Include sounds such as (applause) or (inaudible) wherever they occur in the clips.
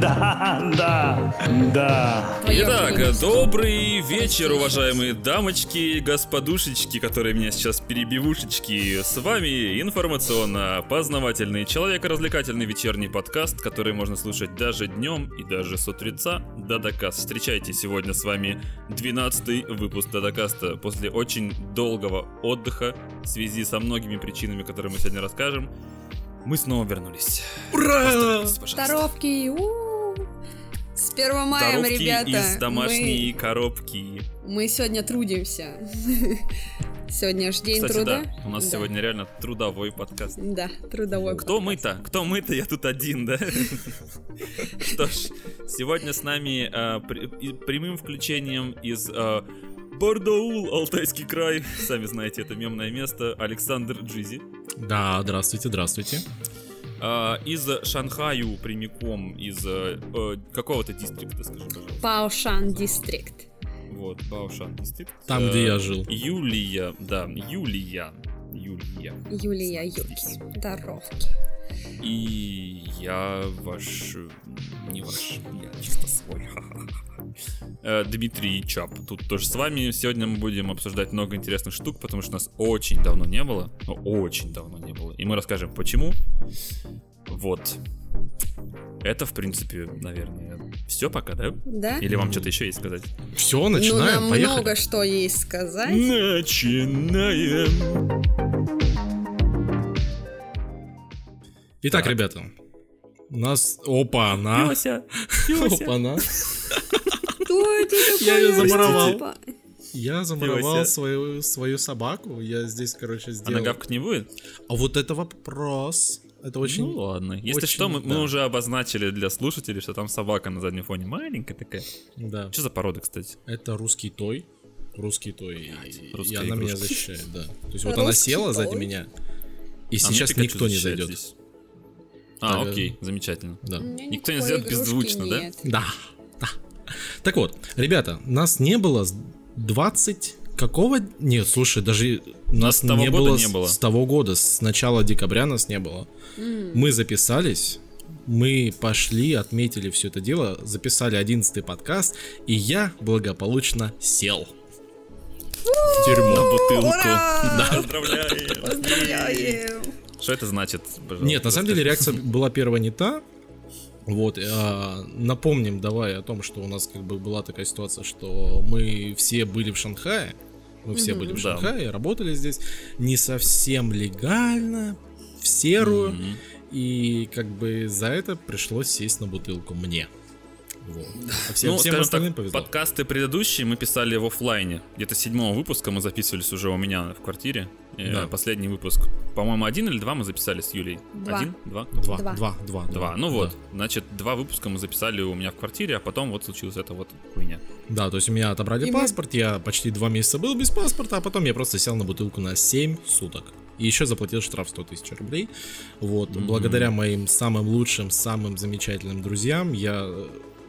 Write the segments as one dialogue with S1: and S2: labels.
S1: да, да, да.
S2: Итак, добрый вечер, уважаемые дамочки, господушечки, которые меня сейчас перебивушечки. С вами информационно-познавательный, человеко-развлекательный вечерний подкаст, который можно слушать даже днем и даже с утреца. Дадакаст. Встречайте сегодня с вами 12 выпуск Дадакаста после очень долгого отдыха в связи со многими причинами, которые мы сегодня расскажем. Мы снова вернулись.
S3: Ура! Здоровки! С 1 мая, ребята.
S2: из домашней мы... коробки.
S3: Мы сегодня трудимся. (laughs) Сегодня же день
S2: Кстати,
S3: труда.
S2: Да, у нас да. сегодня реально трудовой подкаст.
S3: Да, трудовой
S2: Кто мы-то? Кто мы-то? Я тут один, да? (laughs) Что ж, сегодня с нами а, прямым включением из а, Бардаул, Алтайский край. Сами знаете, это мемное место. Александр Джизи.
S4: Да, здравствуйте, здравствуйте.
S2: А, из Шанхаю прямиком, из э, какого-то дистрикта, скажи, пожалуйста.
S3: Баошан дистрикт.
S2: Вот, Баошан дистрикт.
S4: Там, где я жил.
S2: Юлия, да, Юлия. Юлия.
S3: Юлия, Юльки. Здоровки.
S2: И я ваш... Не ваш, я чисто свой. (laughs) Э, Дмитрий Чап. Тут тоже с вами. Сегодня мы будем обсуждать много интересных штук, потому что нас очень давно не было. Ну, очень давно не было. И мы расскажем, почему. Вот. Это, в принципе, наверное, все пока, да?
S3: Да.
S2: Или вам что-то еще есть сказать?
S4: Все, начинаем,
S3: ну, нам
S4: поехали.
S3: много что есть сказать.
S2: Начинаем.
S4: Итак, так. ребята, у нас... Опа, она. (laughs)
S2: Пёся.
S4: Опа, она.
S3: Кто это
S4: Я ее замуровал. Я замуровал свою, свою собаку. Я здесь, короче, сделал.
S2: Она гавкать не будет?
S4: А вот это вопрос. Это очень...
S2: Ну ладно. Если
S4: очень,
S2: что, мы,
S4: да.
S2: мы уже обозначили для слушателей, что там собака на заднем фоне маленькая такая.
S4: Да.
S2: Что за порода, кстати?
S4: Это русский той. Русский той. И,
S2: Русская
S4: и она меня защищает, да. То есть вот она села
S3: той.
S4: сзади меня. И
S2: А
S4: сейчас никто не зайдет.
S2: здесь. А,
S4: Да.
S2: окей, замечательно.
S4: Да.
S2: Никто не
S3: игрушки
S2: беззвучно, да?
S3: нет.
S4: Да. да. Так вот, ребята, нас не было с 20 какого? Нет, слушай, даже нас
S2: с того
S4: не, было
S2: не
S4: с-
S2: было.
S4: с того года, с начала декабря нас не было. Мы записались, мы пошли, отметили все это дело, записали 11 подкаст, и я благополучно сел. В
S2: На
S4: тюрьму.
S2: бутылку.
S3: Ура!
S2: Да, поздравляю.
S3: Поздравляем! (laughs)
S2: Что это значит? пожалуйста,
S4: Нет, на самом деле реакция (laughs) была первая не та. Вот, а, напомним давай о том, что у нас как бы была такая ситуация, что мы все были в Шанхае. Мы все были в
S2: Да.
S4: Шанхае, работали здесь не совсем легально, в серую.
S2: Мгм.
S4: И как бы за это пришлось сесть на бутылку мне. Вот. А всем,
S2: ну,
S4: всем
S2: скажем
S4: остальным
S2: так,
S4: повезло.
S2: подкасты предыдущие мы писали в оффлайне. Где-то седьмого выпуска мы записывались уже у меня в квартире. Э,
S4: Да.
S2: Последний выпуск. По-моему, один или два мы записали с Юлей?
S3: Два.
S2: Один? Два?
S4: Два,
S3: Два.
S4: два, два,
S2: Два. Ну вот, значит, два выпуска мы записали у меня в квартире, а потом вот случилась эта вот хуйня.
S4: Да, то есть у меня отобрали
S3: И мы-
S4: паспорт, я почти два месяца был без паспорта, а потом я просто сел на бутылку на 7 суток. И еще заплатил штраф 100 тысяч рублей. Вот, благодаря моим самым лучшим, самым замечательным друзьям я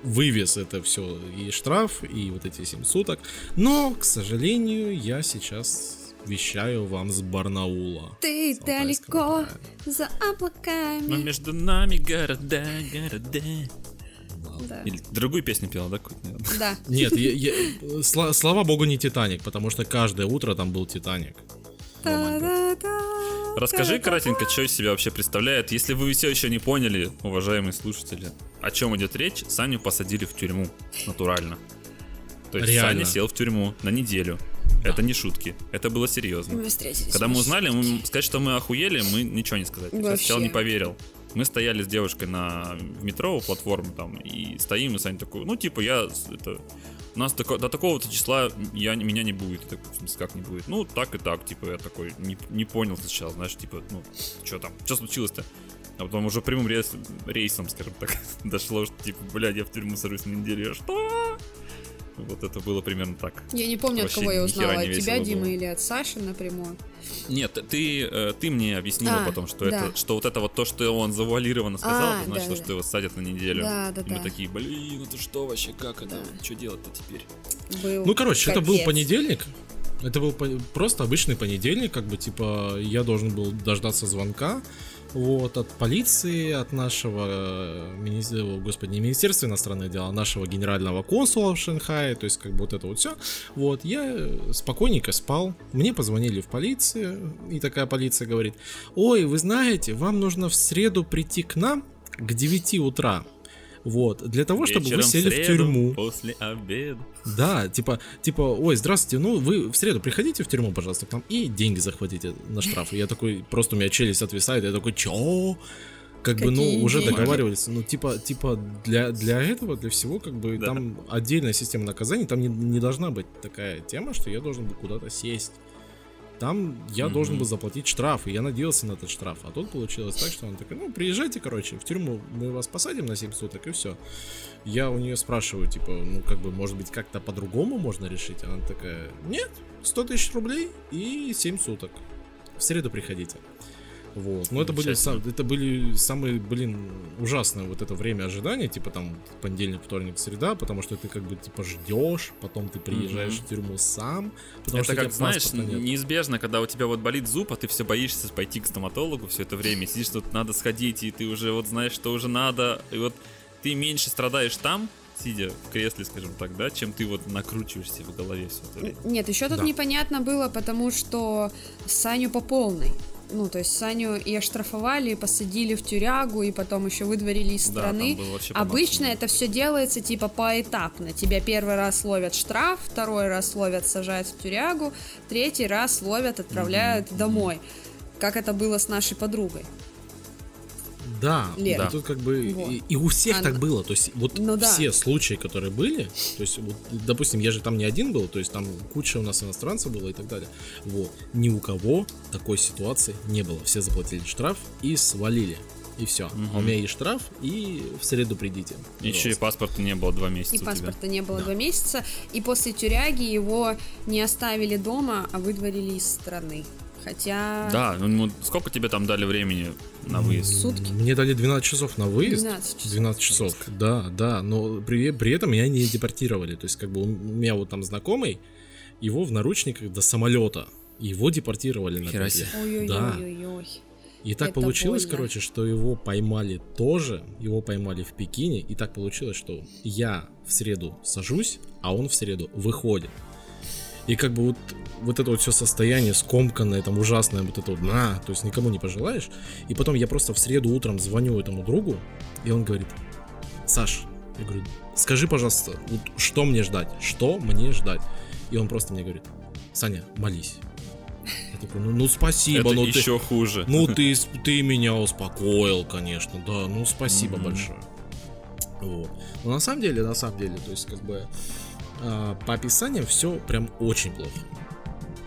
S4: вывез это все, и штраф, и вот эти 7 суток. Но, к сожалению, я сейчас вещаю вам с Барнаула.
S3: Ты
S4: с
S3: далеко
S4: края.
S3: за
S2: Но
S3: облаками.
S2: между нами города, города.
S3: Да.
S2: Или другую песню пела, да?
S3: Да.
S4: Нет, я- я- сла- слава богу, не Титаник, потому что каждое утро там был Титаник.
S2: Расскажи кратенько, что из себя вообще представляет. Если вы все еще не поняли, уважаемые слушатели, о чем идет речь, Саню посадили в тюрьму. Натурально. То есть
S4: Реально.
S2: Саня сел в тюрьму на неделю. Это не шутки. Это было серьезно.
S3: Мы встретились.
S2: Когда мы узнали, мы, сказать, что мы охуели, мы ничего не сказать. Я
S3: Вообще.
S2: сначала не поверил. Мы стояли с девушкой на метро, у платформы там, и стоим, и Саня такой, ну, типа, я, это, у нас тако- до такого-то числа я, меня не будет. Я такой, в смысле, как не будет? Ну, так и так, типа, я такой, не, не понял сначала, знаешь, типа, ну, что там, что случилось-то? А потом уже прямым рейс- рейсом, скажем так, (laughs) дошло, что, типа, блядь, я в тюрьму сажусь на неделю, я что? Вот это было примерно так.
S3: Я не помню, от
S2: Вообще
S3: кого я узнала, от тебя,
S2: весело
S3: Дима,
S2: было.
S3: или от Саши напрямую.
S2: Нет, ты, э, ты мне объяснила
S3: А,
S2: потом, что,
S3: да.
S2: это, что вот это вот то, что он завуалированно сказал,
S3: А,
S2: это значит,
S3: да,
S2: что
S3: да.
S2: его садят на неделю.
S3: Да, да,
S2: И мы
S3: да.
S2: такие, блин, это что вообще, как это,
S3: Да.
S2: что делать-то теперь?
S3: Был
S4: Ну, короче, это был
S3: капец.
S4: понедельник. Это был по- просто обычный понедельник, как бы, типа, я должен был дождаться звонка, вот, от полиции, от нашего, э, мини- о, господи, не Министерства иностранных дел, а нашего генерального консула в Шанхае, то есть, как бы, вот это вот все. Вот, я э, спокойненько спал, мне позвонили в полицию, и такая полиция говорит, ой, вы знаете, вам нужно в среду прийти к нам к 9 утра, вот, для того, чтобы вы сели в
S2: среду,
S4: тюрьму.
S2: После обеда.
S4: Да, типа, типа, ой, здравствуйте, ну вы в среду приходите в тюрьму, пожалуйста, к нам и деньги захватите на штраф. И я такой, просто у меня челюсть отвисает, я такой, чё? Как бы, ну, уже договаривались, ну, типа, типа, для, для этого, для всего, как бы,
S2: Да.
S4: там отдельная система наказаний, там не, не должна быть такая тема, что я должен был куда-то сесть. Там я
S2: Мгм.
S4: должен был заплатить штраф, и я надеялся на этот штраф. А тут получилось так, что он такой, ну, приезжайте, короче, в тюрьму, мы вас посадим на 7 суток, и все. Я у нее спрашиваю, типа, ну, как бы, может быть, как-то по-другому можно решить? Она такая, нет, 100 тысяч рублей и 7 суток. В среду приходите. Вот. Но это были, сам- это были самые, блин, ужасное вот это время ожидания, типа там понедельник, вторник, среда, потому что ты как бы типа ждешь, потом ты приезжаешь
S2: Мгм.
S4: в тюрьму сам, потому
S2: это
S4: что
S2: как, знаешь,
S4: нет.
S2: неизбежно, когда у тебя вот болит зуб, а ты все боишься пойти к стоматологу все это время, сидишь, тут надо сходить, и ты уже вот знаешь, что уже надо, и вот ты меньше страдаешь там, сидя в кресле, скажем так, да, чем ты вот накручиваешься в голове все это время.
S3: Нет, еще тут
S4: Да.
S3: непонятно было, потому что Саню по полной. Ну, то есть Саню и оштрафовали, и посадили в тюрягу, и потом еще выдворили из
S2: Да,
S3: страны.
S2: по
S3: Обычно это все делается типа поэтапно. Тебя первый раз ловят штраф, второй раз ловят, сажают в тюрягу, третий раз ловят, отправляют домой. Как это было с нашей подругой.
S4: Да,
S3: Лера.
S4: да. тут как бы
S3: Вот.
S4: и, и у всех
S3: Она-
S4: так было. То есть вот
S3: Ну да.
S4: все случаи, которые были, то есть вот, допустим, я же там не один был, то есть там куча у нас иностранцев было и так далее. Вот. Ни у кого такой ситуации не было. Все заплатили штраф и свалили. И все. А у меня есть штраф, и в среду придите.
S2: Еще и паспорта не было два месяца
S3: И
S2: у тебя.
S3: паспорта не было два месяца. И после тюряги его не оставили дома, а выдворили из страны. Хотя...
S2: Да, ну, ну, сколько тебе там дали времени на выезд?
S3: Сутки.
S4: Мне дали 12 часов на выезд.
S3: 12 часов.
S4: 12 часов, да, да, но при, при этом меня не депортировали. То есть, как бы у меня вот там знакомый, его в наручниках до самолета. Его депортировали на лет. Да. И так
S3: Это
S4: получилось,
S3: больно.
S4: короче, что его поймали тоже. Его поймали в Пекине. И так получилось, что я в среду сажусь, а он в среду выходит. И как бы вот, вот это вот все состояние скомканное, там ужасное, вот это вот, на, то есть никому не пожелаешь. И потом я просто в среду утром звоню этому другу, и он говорит, Саш, я говорю, скажи, пожалуйста, вот что мне ждать? Что мне ждать? И он просто мне говорит, Саня, молись. Я такой, ну, ну спасибо,
S2: Это
S4: ну ты...
S2: еще хуже.
S4: Ну, ты, ты меня успокоил, конечно, да, ну, спасибо
S2: Мгм.
S4: большое. Вот. Но на самом деле, на самом деле, то есть, как бы, по описаниям все прям очень плохо.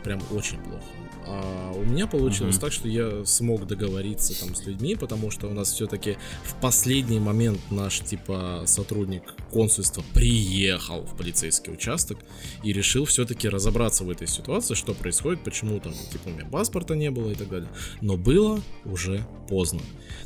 S4: Прям очень плохо. А у меня получилось
S2: Мгм.
S4: так, что я смог договориться там с людьми, потому что у нас все-таки в последний момент наш типа сотрудник консульства приехал в полицейский участок и решил все-таки разобраться в этой ситуации, что происходит, почему там типа у меня паспорта не было и так далее. Но было уже поздно.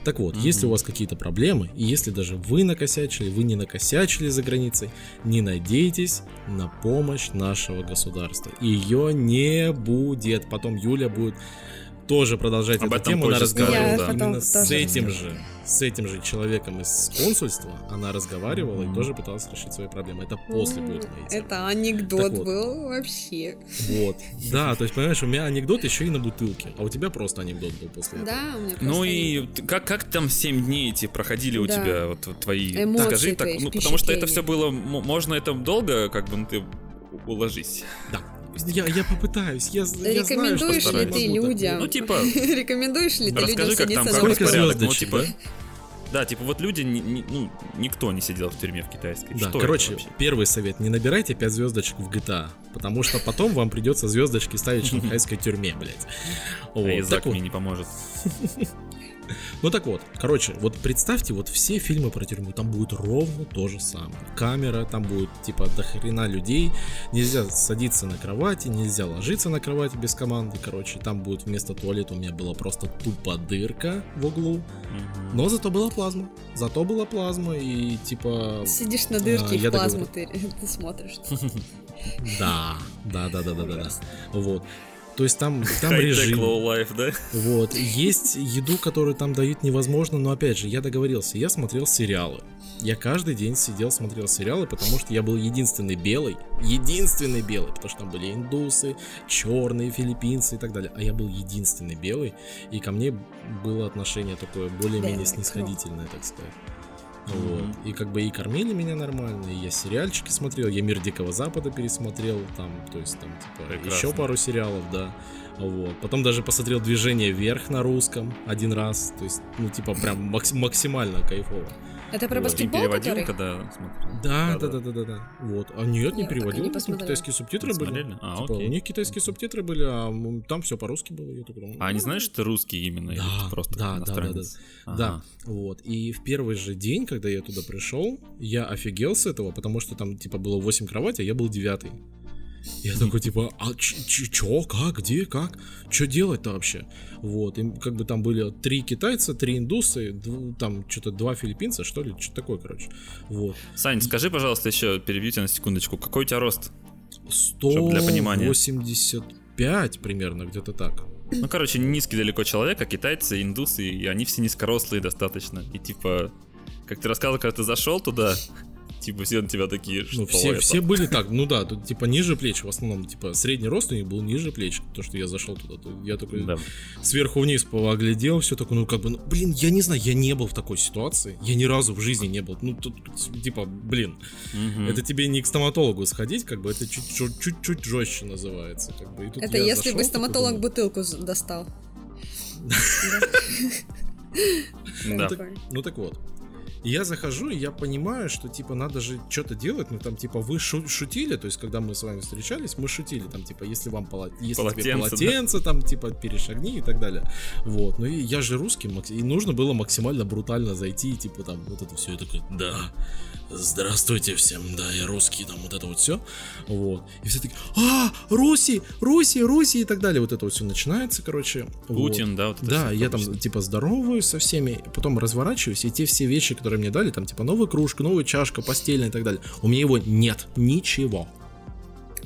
S4: Так вот, если у вас какие-то проблемы, и если даже вы накосячили, вы не накосячили за границей, не надейтесь на помощь нашего государства. Ее не будет. Потом Юля будет тоже продолжать
S2: Об
S4: эту
S2: этом
S4: тему. Она разговаривала
S2: да.
S4: Именно с этим
S3: расскажу.
S4: же, с этим же человеком из консульства. Она разговаривала и тоже пыталась решить свои проблемы. Это после будет моей темы.
S3: Это анекдот
S4: вот.
S3: был вообще.
S4: Вот. Да, то есть, понимаешь, у меня анекдот еще и на бутылке, а у тебя просто анекдот был после этого.
S3: Да, у меня
S2: Ну и как, как там 7 дней эти проходили у
S3: Да.
S2: тебя, вот, вот твои...
S3: Эмоции
S2: Скажи так,
S3: твои,
S2: ну потому что это все было... Можно это долго, как бы, ну, ты уложись.
S4: Да. Я, я попытаюсь. Я, я знаю, что (laughs)
S3: Рекомендуешь ли ты людям?
S2: Ну, типа,
S3: Рекомендуешь ли ты людям
S2: как там,
S3: садиться
S2: как
S3: за
S4: Сколько
S2: порядок. Ну,
S4: звездочек,
S2: типа,
S4: да?
S2: Типа вот люди, ну, никто не сидел в тюрьме в китайской.
S4: Да,
S2: Что
S4: короче, первый совет, не набирайте 5 звездочек в GTA, потому что потом вам придется звездочки ставить в (laughs) шанхайской тюрьме, блядь.
S2: А
S4: Вот,
S2: язык
S4: так вот,
S2: мне не поможет. (laughs)
S4: Ну так вот, короче, вот представьте, вот все фильмы про тюрьму, там будет ровно то же самое. Камера, там будет типа до хрена людей, нельзя садиться на кровати, нельзя ложиться на кровати без команды, короче, там будет вместо туалета у меня была просто тупо дырка в углу, но зато была плазма, зато была плазма и типа...
S3: Сидишь на дырке
S4: А,
S3: и в плазму ты, (laughs) ты смотришь. (laughs)
S4: Да, да, да, да, да, да. Вот. То есть там, там режим.
S2: low life, да?
S4: Вот. Есть еду, которую там дают невозможно, но опять же, я договорился, я смотрел сериалы. Я каждый день сидел, смотрел сериалы, потому что я был единственный белый, единственный белый, потому что там были индусы, черные, филиппинцы и так далее. А я был единственный белый, и ко мне было отношение такое более-менее снисходительное, так сказать. Вот. И как бы и кормили меня нормально, и я сериальчики смотрел, я Мир Дикого Запада пересмотрел, там, то есть там, типа,
S2: Прекрасно.
S4: еще пару сериалов, да. Вот. Потом даже посмотрел Движение вверх на русском один раз. То есть, ну, типа, прям макс- максимально кайфово.
S3: Это про
S4: Вот.
S2: Ты
S3: баскетбол,
S2: переводил,
S3: который?
S2: когда смотрел?
S4: Да, да, да, да, да, да. Вот. А нет, не
S3: Я так и
S4: переводил.
S3: не
S4: там китайские субтитры
S2: Не
S4: были.
S2: А,
S4: Типа,
S2: окей.
S4: у них китайские субтитры были, а там все по-русски было. Я такой,
S2: А они
S4: ну,
S2: знаешь, что ты русский именно?
S4: Да,
S2: просто
S4: да, да, да, да.
S2: иностранец?
S4: Да,
S2: Ага.
S4: вот. И в первый же день, когда я туда пришел, я офигел с этого, потому что там, типа, было 8 кроватей, а я был девятый. Я такой, типа, а ч- ч- чё, как, где, как? Что делать-то вообще? Вот, и как бы там были три китайца, три индусы, дв- там что-то два филиппинца, что ли, что-то такое, короче. Вот.
S2: Сань, скажи, пожалуйста, еще перебью тебя на секундочку. Какой у тебя рост? Чтоб для понимания.
S4: 185 примерно, где-то так.
S2: Ну, короче, низкий далеко человек, а китайцы, индусы, и они все низкорослые достаточно. И типа, как ты рассказывал, когда ты зашел туда, типа все на тебя такие, что
S4: Ну, все,
S2: это?
S4: все были так, ну да, тут типа ниже плеч, в основном, типа, средний рост у них был ниже плеч, то, что я зашел туда. то Я такой
S2: Да.
S4: сверху вниз оглядел, все такое, ну как бы, ну, блин, я не знаю, я не был в такой ситуации, я ни разу в жизни не был. Ну, тут, типа, блин,
S2: Мгм.
S4: это тебе не к стоматологу сходить, как бы, это чуть- чуть- чуть-чуть жестче называется, как бы. И тут
S3: Это если
S4: зашел,
S3: бы
S4: такой
S3: стоматолог
S4: думаю,
S3: бутылку достал. (laughs)
S2: Да.
S4: так- Ну так вот. И я захожу, и я понимаю, что, типа, надо же что-то делать, ну, там, типа, вы шу- шутили, то есть, когда мы с вами встречались, мы шутили, там, типа, если вам поло- если тебе
S2: Полотенце, да.
S4: полотенце, там, типа, перешагни и так далее. Вот, ну, и я же русский, и нужно было максимально брутально зайти, и, типа, там, вот это все, и такой, да, здравствуйте всем, да, я русский, там, вот это вот все, вот. И все такие, а, Руси, Руси, Руси, и так далее, вот это вот все начинается, короче. вот.
S2: Путин, да, вот это
S4: Да, я там типа здороваюсь со всеми, потом разворачиваюсь, и те все вещи, которые мне дали, там типа новая кружка, новая чашка, постельная и так далее, у меня его нет, ничего.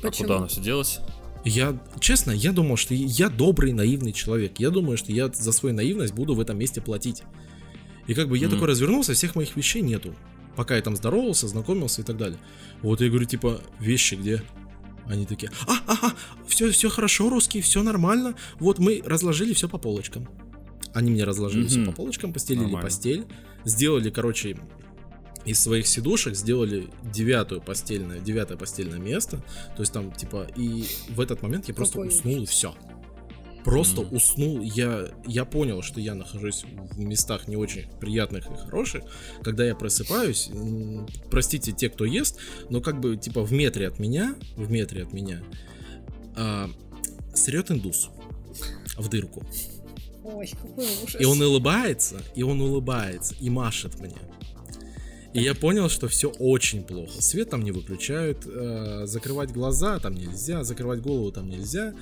S2: А куда оно все делось?
S4: Я, честно, я думал, что я добрый, наивный человек. Я думаю, что я за свою наивность буду в этом месте платить. И как бы я
S2: Мгм.
S4: такой развернулся, всех моих вещей нету. Пока я там здоровался, знакомился и так далее. Вот я говорю, типа, вещи где? Они такие, а, ага, все, все хорошо, русский, все нормально. Вот мы разложили все по полочкам. Они мне разложили все
S2: Мгм.
S4: по полочкам, постелили
S2: Нормально.
S4: постель, сделали, короче, из своих сидушек сделали девятую постельное, девятое постельное место. То есть там, типа, и в этот момент я просто
S3: Какой
S4: уснул и все. Просто
S2: Мгм.
S4: уснул. Я, я понял, что я нахожусь в местах не очень приятных и хороших. Когда я просыпаюсь, простите те, кто ест, но как бы типа в метре от меня, в метре от меня, а, срет индус в дырку.
S3: Ой, какой ужас.
S4: И он улыбается, и он улыбается, и машет мне. И я понял, что все очень плохо. Свет там не выключают, э, закрывать глаза там нельзя, закрывать голову там нельзя.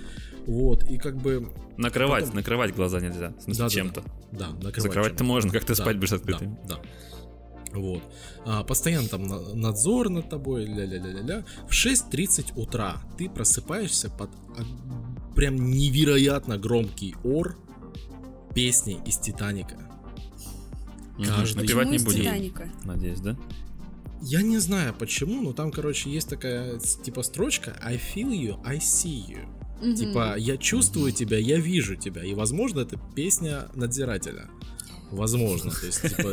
S4: Вот, и как бы...
S2: Накрывать,
S4: Потом-
S2: накрывать глаза нельзя. В смысле,
S4: Да-да-да.
S2: чем-то.
S4: Да, накрывать
S2: Закрывать-то
S4: чем-то.
S2: можно, как ты
S4: Да,
S2: спать будешь
S4: да,
S2: открытым.
S4: Да, Вот. А, постоянно там на- надзор над тобой, ля-ля-ля-ля-ля. В 6.30 утра ты просыпаешься под прям невероятно громкий ор песни из Титаника. Каждый
S2: Напевать не будем,
S3: Титаника?
S2: надеюсь, да?
S4: Я не знаю почему, но там, короче, есть такая типа строчка I feel you, I see you.
S3: Мгм.
S4: Типа, я чувствую тебя, я вижу тебя. И, возможно, это песня надзирателя. Возможно, то есть, типа...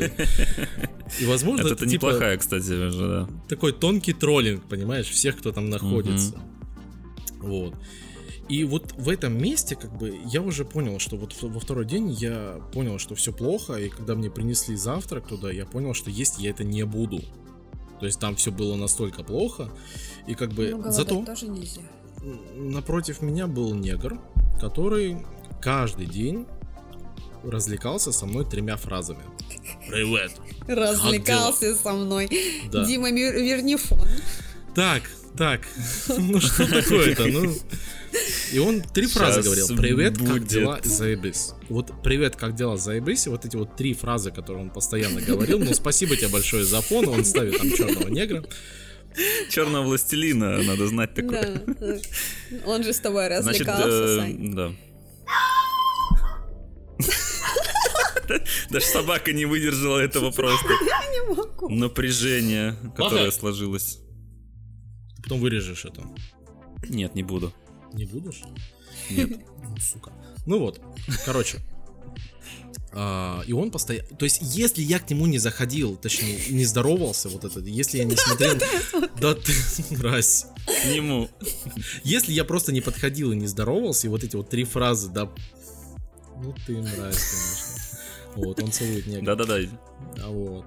S4: И, возможно,
S2: Это,
S4: это,
S2: это
S4: типа,
S2: неплохая, кстати, уже, да.
S4: такой тонкий троллинг, понимаешь, всех, кто там находится. Вот. И вот в этом месте, как бы, я уже понял, что вот во второй день я понял, что все плохо, и когда мне принесли завтрак туда, я понял, что есть я это не буду. То есть там все было настолько плохо, и как бы
S3: Ну,
S4: зато
S3: тоже нельзя.
S4: Напротив меня был негр, который каждый день развлекался со мной тремя фразами. Привет.
S3: Развлекался со мной.
S4: Да.
S3: Дима Вернифон.
S4: Так, так, ну что такое-то, ну... И он три фразы
S2: Щас
S4: говорил. Привет, как
S2: будет.
S4: дела, заебись. Вот привет, как дела, заебись. И вот эти вот три фразы, которые он постоянно говорил. Ну, спасибо тебе большое за фон. Он ставит там черного негра.
S2: Черного властелина, надо знать такое.
S3: Да. Он же с тобой
S2: Значит,
S3: развлекался,
S2: э,
S3: Сань.
S2: да. Даже собака не выдержала этого просто.
S3: Я не могу.
S2: Напряжение, которое сложилось.
S4: Ты потом вырежешь это.
S2: Нет, не буду.
S4: Не будешь?
S2: Нет.
S4: Ну, сука. Ну вот, короче. А, и он постоянно... То есть, если я к нему не заходил, точнее, не здоровался, вот это, если я не смотрел... (laughs) Да ты, (laughs) мразь.
S2: К нему.
S4: Если я просто не подходил и не здоровался, и вот эти вот три фразы, да... Ну ты мразь, конечно. Вот, он целует негра.
S2: Да-да-да.
S4: А вот.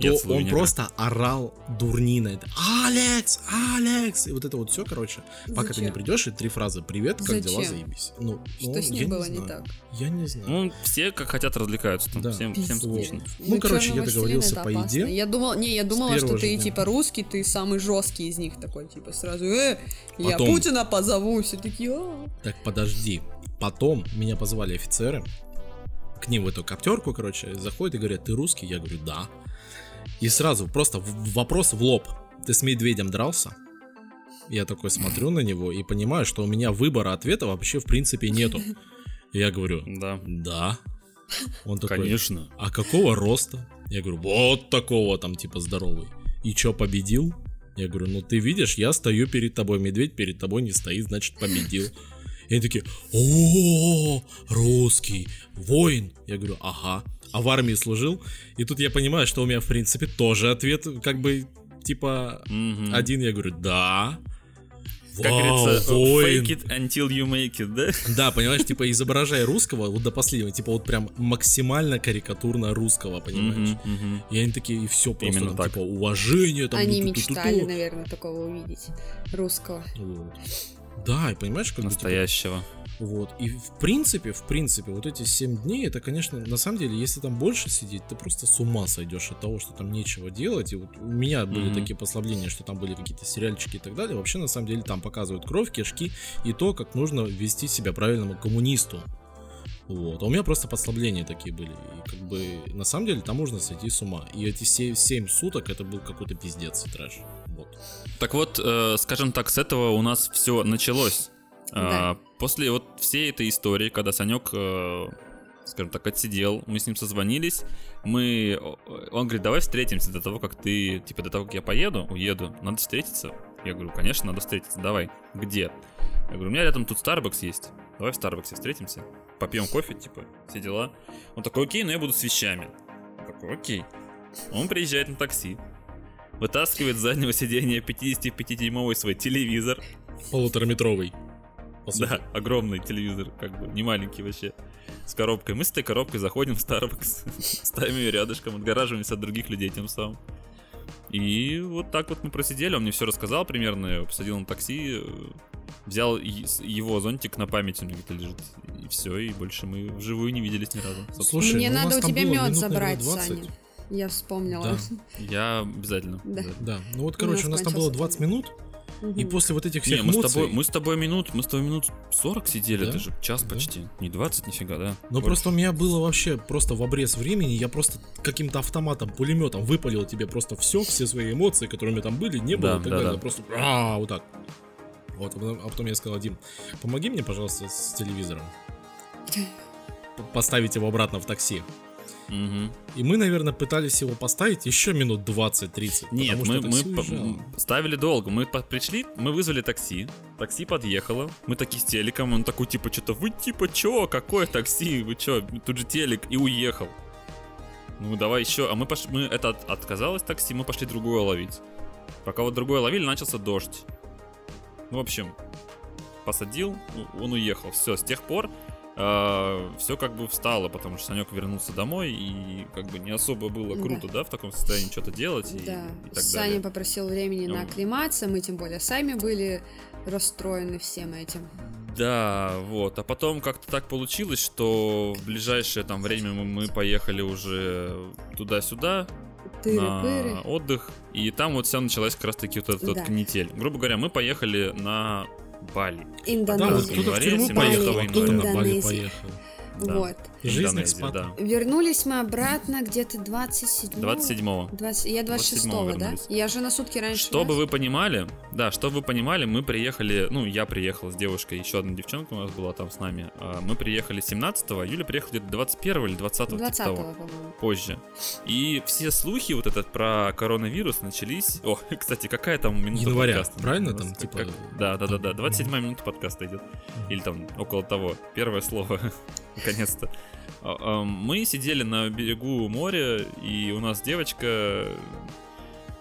S2: Я
S4: То он просто орал дурнина. Это, Алекс, Алекс! И вот это вот все, короче. Пока ты
S3: Зачем?
S4: не придешь, и три фразы. Привет, как дела,
S3: Зачем?
S4: заебись. Ну,
S3: Что
S4: ну,
S3: с
S4: я
S3: ним было
S4: знаю.
S3: не так?
S4: Я не знаю.
S2: Ну, все как хотят развлекаются там.
S4: Да.
S2: Всем, всем скучно.
S4: Ну, короче, я
S3: «Черный
S4: договорился
S3: властелин»
S4: по
S3: опасно.
S4: еде.
S3: Я думал, не, я думала, что ты
S4: дня.
S3: типа русский, ты самый жесткий из них такой, типа сразу, э, я
S4: Потом.
S3: Путина позову, все такие, «А».
S4: Так, подожди. Потом меня позвали офицеры. К ним в эту коптерку, короче, заходят и говорят, ты русский? Я говорю, да. И сразу просто вопрос в лоб. Ты с медведем дрался? Я такой смотрю на него и понимаю, что у меня выбора ответа вообще в принципе нету. И Я говорю,
S2: Да.
S4: да. Он такой,
S2: Конечно.
S4: а какого роста? Я говорю, вот такого там, типа, здоровый. И чё, победил? Я говорю, ну ты видишь, я стою перед тобой, медведь перед тобой не стоит, значит победил. И они такие, о, русский, воин. Я говорю, ага. А в армии служил? И тут я понимаю, что у меня, в принципе, тоже ответ, как бы, типа,
S2: Мгм.
S4: один. Я говорю, да.
S2: Как
S4: Вау,
S2: говорится,
S4: воин.
S2: fake it until you make it, да?
S4: Да, понимаешь, типа изображая русского вот до последнего, типа вот прям максимально карикатурно русского, понимаешь?
S2: Мгм, мгм.
S4: И они такие, и все просто,
S2: Именно
S4: там,
S2: так.
S4: типа, уважение, там,
S3: Они мечтали, наверное, такого увидеть, русского.
S4: Вот. Да, и понимаешь, как бы, типа,
S2: Настоящего.
S4: Вот. И в принципе, в принципе, вот эти 7 дней, это, конечно, на самом деле, если там больше сидеть, ты просто с ума сойдешь от того, что там нечего делать. И вот у меня были
S2: Мгм.
S4: такие послабления, что там были какие-то сериальчики и так далее. Вообще, на самом деле, там показывают кровь, кишки и то, как нужно вести себя правильному коммунисту. Вот. А у меня просто послабления такие были. И как бы на самом деле там можно сойти с ума. И эти 7, суток это был какой-то пиздец и трэш. Вот.
S2: Так вот, э, скажем так, с этого у нас все началось. А, После вот всей этой истории, когда Санек, э, скажем так, отсидел, мы с ним созвонились, мы, он говорит, давай встретимся до того, как ты, типа, до того, как я поеду, уеду, надо встретиться. Я говорю, конечно, надо встретиться, давай. Где? Я говорю, у меня рядом тут Starbucks есть, давай в Старбаксе встретимся, попьем кофе, типа, все дела. Он такой, окей, но я буду с вещами. Я такой, окей. Он приезжает на такси, вытаскивает с заднего сиденья 55-дюймовый свой телевизор,
S4: Полутораметровый. По сути.
S2: да, (laughs) огромный телевизор, как бы, не маленький вообще, с коробкой. Мы с этой коробкой заходим в Starbucks, (laughs) ставим ее рядышком, отгораживаемся от других людей тем самым. И вот так вот мы просидели, он мне все рассказал примерно, я посадил на такси, э, взял его зонтик на память, у меня где-то лежит, и все, и больше мы вживую не виделись ни разу. собственно.
S4: Слушай,
S3: Мне
S4: ну,
S3: надо у тебя мед
S4: минут,
S3: забрать,
S4: наверное, 20.
S3: Саня. Я вспомнила.
S4: Да.
S2: Я обязательно.
S3: Да.
S4: Да, ну вот,
S3: У
S4: короче,
S3: нас
S4: у нас там было
S3: кончился
S4: 20
S3: таймер.
S4: И после вот этих
S2: Не,
S4: всех
S2: мы с,
S4: эмоций...
S2: тобой, мы с тобой минут, мы с тобой минут 40 сидели,
S4: Да?
S2: это же час
S4: Да.
S2: почти, не 20 нифига, да?
S4: Но
S2: Больше.
S4: просто у меня было вообще просто в обрез времени, я просто каким-то автоматом, пулеметом выпалил тебе просто все, все свои эмоции, которые у меня там были, не было
S2: Да,
S4: и так
S2: да,
S4: далее.
S2: да.
S4: Просто а, вот так. Вот, а потом, а потом я сказал, Дим, помоги мне, пожалуйста, с телевизором. (laughs) Поставить его обратно в такси.
S2: Мгм.
S4: И мы, наверное, пытались его поставить еще минут 20-30.
S2: Нет, мы, мы
S4: уезжало.
S2: ставили долго. Мы пришли, мы вызвали такси. Такси подъехало. Мы такие с телеком. Он такой, типа, что-то, вы типа, чё? Какое такси? Вы чё? Тут же телек. И уехал. Ну, давай еще. А мы пошли, мы это от- отказалось такси, мы пошли другое ловить. Пока вот другое ловили, начался дождь. Ну, в общем, посадил, он уехал. Все, с тех пор все как бы встало, потому что Санек вернулся домой, и как бы не особо было
S3: Да.
S2: круто, да, в таком состоянии что-то делать и,
S3: Да,
S2: и так
S3: Саня
S2: далее.
S3: попросил времени на
S2: Ну.
S3: акклиматься, мы тем более сами были расстроены всем этим.
S2: Да, вот. А потом как-то так получилось, что в ближайшее там время мы, поехали уже туда-сюда на отдых, и там вот вся началась как раз таки вот эта вот
S3: Да.
S2: канитель. Грубо говоря, мы поехали на Бали.
S4: Да, вот
S3: Индонезия.
S4: кто-то в тюрьму
S2: 17
S4: поехал, а кто-то на Бали поехал.
S2: Да.
S3: Вот.
S4: Жизнь
S2: Индонезия,
S4: экспат.
S2: да.
S3: Вернулись мы обратно где-то 27
S2: 27-го.
S3: 20, я 26 да? Я же на сутки раньше.
S2: Чтобы
S3: вас.
S2: вы понимали, да, чтобы вы понимали, мы приехали, ну, я приехал с девушкой, еще одна девчонка у нас была там с нами. А, Мы приехали 17-го, Юля приехала где-то 21 или 20
S3: 20
S2: того,
S3: по-моему.
S2: позже. И все слухи вот этот про коронавирус начались... О, (laughs) кстати, какая там минута
S4: Января,
S2: подкаста?
S4: правильно там,
S2: как-
S4: типа,
S2: как- Да, да, да, да, 27 минута подкаста идет. Или там около того. Первое слово, (laughs) наконец-то. А, а, Мы сидели на берегу моря, и у нас девочка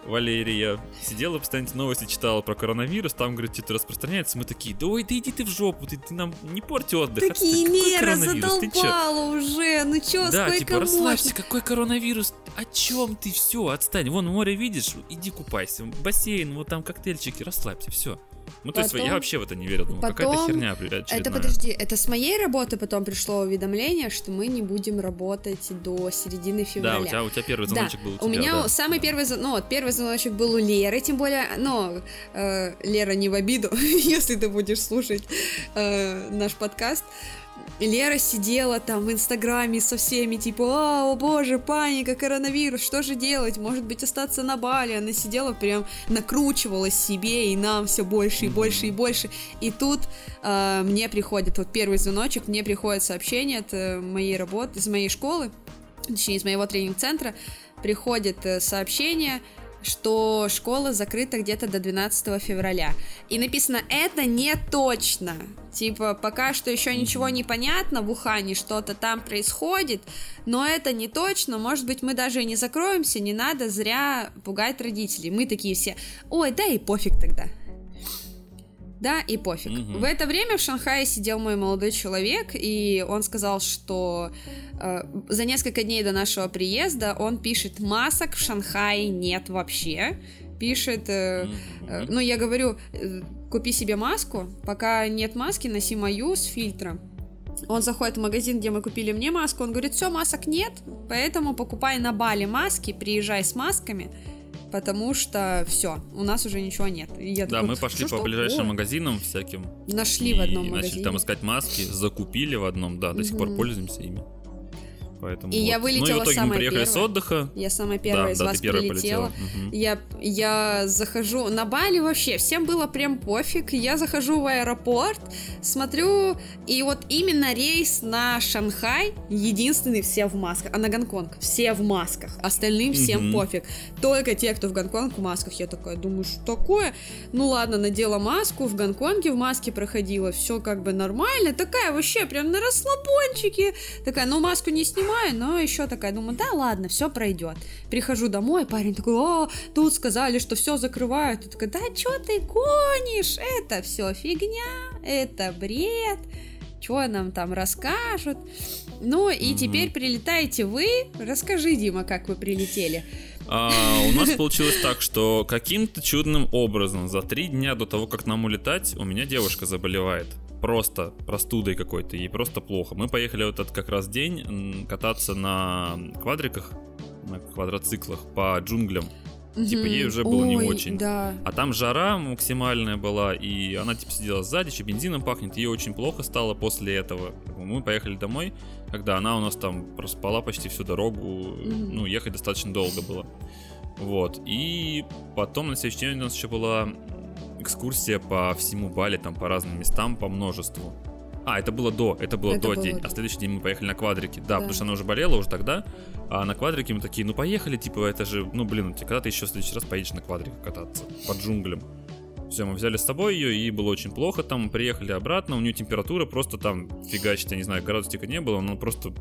S2: Валерия сидела, постоянно новости читала про коронавирус, там, говорит, что-то распространяется. Мы такие, да ой, да иди ты в жопу, ты, ты нам не порти отдых.
S3: Такие
S2: Отстань, какой
S3: меры
S2: коронавирус? Ты чё?»
S3: задолбала уже. Ну чё,
S2: Да,
S3: сколько
S2: типа, расслабься,
S3: можно?
S2: какой коронавирус? О чем ты? Все, отстань. Вон море видишь, иди купайся. Бассейн, вот там коктейльчики, расслабься, все. Ну, то есть
S3: Потом-
S2: я вообще в это не верил. Думаю, какая-то
S3: потом-
S2: херня очередная.
S3: Это подожди, это с моей работы потом пришло уведомление, что мы не будем работать до середины февраля.
S2: Да, у тебя, у тебя первый
S3: Да,
S2: звоночек был у тебя,
S3: у меня
S2: да.
S3: самый первый, зв- ну, вот первый звоночек был у Леры, тем более, ну, э, Лера не в обиду, (laughs) если ты будешь слушать э, наш подкаст. Лера сидела там в Инстаграме со всеми, типа, а, о боже, паника, коронавирус, что же делать? Может быть, остаться на Бали? Она сидела прям, накручивалась себе и нам все больше и больше и больше. И тут э, мне приходит, вот первый звоночек, мне приходит сообщение от э, моей работы, из моей школы, точнее, из моего тренинг-центра, приходит э, сообщение, что школа закрыта где-то до 12 февраля. И написано, это не точно. Типа, пока что еще ничего не понятно, в Ухане что-то там происходит, но это не точно, может быть, мы даже и не закроемся, не надо зря пугать родителей. Мы такие все, ой, да и пофиг тогда. Да, и пофиг.
S2: Мгм.
S3: В это время в Шанхае сидел мой молодой человек, и он сказал, что э, за несколько дней до нашего приезда он пишет, масок в Шанхае нет вообще. Пишет, э, э, ну я говорю, э, купи себе маску, пока нет маски, носи мою с фильтром. Он заходит в магазин, где мы купили мне маску, он говорит, все, масок нет, поэтому покупай на Бали маски, приезжай с масками, потому что все, у нас уже ничего нет. И я
S2: Да,
S3: такой,
S2: мы пошли
S3: «Что,
S2: по ближайшим
S3: О,
S2: магазинам всяким.
S3: Нашли
S2: и
S3: в одном
S2: начали
S3: магазине.
S2: там искать маски, закупили в одном, да, до сих пор пользуемся ими. Поэтому
S3: И я
S2: вот. Ну и
S3: вылетела
S2: в итоге мы
S3: самая
S2: приехали с
S3: первая.
S2: отдыха.
S3: Я самая первая
S2: да,
S3: из
S2: да,
S3: вас
S2: первая
S3: прилетела.
S2: полетела. Мгм.
S3: Я, я захожу на Бали вообще, всем было прям пофиг. Я захожу в аэропорт, смотрю, и вот именно рейс на Шанхай единственный все в масках, а на Гонконг все в масках, остальным всем
S2: Мгм.
S3: пофиг. Только те, кто в Гонконг в масках. Я такая думаю, что такое? Ну ладно, надела маску, в Гонконге в маске проходила, все как бы нормально, такая вообще прям на расслабончике. Такая, ну маску не снимаю, но еще такая, думаю, да ладно, все пройдет. Прихожу домой, парень такой, а, тут сказали, что все закрывают. Я такая, да что ты гонишь? Это все фигня, это бред. Что нам там расскажут? Ну и
S2: Мгм.
S3: теперь прилетаете вы. Расскажи, Дима, как вы прилетели.
S2: А, у нас получилось так, что каким-то чудным образом за три дня до того, как нам улетать, у меня девушка заболевает. Просто простудой какой-то, ей просто плохо. Мы поехали вот этот как раз день кататься на квадриках, на квадроциклах по джунглям. Типа, ей уже было не
S3: Ой,
S2: очень.
S3: Да.
S2: А там жара максимальная была, и она типа сидела сзади, еще бензином пахнет, ей очень плохо стало после этого. Мы поехали домой, когда она у нас там проспала почти всю дорогу,
S3: Мгм.
S2: ну, ехать достаточно долго было. Вот, и потом на следующий день у нас еще была экскурсия по всему Бали, там по разным местам, по множеству. А, это было до, это было
S3: Это
S2: до
S3: было
S2: день, а следующий день мы поехали на квадрике. Да,
S3: Да.
S2: потому что она уже болела уже тогда, а на квадрике мы такие, ну поехали, типа, это же, ну блин, когда ты еще в следующий раз поедешь на квадрике кататься по джунглям? Все, мы взяли с собой ее, и было очень плохо там, приехали обратно, у нее температура просто там фигачит, я не знаю, градусика не было, но просто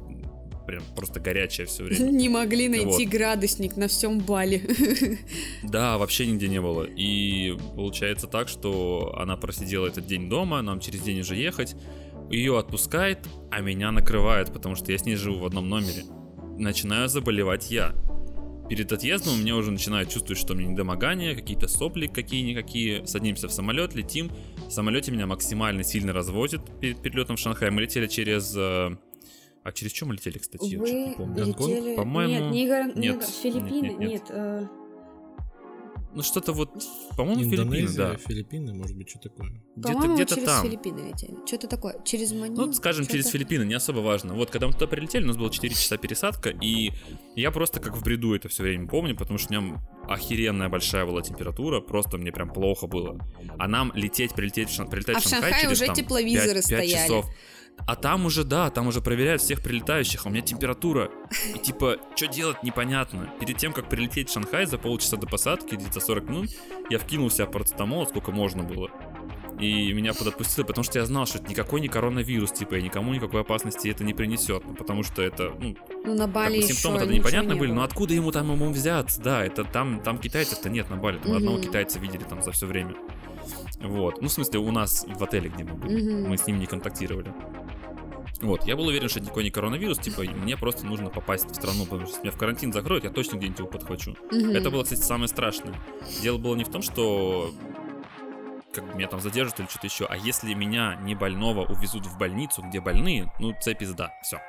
S2: прям просто горячая все (laughs) время.
S3: Не могли найти
S2: Вот.
S3: градусник на всем Бали. (laughs)
S2: Да, вообще нигде не было. И получается так, что она просидела этот день дома, нам через день уже ехать. Ее отпускает, а меня накрывает, потому что я с ней живу в одном номере. Начинаю заболевать я. перед отъездом у меня уже начинает чувствовать, что мне недомогание, какие-то сопли какие-никакие. Садимся в самолет, летим. В самолете меня максимально сильно развозит перед перелетом в Шанхай. Мы летели через... А через чем мы летели, кстати? Я чё-то не
S3: Вы
S2: помню.
S3: летели...
S2: По-моему,
S3: Нет, не, Гор- не
S2: нет,
S3: Филиппины,
S2: нет, нет, нет.
S3: э,
S2: Ну что-то вот, по-моему, Филиппины,
S4: Индонезия,
S2: да.
S4: Филиппины, может быть, что такое.
S2: Где-то
S3: по-моему,
S2: где-то
S3: через
S2: там.
S3: Филиппины летели. Что-то такое. Через Манилу?
S2: Ну, скажем, через Филиппины, не особо важно. Вот, когда мы туда прилетели, у нас было 4 часа пересадка, и я просто как в бреду это все время помню, потому что у меня охеренная большая была температура, просто мне прям плохо было. А нам лететь, прилететь, прилетать
S3: А
S2: в
S3: в
S2: Шанхай через
S3: уже
S2: там,
S3: тепловизоры
S2: 5,
S3: стояли.
S2: часов. А там уже, да, там уже проверяют всех прилетающих, а у меня температура. И типа, что делать, непонятно. Перед тем, как прилететь в Шанхай за полчаса до посадки, где-то 40 минут, я вкинул в себя парацетамол, сколько можно было. И меня подотпустило, потому что я знал, что это никакой не коронавирус, типа, и никому никакой опасности это не принесет. Ну, потому что это, ну,
S3: Ну, на
S2: как
S3: Бали
S2: бы
S3: еще
S2: симптомы тогда непонятно
S3: не
S2: были,
S3: было.
S2: но откуда ему там ему взяться? Да, это там, там китайцев-то нет на Бали, там одного
S3: Мгм.
S2: китайца видели там за все время. Вот. Ну, в смысле, у нас в отеле, где мы были.
S3: Мгм.
S2: Мы с ним не контактировали. Вот, я был уверен, что это никакой не коронавирус, типа, мне просто нужно попасть в страну, потому что меня в карантин закроют, я точно где-нибудь его подхвачу.
S3: Мгм.
S2: Это было, кстати, самое страшное. Дело было не в том, что как меня там задержат или что-то еще, а если меня не больного увезут в больницу, где больные, ну, цепь пизда, все.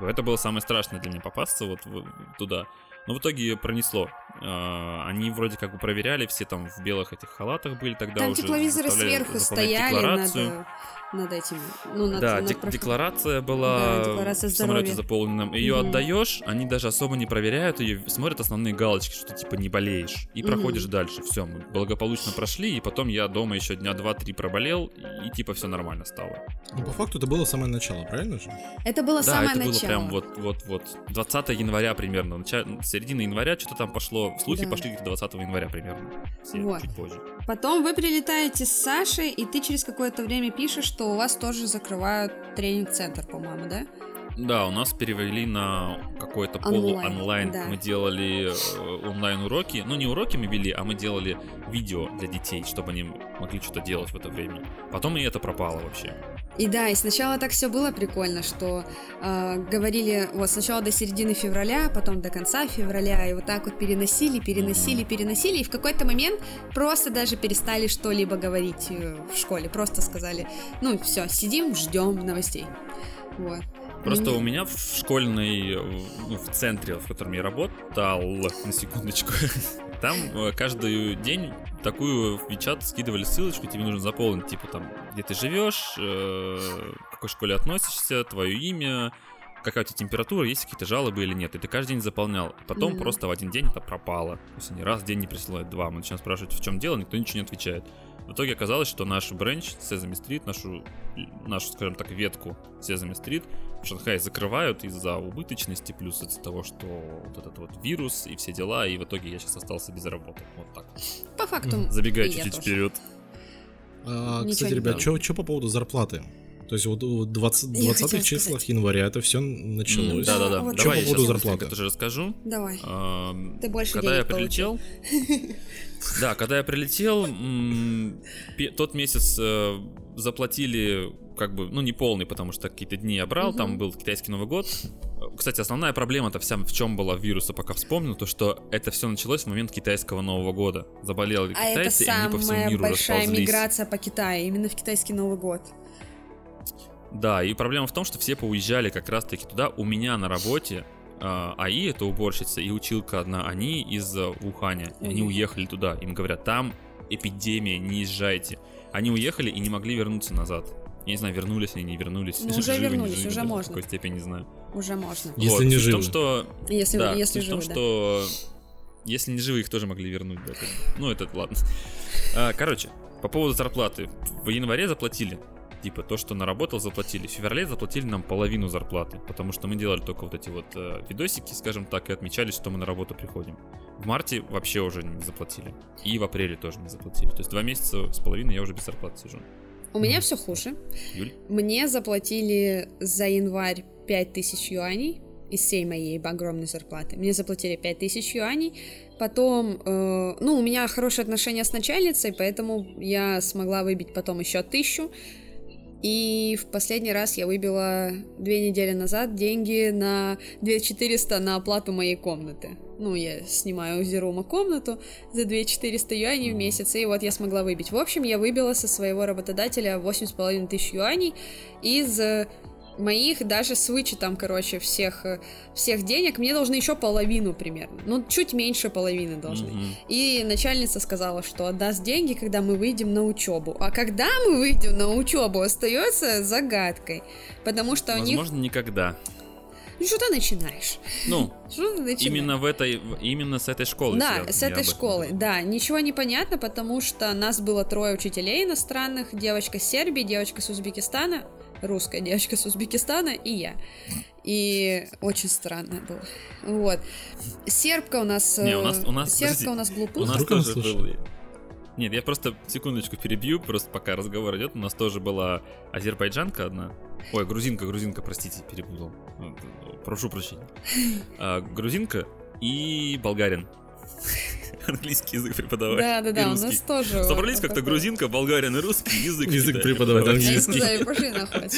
S2: Это было самое страшное для меня попасться вот в- туда. Но в итоге пронесло. А, Они вроде как бы проверяли, все там в белых этих халатах были тогда
S3: Там
S2: уже.
S3: тепловизоры сверху стояли
S2: декларацию.
S3: над, над этим. Ну, над,
S2: Да,
S3: над
S2: дек-
S3: профи-
S2: декларация была
S3: Да, декларация
S2: в самолете
S3: здоровья.
S2: заполненном. Ее
S3: Мгм.
S2: отдаешь, они даже особо не проверяют ее, смотрят основные галочки, что ты типа не болеешь. И
S3: Мгм.
S2: проходишь дальше. Все, мы благополучно прошли, и потом я дома еще дня два-три проболел, и, типа все нормально стало.
S4: Ну, по факту это было самое начало, правильно же?
S3: Это было
S2: да,
S3: самое
S2: это было
S3: начало.
S2: прям вот, вот, вот. 20 января примерно. нача- Середина января что-то там пошло. Слухи
S3: Да.
S2: пошли где-то 20 января примерно. Все,
S3: Вот.
S2: чуть позже.
S3: Потом вы прилетаете с Сашей, и ты через какое-то время пишешь, что у вас тоже закрывают тренинг-центр, по-моему, да?
S2: Да, у нас перевели на какой-то
S3: Онлайн,
S2: полу-онлайн.
S3: да.
S2: Мы делали э, онлайн-уроки. Ну, не уроки мы вели, а мы делали видео для детей, чтобы они могли что-то делать в это время. Потом и это пропало вообще.
S3: И да, и сначала так все было прикольно, что э, говорили вот сначала до середины февраля, потом до конца февраля, и вот так вот переносили, переносили, переносили, и в какой-то момент просто даже перестали что-либо говорить э, в школе, просто сказали, ну все, сидим, ждем новостей. Вот.
S2: Просто
S3: Мне-
S2: у меня в школьной, э, ну, в центре, в котором я работал, (laughs) на секундочку, там э, каждый день такую в Вичат скидывали ссылочку, тебе нужно заполнить, типа там, где ты живешь, э, к какой школе относишься, твое имя, какая у тебя температура, есть какие-то жалобы или нет. И ты каждый день заполнял. Потом
S3: Мгм.
S2: просто в один день это пропало. То есть они раз в день не присылают, два. Мы начинаем спрашивать, в чем дело, никто ничего не отвечает. В итоге оказалось, что наш бренч Sesame Street, нашу, нашу, скажем так, ветку Sesame Street в Шанхае закрывают из-за убыточности, плюс из-за того, что вот этот вот вирус и все дела, и в итоге я сейчас остался без работы. Вот так.
S3: По факту.
S2: Забегая чуть-чуть вперед.
S4: А, кстати, ребят, что по поводу зарплаты? То есть вот в 20,
S3: Я
S4: 20
S3: хотела
S4: числах
S3: сказать.
S4: января это все началось.
S3: Да,
S2: Да-да-да.
S3: вот
S2: Давай я
S4: по поводу
S2: сейчас
S4: зарплаты?
S2: тоже расскажу.
S3: Давай. Ты больше
S2: когда я прилетел, (laughs) да, когда я прилетел, тот месяц э, заплатили как бы, ну не полный, потому что какие-то дни я брал, там
S3: Мгм.
S2: был китайский Новый год. Кстати, основная проблема-то вся в чем была вируса, пока вспомнил, то что это все началось в момент китайского Нового года. Заболели
S3: А это
S2: китайцы, и они по всему
S3: самая
S2: миру
S3: большая
S2: расползлись.
S3: миграция по Китаю, именно в китайский Новый год.
S2: Да, и проблема в том, что все поуезжали как раз-таки туда. У меня на работе а, АИ, это уборщица, и училка одна, они из э, Уханя. И Они уехали туда. Им говорят, там эпидемия, не езжайте. Они уехали и не могли вернуться назад. Я не знаю, вернулись они, не вернулись.
S3: Ну, уже
S2: живы, не
S3: вернулись,
S2: живы,
S3: уже можно.
S2: В какой степени не знаю.
S3: Уже можно.
S4: Если
S2: Вот,
S4: не
S2: суть в
S4: живы.
S2: том, что...
S3: Если,
S2: да,
S3: если
S2: в том,
S3: живы, да.
S2: что... Если не живы, их тоже могли вернуть. Да. Ну, это ладно. А, короче, по поводу зарплаты. В январе заплатили. Типа, то, что наработал, заплатили. В феврале заплатили нам половину зарплаты, потому что мы делали только вот эти вот э, видосики, скажем так, и отмечали, что мы на работу приходим. В марте вообще уже не заплатили. И в апреле тоже не заплатили. То есть два месяца с половиной я уже без зарплаты сижу.
S3: У меня все хуже.
S2: Юль?
S3: Мне заплатили за январь 5000 юаней из всей моей огромной зарплаты. Мне заплатили 5000 юаней. Потом, э, ну, у меня хорошие отношения с начальницей, поэтому я смогла выбить потом еще тысячу. И в последний раз я выбила две недели назад деньги на 2400 на оплату моей комнаты. Ну, я снимаю у Зерума комнату за 2400 юаней в месяц, и вот я смогла выбить. В общем, я выбила со своего работодателя 8,5 тысяч юаней из моих, даже с вычетом, короче, всех, э, всех денег, мне должны еще половину примерно. Ну, чуть меньше половины должны.
S2: Мгм.
S3: И начальница сказала, что отдаст деньги, когда мы выйдем на учебу. А когда мы выйдем на учебу, остается загадкой. Потому что у них...
S2: Возможно, никогда.
S3: Ну, что ты начинаешь?
S2: Ну, (laughs)
S3: Что ты начинаешь?
S2: именно в этой, именно с этой школы.
S3: Да,
S2: я-
S3: с этой
S2: этом
S3: школы, да, ничего не понятно, потому что нас было трое учителей иностранных, девочка с Сербии, девочка с Узбекистана, русская девочка с Узбекистана и я. И очень странно было. Вот. Сербка у нас...
S2: Не, у
S3: э,
S2: нас- у нас-
S3: Сербка
S2: подожди,
S3: у нас
S2: У
S3: глупуха.
S2: нас тоже был... Нет, я просто секундочку перебью, просто пока разговор идет. У нас тоже была азербайджанка одна. Ой, грузинка, грузинка, простите, перепутал. Прошу прощения. (laughs) А, грузинка и болгарин. (laughs) Английский язык преподавать.
S3: Да, да, да, у нас тоже...
S2: Собрались как-то грузинка, болгарин и русский язык.
S4: Язык
S2: да,
S4: преподавать
S3: не
S4: английский.
S3: знаю, пошли нахуй.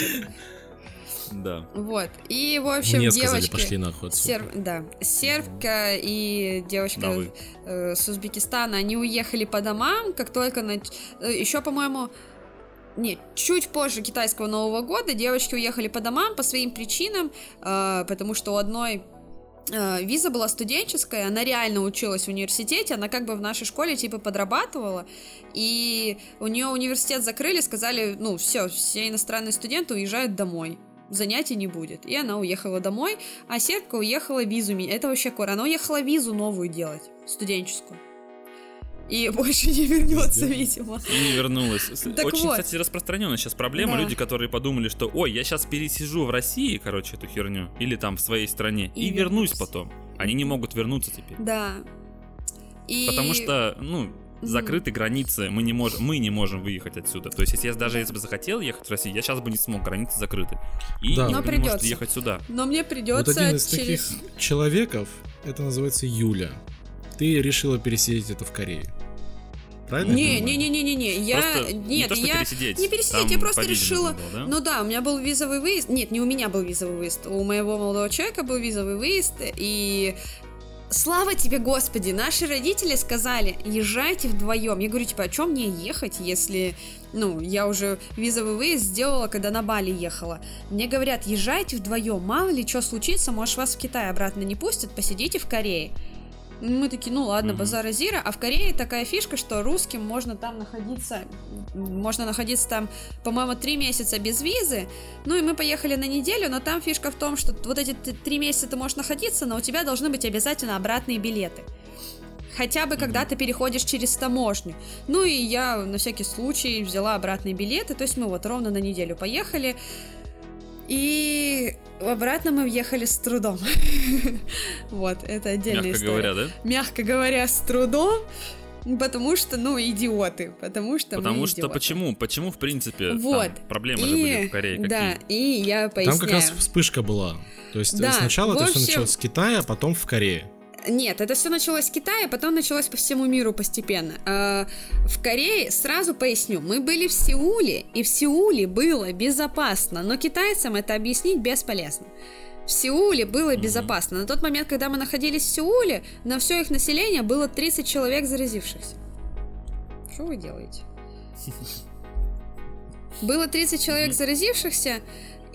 S2: Да.
S3: Вот. И, в общем,
S4: Мне
S3: девочки...
S4: сказали, пошли нахуй
S3: Да, сербка и
S2: На
S3: девочка
S2: «вы».
S3: э, с Узбекистана, они уехали по домам, как только еще, по-моему, нет, чуть позже китайского Нового года девочки уехали по домам по своим причинам, э, потому что у одной э, виза была студенческая, она реально училась в университете, она как бы в нашей школе типа подрабатывала, и у нее университет закрыли, сказали, ну все, все иностранные студенты уезжают домой. Занятий не будет. И она уехала домой, а сербка уехала визу. Это вообще кор. Она уехала визу новую делать, студенческую. И (laughs) больше не вернется, видимо.
S2: И не вернулась.
S3: Так
S2: Очень,
S3: вот.
S2: кстати, распространенная сейчас проблема.
S3: Да.
S2: Люди, которые подумали, что ой, я сейчас пересижу в России, короче, эту херню, или там в своей стране, и,
S3: И
S2: вернусь
S3: вернусь.
S2: потом. Они не могут вернуться теперь.
S3: Да. И...
S2: Потому что, ну, закрыты границы, мы не можем, мы не можем выехать отсюда. То есть, если я даже если бы захотел ехать в Россию, я сейчас бы не смог, границы закрыты. И
S4: Да.
S3: Но
S2: не может
S3: придется.
S2: ехать сюда.
S3: Но мне
S4: Вот
S3: придется
S4: один из
S3: через...
S4: таких человеков, это называется Юля. Ты решила пересидеть это в Корее. Правильно?
S3: Не, не, не, не, не, не, я
S2: Просто не
S3: нет,
S2: то, что
S3: я
S2: пересидеть.
S3: не пересидеть, я просто решила.
S2: было, да?
S3: Ну да, у меня был визовый выезд. Нет, не у меня был визовый выезд, у моего молодого человека был визовый выезд, и Слава тебе, Господи, наши родители сказали, езжайте вдвоем. Я говорю, типа, о чем мне ехать, если, ну, я уже визовый выезд сделала, когда на Бали ехала. Мне говорят, езжайте вдвоем, мало ли что случится, может вас в Китай обратно не пустят, посидите в Корее. Мы такие, ну ладно,
S2: Мгм.
S3: базара Зира. А в Корее такая фишка, что русским можно там находиться, можно находиться там, по-моему, три месяца без визы. Ну и мы поехали на неделю, но там фишка в том, что вот эти три месяца ты можешь находиться, но у тебя должны быть обязательно обратные билеты. Хотя бы когда ты переходишь через таможню. Ну и я на всякий случай взяла обратные билеты, то есть мы вот ровно на неделю поехали. И обратно мы въехали с трудом. (laughs) Вот, это отдельная
S2: Мягко
S3: история
S2: говоря, да?
S3: мягко говоря, с трудом, потому что, ну, идиоты, потому что
S2: Потому
S3: мы
S2: что
S3: идиоты.
S2: почему? Почему, в принципе, там
S3: Вот.
S2: проблемы же были в Корее какие?
S3: Да, и я поясняю.
S4: Там как раз вспышка была. То есть
S3: Да,
S4: сначала это все началось с Китая, а потом в Корее.
S3: Нет, это все началось в Китае, потом началось по всему миру постепенно. А, в Корее, сразу поясню, мы были в Сеуле, и в Сеуле было безопасно, но китайцам это объяснить бесполезно. В Сеуле было безопасно. На тот момент, когда мы находились в Сеуле, на все их население было 30 человек заразившихся. Что вы делаете? (laughs) Было 30 человек заразившихся,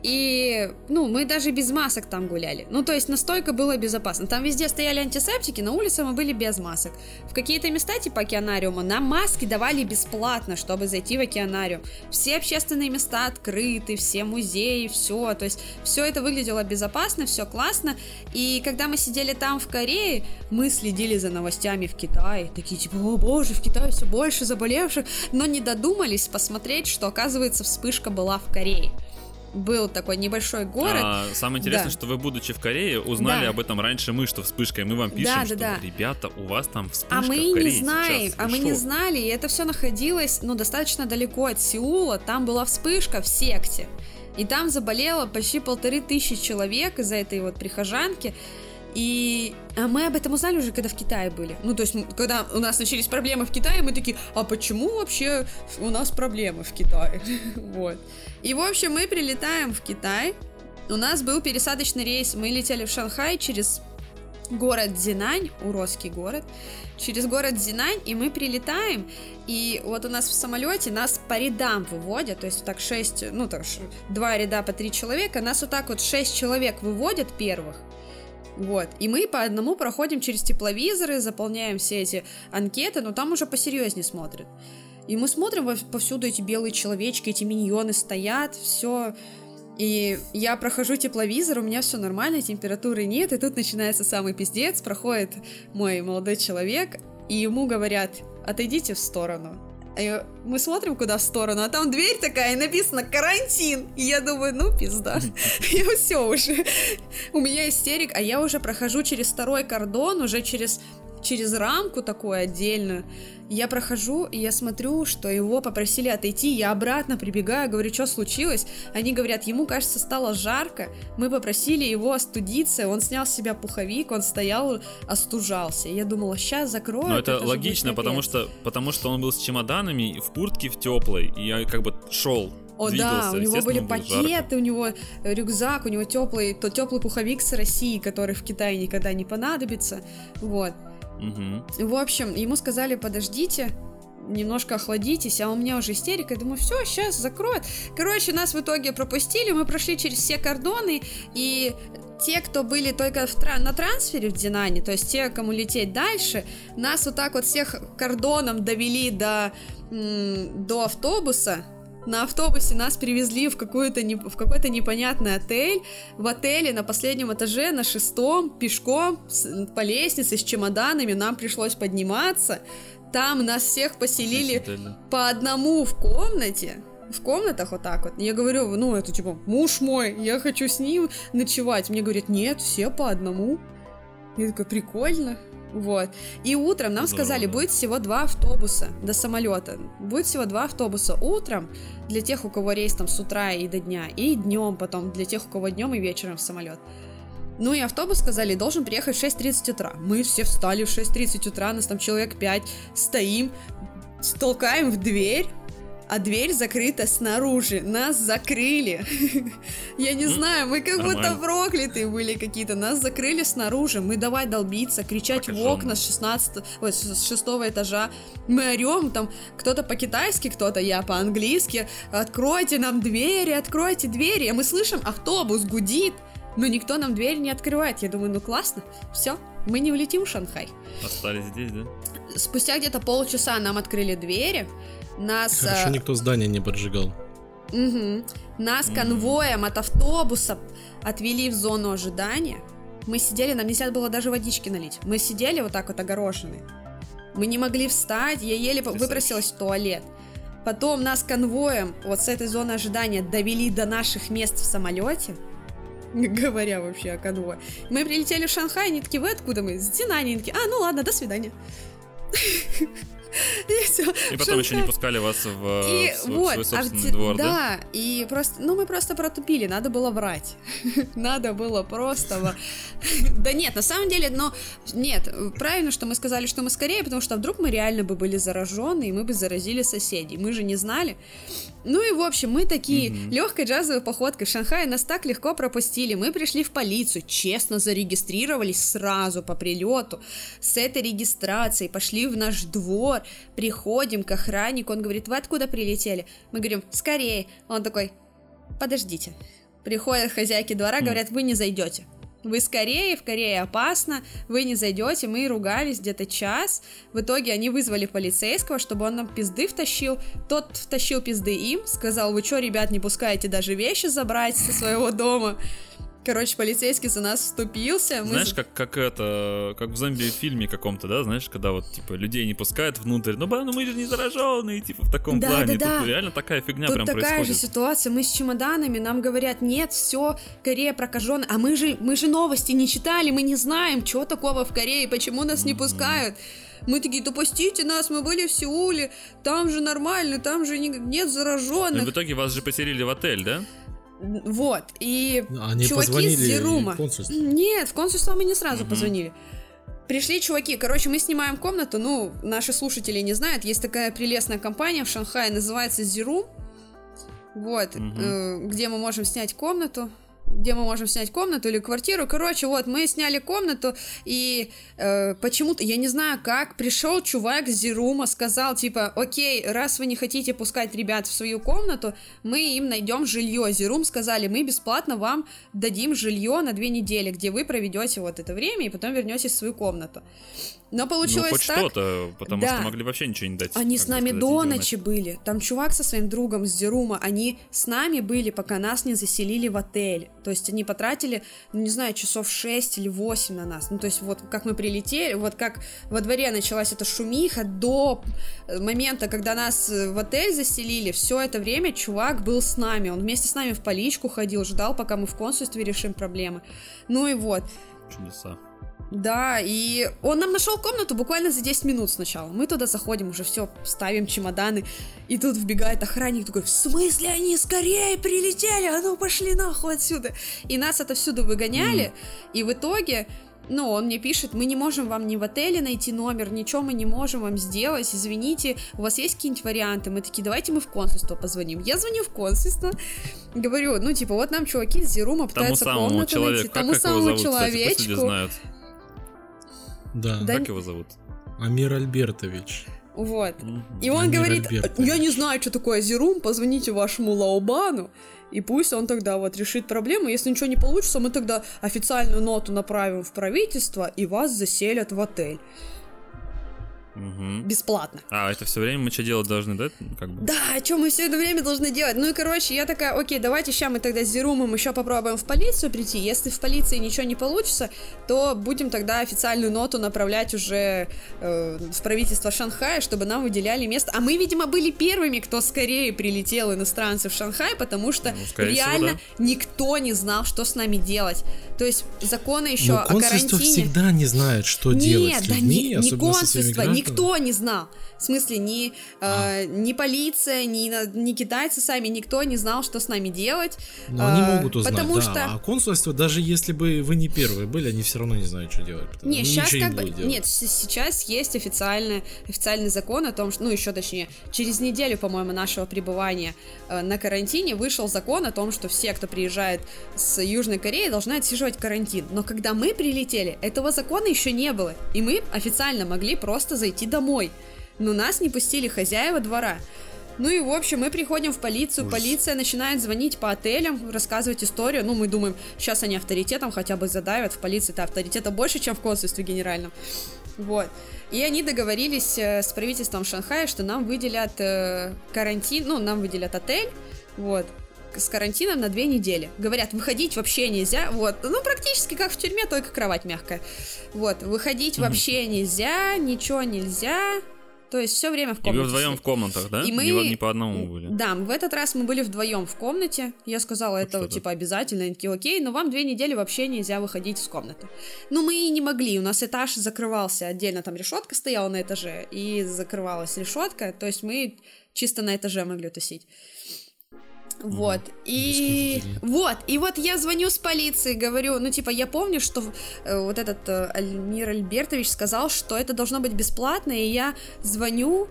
S3: и, ну, мы даже без масок там гуляли. Ну, то есть настолько было безопасно. Там везде стояли антисептики, на улице мы были без масок. В какие-то места, типа океанариума, нам маски давали бесплатно, чтобы зайти в океанариум. Все общественные места открыты, все музеи, все. То есть все это выглядело безопасно, все классно. И когда мы сидели там в Корее, мы следили за новостями в Китае. Такие типа, о боже, в Китае все больше заболевших. Но не додумались посмотреть, что оказывается вспышка была в Корее был такой небольшой город.
S2: А, самое интересное,
S3: Да.
S2: что вы, будучи в Корее, узнали
S3: Да.
S2: об этом раньше мы, что вспышка, и мы вам пишем,
S3: Да, да,
S2: что,
S3: да.
S2: ребята, у вас там вспышка
S3: А мы
S2: в Корее
S3: не знаем,
S2: сейчас.
S3: а мы не знали, и это все находилось, ну, достаточно далеко от Сеула, там была вспышка в секте, и там заболело почти полторы тысячи человек из-за этой вот прихожанки, И а мы об этом узнали уже, когда в Китае были. Ну, то есть, когда у нас начались проблемы в Китае, мы такие, а почему вообще у нас проблемы в Китае? (laughs) Вот. И, в общем, мы прилетаем в Китай. У нас был пересадочный рейс. Мы летели в Шанхай через город Зинань, уродский город, через город Зинань, и мы прилетаем, и вот у нас в самолете нас по рядам выводят, то есть вот так 6, ну так, два ряда по три человека, нас вот так вот 6 человек выводят первых, вот, и мы по одному проходим через тепловизоры, заполняем все эти анкеты, но там уже посерьезнее смотрят. И мы смотрим повсюду эти белые человечки, эти миньоны стоят, все. И я прохожу тепловизор, у меня все нормально, температуры нет, и тут начинается самый пиздец, проходит мой молодой человек, и ему говорят, отойдите в сторону. И мы смотрим куда в сторону, а там дверь такая, и написано карантин. И я думаю, ну пизда. (laughs) Я все уже. У меня истерик, а я уже прохожу через второй кордон, уже через через рамку такую отдельную. Я прохожу, и я смотрю, что его попросили отойти, я обратно прибегаю, говорю, что случилось? Они говорят, ему, кажется, стало жарко, мы попросили его остудиться, он снял с себя пуховик, он стоял, остужался. Я думала, сейчас закроют.
S2: Но это,
S3: будет
S2: логично, потому
S3: капец».
S2: что, потому что он был с чемоданами, в куртке в теплой, и я как бы шел.
S3: О, да, у него были
S2: жарко.
S3: пакеты, у него э, рюкзак, у него теплый, то теплый пуховик с России, который в Китае никогда не понадобится. Вот.
S2: Мгм.
S3: В общем, ему сказали, подождите, немножко охладитесь, а у меня уже истерика, я думаю, все, сейчас закроют. Короче, нас в итоге пропустили, мы прошли через все кордоны, и те, кто были только в на трансфере в Динане, то есть те, кому лететь дальше, нас вот так вот всех кордоном довели до, до автобуса, на автобусе нас привезли в, какую-то не- в какой-то непонятный отель. В отеле на последнем этаже, на шестом, пешком, с- по лестнице с чемоданами нам пришлось подниматься. Там нас всех поселили по одному в комнате. В комнатах вот так вот. Я говорю, ну это типа муж мой, я хочу с ним ночевать. Мне говорят, нет, все по одному. Я такая, прикольно. Вот. И утром нам
S2: Здорово,
S3: сказали,
S2: да.
S3: будет всего два автобуса до самолета. Будет всего два автобуса утром для тех, у кого рейс там с утра и до дня, и днем потом для тех, у кого днем и вечером в самолет. Ну и автобус, сказали, должен приехать в 6.30 утра. Мы все встали в 6.30 утра, нас там человек 5, стоим, столкаем в дверь, а дверь закрыта снаружи. Нас закрыли. (laughs) Я не знаю, мы как будто проклятые были какие-то. Нас закрыли снаружи. Мы давай долбиться, кричать в окна с 16 ой, с с шестого этажа. Мы орем, там кто-то по-китайски, кто-то я по-английски. Откройте нам двери, откройте двери. А мы слышим, автобус гудит. Но никто нам дверь не открывает. Я думаю, ну классно, все, мы не улетим в Шанхай.
S2: Остались здесь, да?
S3: Спустя где-то полчаса нам открыли двери. Нас,
S4: Хорошо,
S3: э,
S4: никто здание не поджигал.
S3: мгм. нас конвоем от автобуса отвели в зону ожидания. Мы сидели, нам нельзя было даже водички налить. Мы сидели вот так вот огорошенные. Мы не могли встать, я еле
S2: Потрясающе.
S3: выпросилась в туалет. Потом нас конвоем вот с этой зоны ожидания довели до наших мест в самолете. (laughs) Говоря вообще о конвое. Мы прилетели в Шанхай, они такие, вы откуда мы? С Динани. А, ну ладно, до свидания. (laughs) И всё.
S2: И потом еще не пускали вас в,
S3: И
S2: в свой,
S3: вот,
S2: свой собственный
S3: где-
S2: двор, да?
S3: да, и просто, ну мы просто протупили, надо было врать, (laughs) надо было просто, (laughs) да нет, на самом деле, но нет, правильно, что мы сказали, что мы скорее, потому что вдруг мы реально бы были заражены и мы бы заразили соседей, мы же не знали. Ну и в общем, мы такие
S2: Мгм.
S3: легкой джазовой походкой в Шанхае нас так легко пропустили, мы пришли в полицию, честно зарегистрировались сразу по прилету, с этой регистрацией пошли в наш двор, приходим к охраннику, он говорит, вы откуда прилетели? Мы говорим, скорее. Он такой, подождите. Приходят хозяйки двора,
S2: Хм.
S3: говорят, вы не зайдете. Вы скорее, в Корее опасно, вы не зайдете, мы ругались где-то час. В итоге они вызвали полицейского, чтобы он нам пизды втащил. Тот втащил пизды им, сказал, вы что, ребят, не пускаете даже вещи забрать со своего дома? Короче, полицейский за нас вступился. мы
S2: Знаешь, как, как это, как в зомби-фильме каком-то, да, знаешь, когда вот, типа, людей не пускают внутрь, ну, ну мы же не зараженные, типа, в таком
S3: Да,
S2: плане.
S3: да, да.
S2: Тут реально такая фигня
S3: Тут
S2: прям
S3: такая
S2: происходит.
S3: же ситуация, мы с чемоданами, нам говорят, нет, все, Корея прокаженная, а мы же, мы же новости не читали, мы не знаем, что такого в Корее, почему нас не
S2: Мгм.
S3: пускают. Мы такие, да пустите нас, мы были в Сеуле, там же нормально, там же не- нет
S2: Ну, и
S3: зараженных.
S2: в итоге вас же поселили в отель, да?
S3: Вот, и
S4: Они
S3: чуваки с Зерума.
S4: в?
S3: Нет, в консульство мы не сразу
S2: Мгм.
S3: позвонили. Пришли чуваки, короче, мы снимаем комнату, ну, наши слушатели не знают, есть такая прелестная компания в Шанхае, называется Зиру, вот,
S2: Мгм.
S3: э, где мы можем снять комнату, где мы можем снять комнату или квартиру. Короче, вот мы сняли комнату, и э, почему-то, я не знаю как, пришел чувак с Зирума, сказал, типа, окей, раз вы не хотите пускать ребят в свою комнату, мы им найдем жилье. Зирум сказали, мы бесплатно вам дадим жилье на две недели, где вы проведете вот это время и потом вернетесь в свою комнату. Но
S2: Ну,
S3: получилось
S2: хоть
S3: так.
S2: что-то, потому
S3: Да.
S2: что могли вообще ничего не дать.
S3: Они с нами
S2: сказать,
S3: до ночи были. Там чувак со своим другом с Зерума, они с нами были, пока нас не заселили в отель. То есть они потратили, ну не знаю, часов 6 или 8 на нас. Ну то есть вот как мы прилетели, вот как во дворе началась эта шумиха до момента, когда нас э, в отель заселили, все это время чувак был с нами. Он вместе с нами в поличку ходил, ждал, пока мы в консульстве решим проблемы. Ну и вот.
S2: Чудеса.
S3: Да, и он нам нашел комнату буквально за 10 минут сначала. Мы туда заходим, уже все, ставим чемоданы. И тут вбегает охранник такой, в смысле они скорее прилетели? А ну пошли нахуй отсюда. И нас отовсюду выгоняли. И в итоге, ну, он мне пишет, мы не можем вам ни в отеле найти номер, ничего мы не можем вам сделать, извините, у вас есть какие-нибудь варианты? Мы такие, давайте мы в консульство позвоним. Я звоню в консульство, говорю, ну, типа, вот нам чуваки из Зерума пытаются комнату найти.
S2: как,
S3: Тому
S2: как
S3: самому
S2: зовут, кстати,
S4: Да.
S3: Да
S2: Как его зовут?
S4: Амир Альбертович.
S3: Вот. И он
S4: Амир
S3: говорит,
S4: Альбертович.
S3: я не знаю, что такое Зерум, позвоните вашему Лаобану, и пусть он тогда вот решит проблему. Если ничего не получится, мы тогда официальную ноту направим в правительство, и вас заселят в отель.
S2: Мгм.
S3: Бесплатно.
S2: А, это все время мы что делать должны, да? Как бы?
S3: Да, что мы все это время должны делать? Ну и, короче, я такая, окей, давайте сейчас мы тогда с Зерумом еще попробуем в полицию прийти. Если в полиции ничего не получится, то будем тогда официальную ноту направлять уже э, в правительство Шанхая, чтобы нам выделяли место. А мы, видимо, были первыми, кто скорее прилетел иностранцы в Шанхай, потому что
S2: Ну, скорее всего,
S3: реально
S2: да.
S3: никто не знал, что с нами делать. То есть законы еще
S4: Но
S3: о карантине.
S4: всегда не знает, что делать
S3: Нет,
S4: с
S3: да
S4: людьми,
S3: не, не
S4: своими
S3: консульство. Никто не знал. В смысле, ни, э, ни полиция, ни, ни китайцы сами, никто не знал, что с нами делать.
S4: Но они
S3: э,
S4: могут узнать,
S3: Потому
S4: да.
S3: что...
S4: А консульство, даже если бы вы не первые были, они все равно не знают, что делать. потому-
S3: Не,
S4: они
S3: сейчас как
S4: не
S3: бы...
S4: делать.
S3: Нет, сейчас есть официальный, официальный закон о том, что... Ну, еще точнее, через неделю, по-моему, нашего пребывания э, на карантине вышел закон о том, что все, кто приезжает с Южной Кореи, должны отсиживать карантин. Но когда мы прилетели, этого закона еще не было. И мы официально могли просто зайти домой. Но нас не пустили хозяева двора. Ну и, в общем, мы приходим в полицию,
S4: Ужас.
S3: полиция начинает звонить по отелям, рассказывать историю. Ну, мы думаем, сейчас они авторитетом хотя бы задавят, в полиции-то авторитета больше, чем в консульстве генеральном. Вот. И они договорились э, с правительством Шанхая, что нам выделят э, карантин, ну, нам выделят отель, вот, с карантином на две недели. Говорят, выходить вообще нельзя, вот, ну, практически как в тюрьме, только кровать мягкая. Вот, выходить
S2: Мгм.
S3: вообще нельзя, ничего нельзя, то есть все время в
S2: И
S3: комнате.
S2: вы вдвоем в комнатах, да?
S3: И мы-
S2: Не, не по одному были.
S3: Да, в этот раз мы были вдвоем в комнате. Я сказала, это
S2: что-то.
S3: типа обязательно. Они такие, окей, но вам две недели вообще нельзя выходить из комнаты. Ну, мы и не могли. У нас этаж закрывался отдельно, там решетка стояла на этаже, и закрывалась решетка. То есть мы чисто на этаже могли тусить. Вот, и вот, и вот я звоню с полиции, говорю, ну, типа, я помню, что э, вот этот э, Альмир Альбертович сказал, что это должно быть бесплатно, и я звоню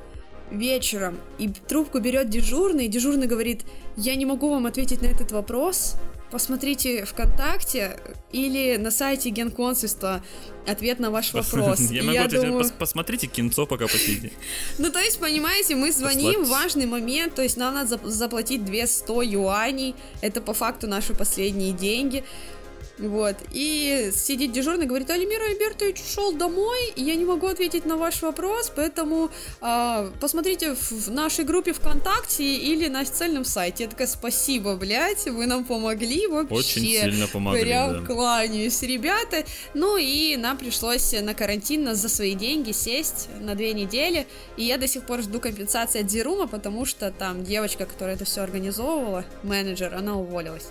S3: вечером, и трубку берет дежурный, и дежурный говорит, я не могу вам ответить на этот вопрос, посмотрите ВКонтакте или на сайте Генконсульства ответ на ваш вопрос. (laughs)
S2: Я могу ответить, посмотрите кинцо, пока посидите. (laughs)
S3: ну, то есть, понимаете, мы звоним, важный момент, то есть нам надо зап- заплатить 200 юаней, это по факту наши последние деньги. Вот, и сидит дежурный, говорит, Алимир Альбертович ушел домой, и я не могу ответить на ваш вопрос, поэтому а, посмотрите в, нашей группе ВКонтакте или на официальном сайте. Я такая, спасибо, блядь, вы нам помогли вообще.
S2: Очень сильно помогли,
S3: Прям
S2: да.
S3: кланяюсь, ребята. Ну и нам пришлось на карантин на- за свои деньги сесть на две недели. И я до сих пор жду компенсации от Зерума, потому что там девочка, которая это все организовывала, менеджер, она уволилась.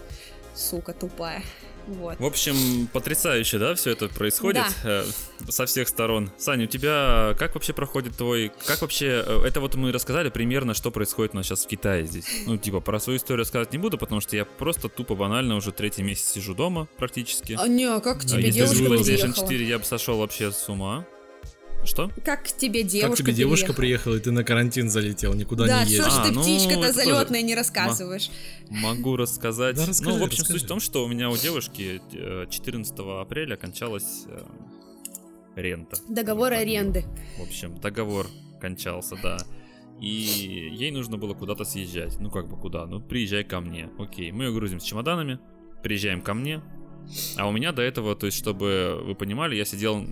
S3: Сука тупая. Вот.
S2: В общем, потрясающе, да, все это происходит
S3: Да.
S2: э, со всех сторон. Саня, у тебя как вообще проходит твой... Как вообще... э, Это вот мы рассказали примерно, что происходит у нас сейчас в Китае здесь. Ну, типа, про свою историю рассказывать не буду, потому что я просто тупо банально уже третий месяц сижу дома практически.
S3: А не, а как
S2: А
S3: тебе
S2: если бы
S3: девушка
S2: было PlayStation
S3: приехала?
S2: 4, я бы сошел вообще с ума. Что?
S3: Как к тебе девушка
S4: Как тебе девушка
S3: приехала?
S4: приехала, и ты на карантин залетел, никуда
S3: Да,
S4: не
S3: что
S4: едешь.
S3: ж
S2: А,
S3: ты
S2: ну,
S3: птичка-то залетная не рассказываешь?
S2: Могу рассказать.
S4: Да, расскажи,
S2: ну, в общем,
S4: расскажи.
S2: суть в том, что у меня у девушки э, 14 апреля кончалась э, рента.
S3: Договор аренды.
S2: В общем, договор кончался, да. И ей нужно было куда-то съезжать. Ну, как бы куда? Ну, приезжай ко мне. Окей, мы ее грузим с чемоданами, приезжаем ко мне. А у меня до этого, то есть, чтобы вы понимали, я сидел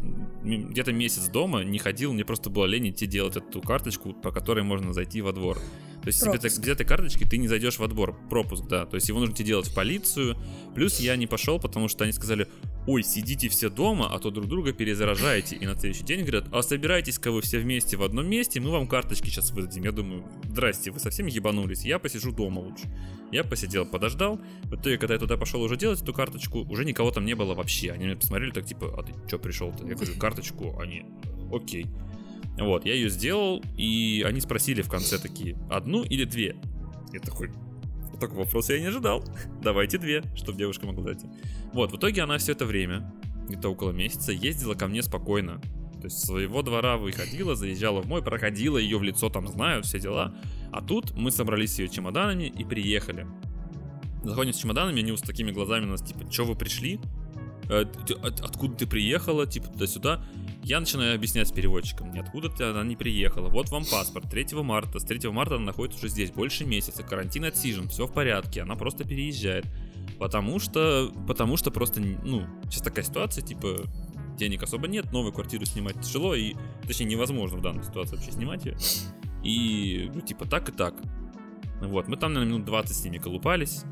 S2: где-то месяц дома, не ходил, мне просто было лень идти делать эту карточку, по которой можно зайти во двор. То есть,
S3: Пропуск.
S2: ты- без этой карточки ты не зайдешь во двор. Пропуск, да. То есть, его нужно тебе делать в полицию. Плюс я не пошел, потому что они сказали, ой, сидите все дома, а то друг друга перезаражаете. И на следующий день говорят, а собирайтесь-ка вы все вместе в одном месте, мы вам карточки сейчас выдадим. Я думаю, здрасте, вы совсем ебанулись, я посижу дома лучше. Я посидел, подождал. В итоге, когда я туда пошел уже делать эту карточку, уже никого там не было вообще. Они меня посмотрели так, типа, а ты что пришел-то? Я говорю, карточку, они, окей. Вот, я ее сделал, и они спросили в конце такие, одну или две? Я такой, вот такого вопроса я не ожидал. (laughs) Давайте две, чтобы девушка могла зайти. Вот, в итоге она все это время, где-то около месяца, ездила ко мне спокойно. То есть своего двора выходила, заезжала в мой, проходила, ее в лицо там знают, все дела. А тут мы собрались с ее чемоданами и приехали. Заходим с чемоданами, они вот с такими глазами нас, типа, что вы пришли? Э, откуда ты приехала, типа, туда-сюда. Я начинаю объяснять с переводчиком, откуда она не приехала. Вот вам паспорт, 3 марта. С 3 марта она находится уже здесь, больше месяца. Карантин отсижен, все в порядке, она просто переезжает. Потому что, потому что просто, ну, сейчас такая ситуация, типа, денег особо нет, новую квартиру снимать тяжело, и, точнее, невозможно в данной ситуации вообще снимать ее. И, ну, типа, так и так. Вот, мы там, наверное, минут 20 с ними колупались.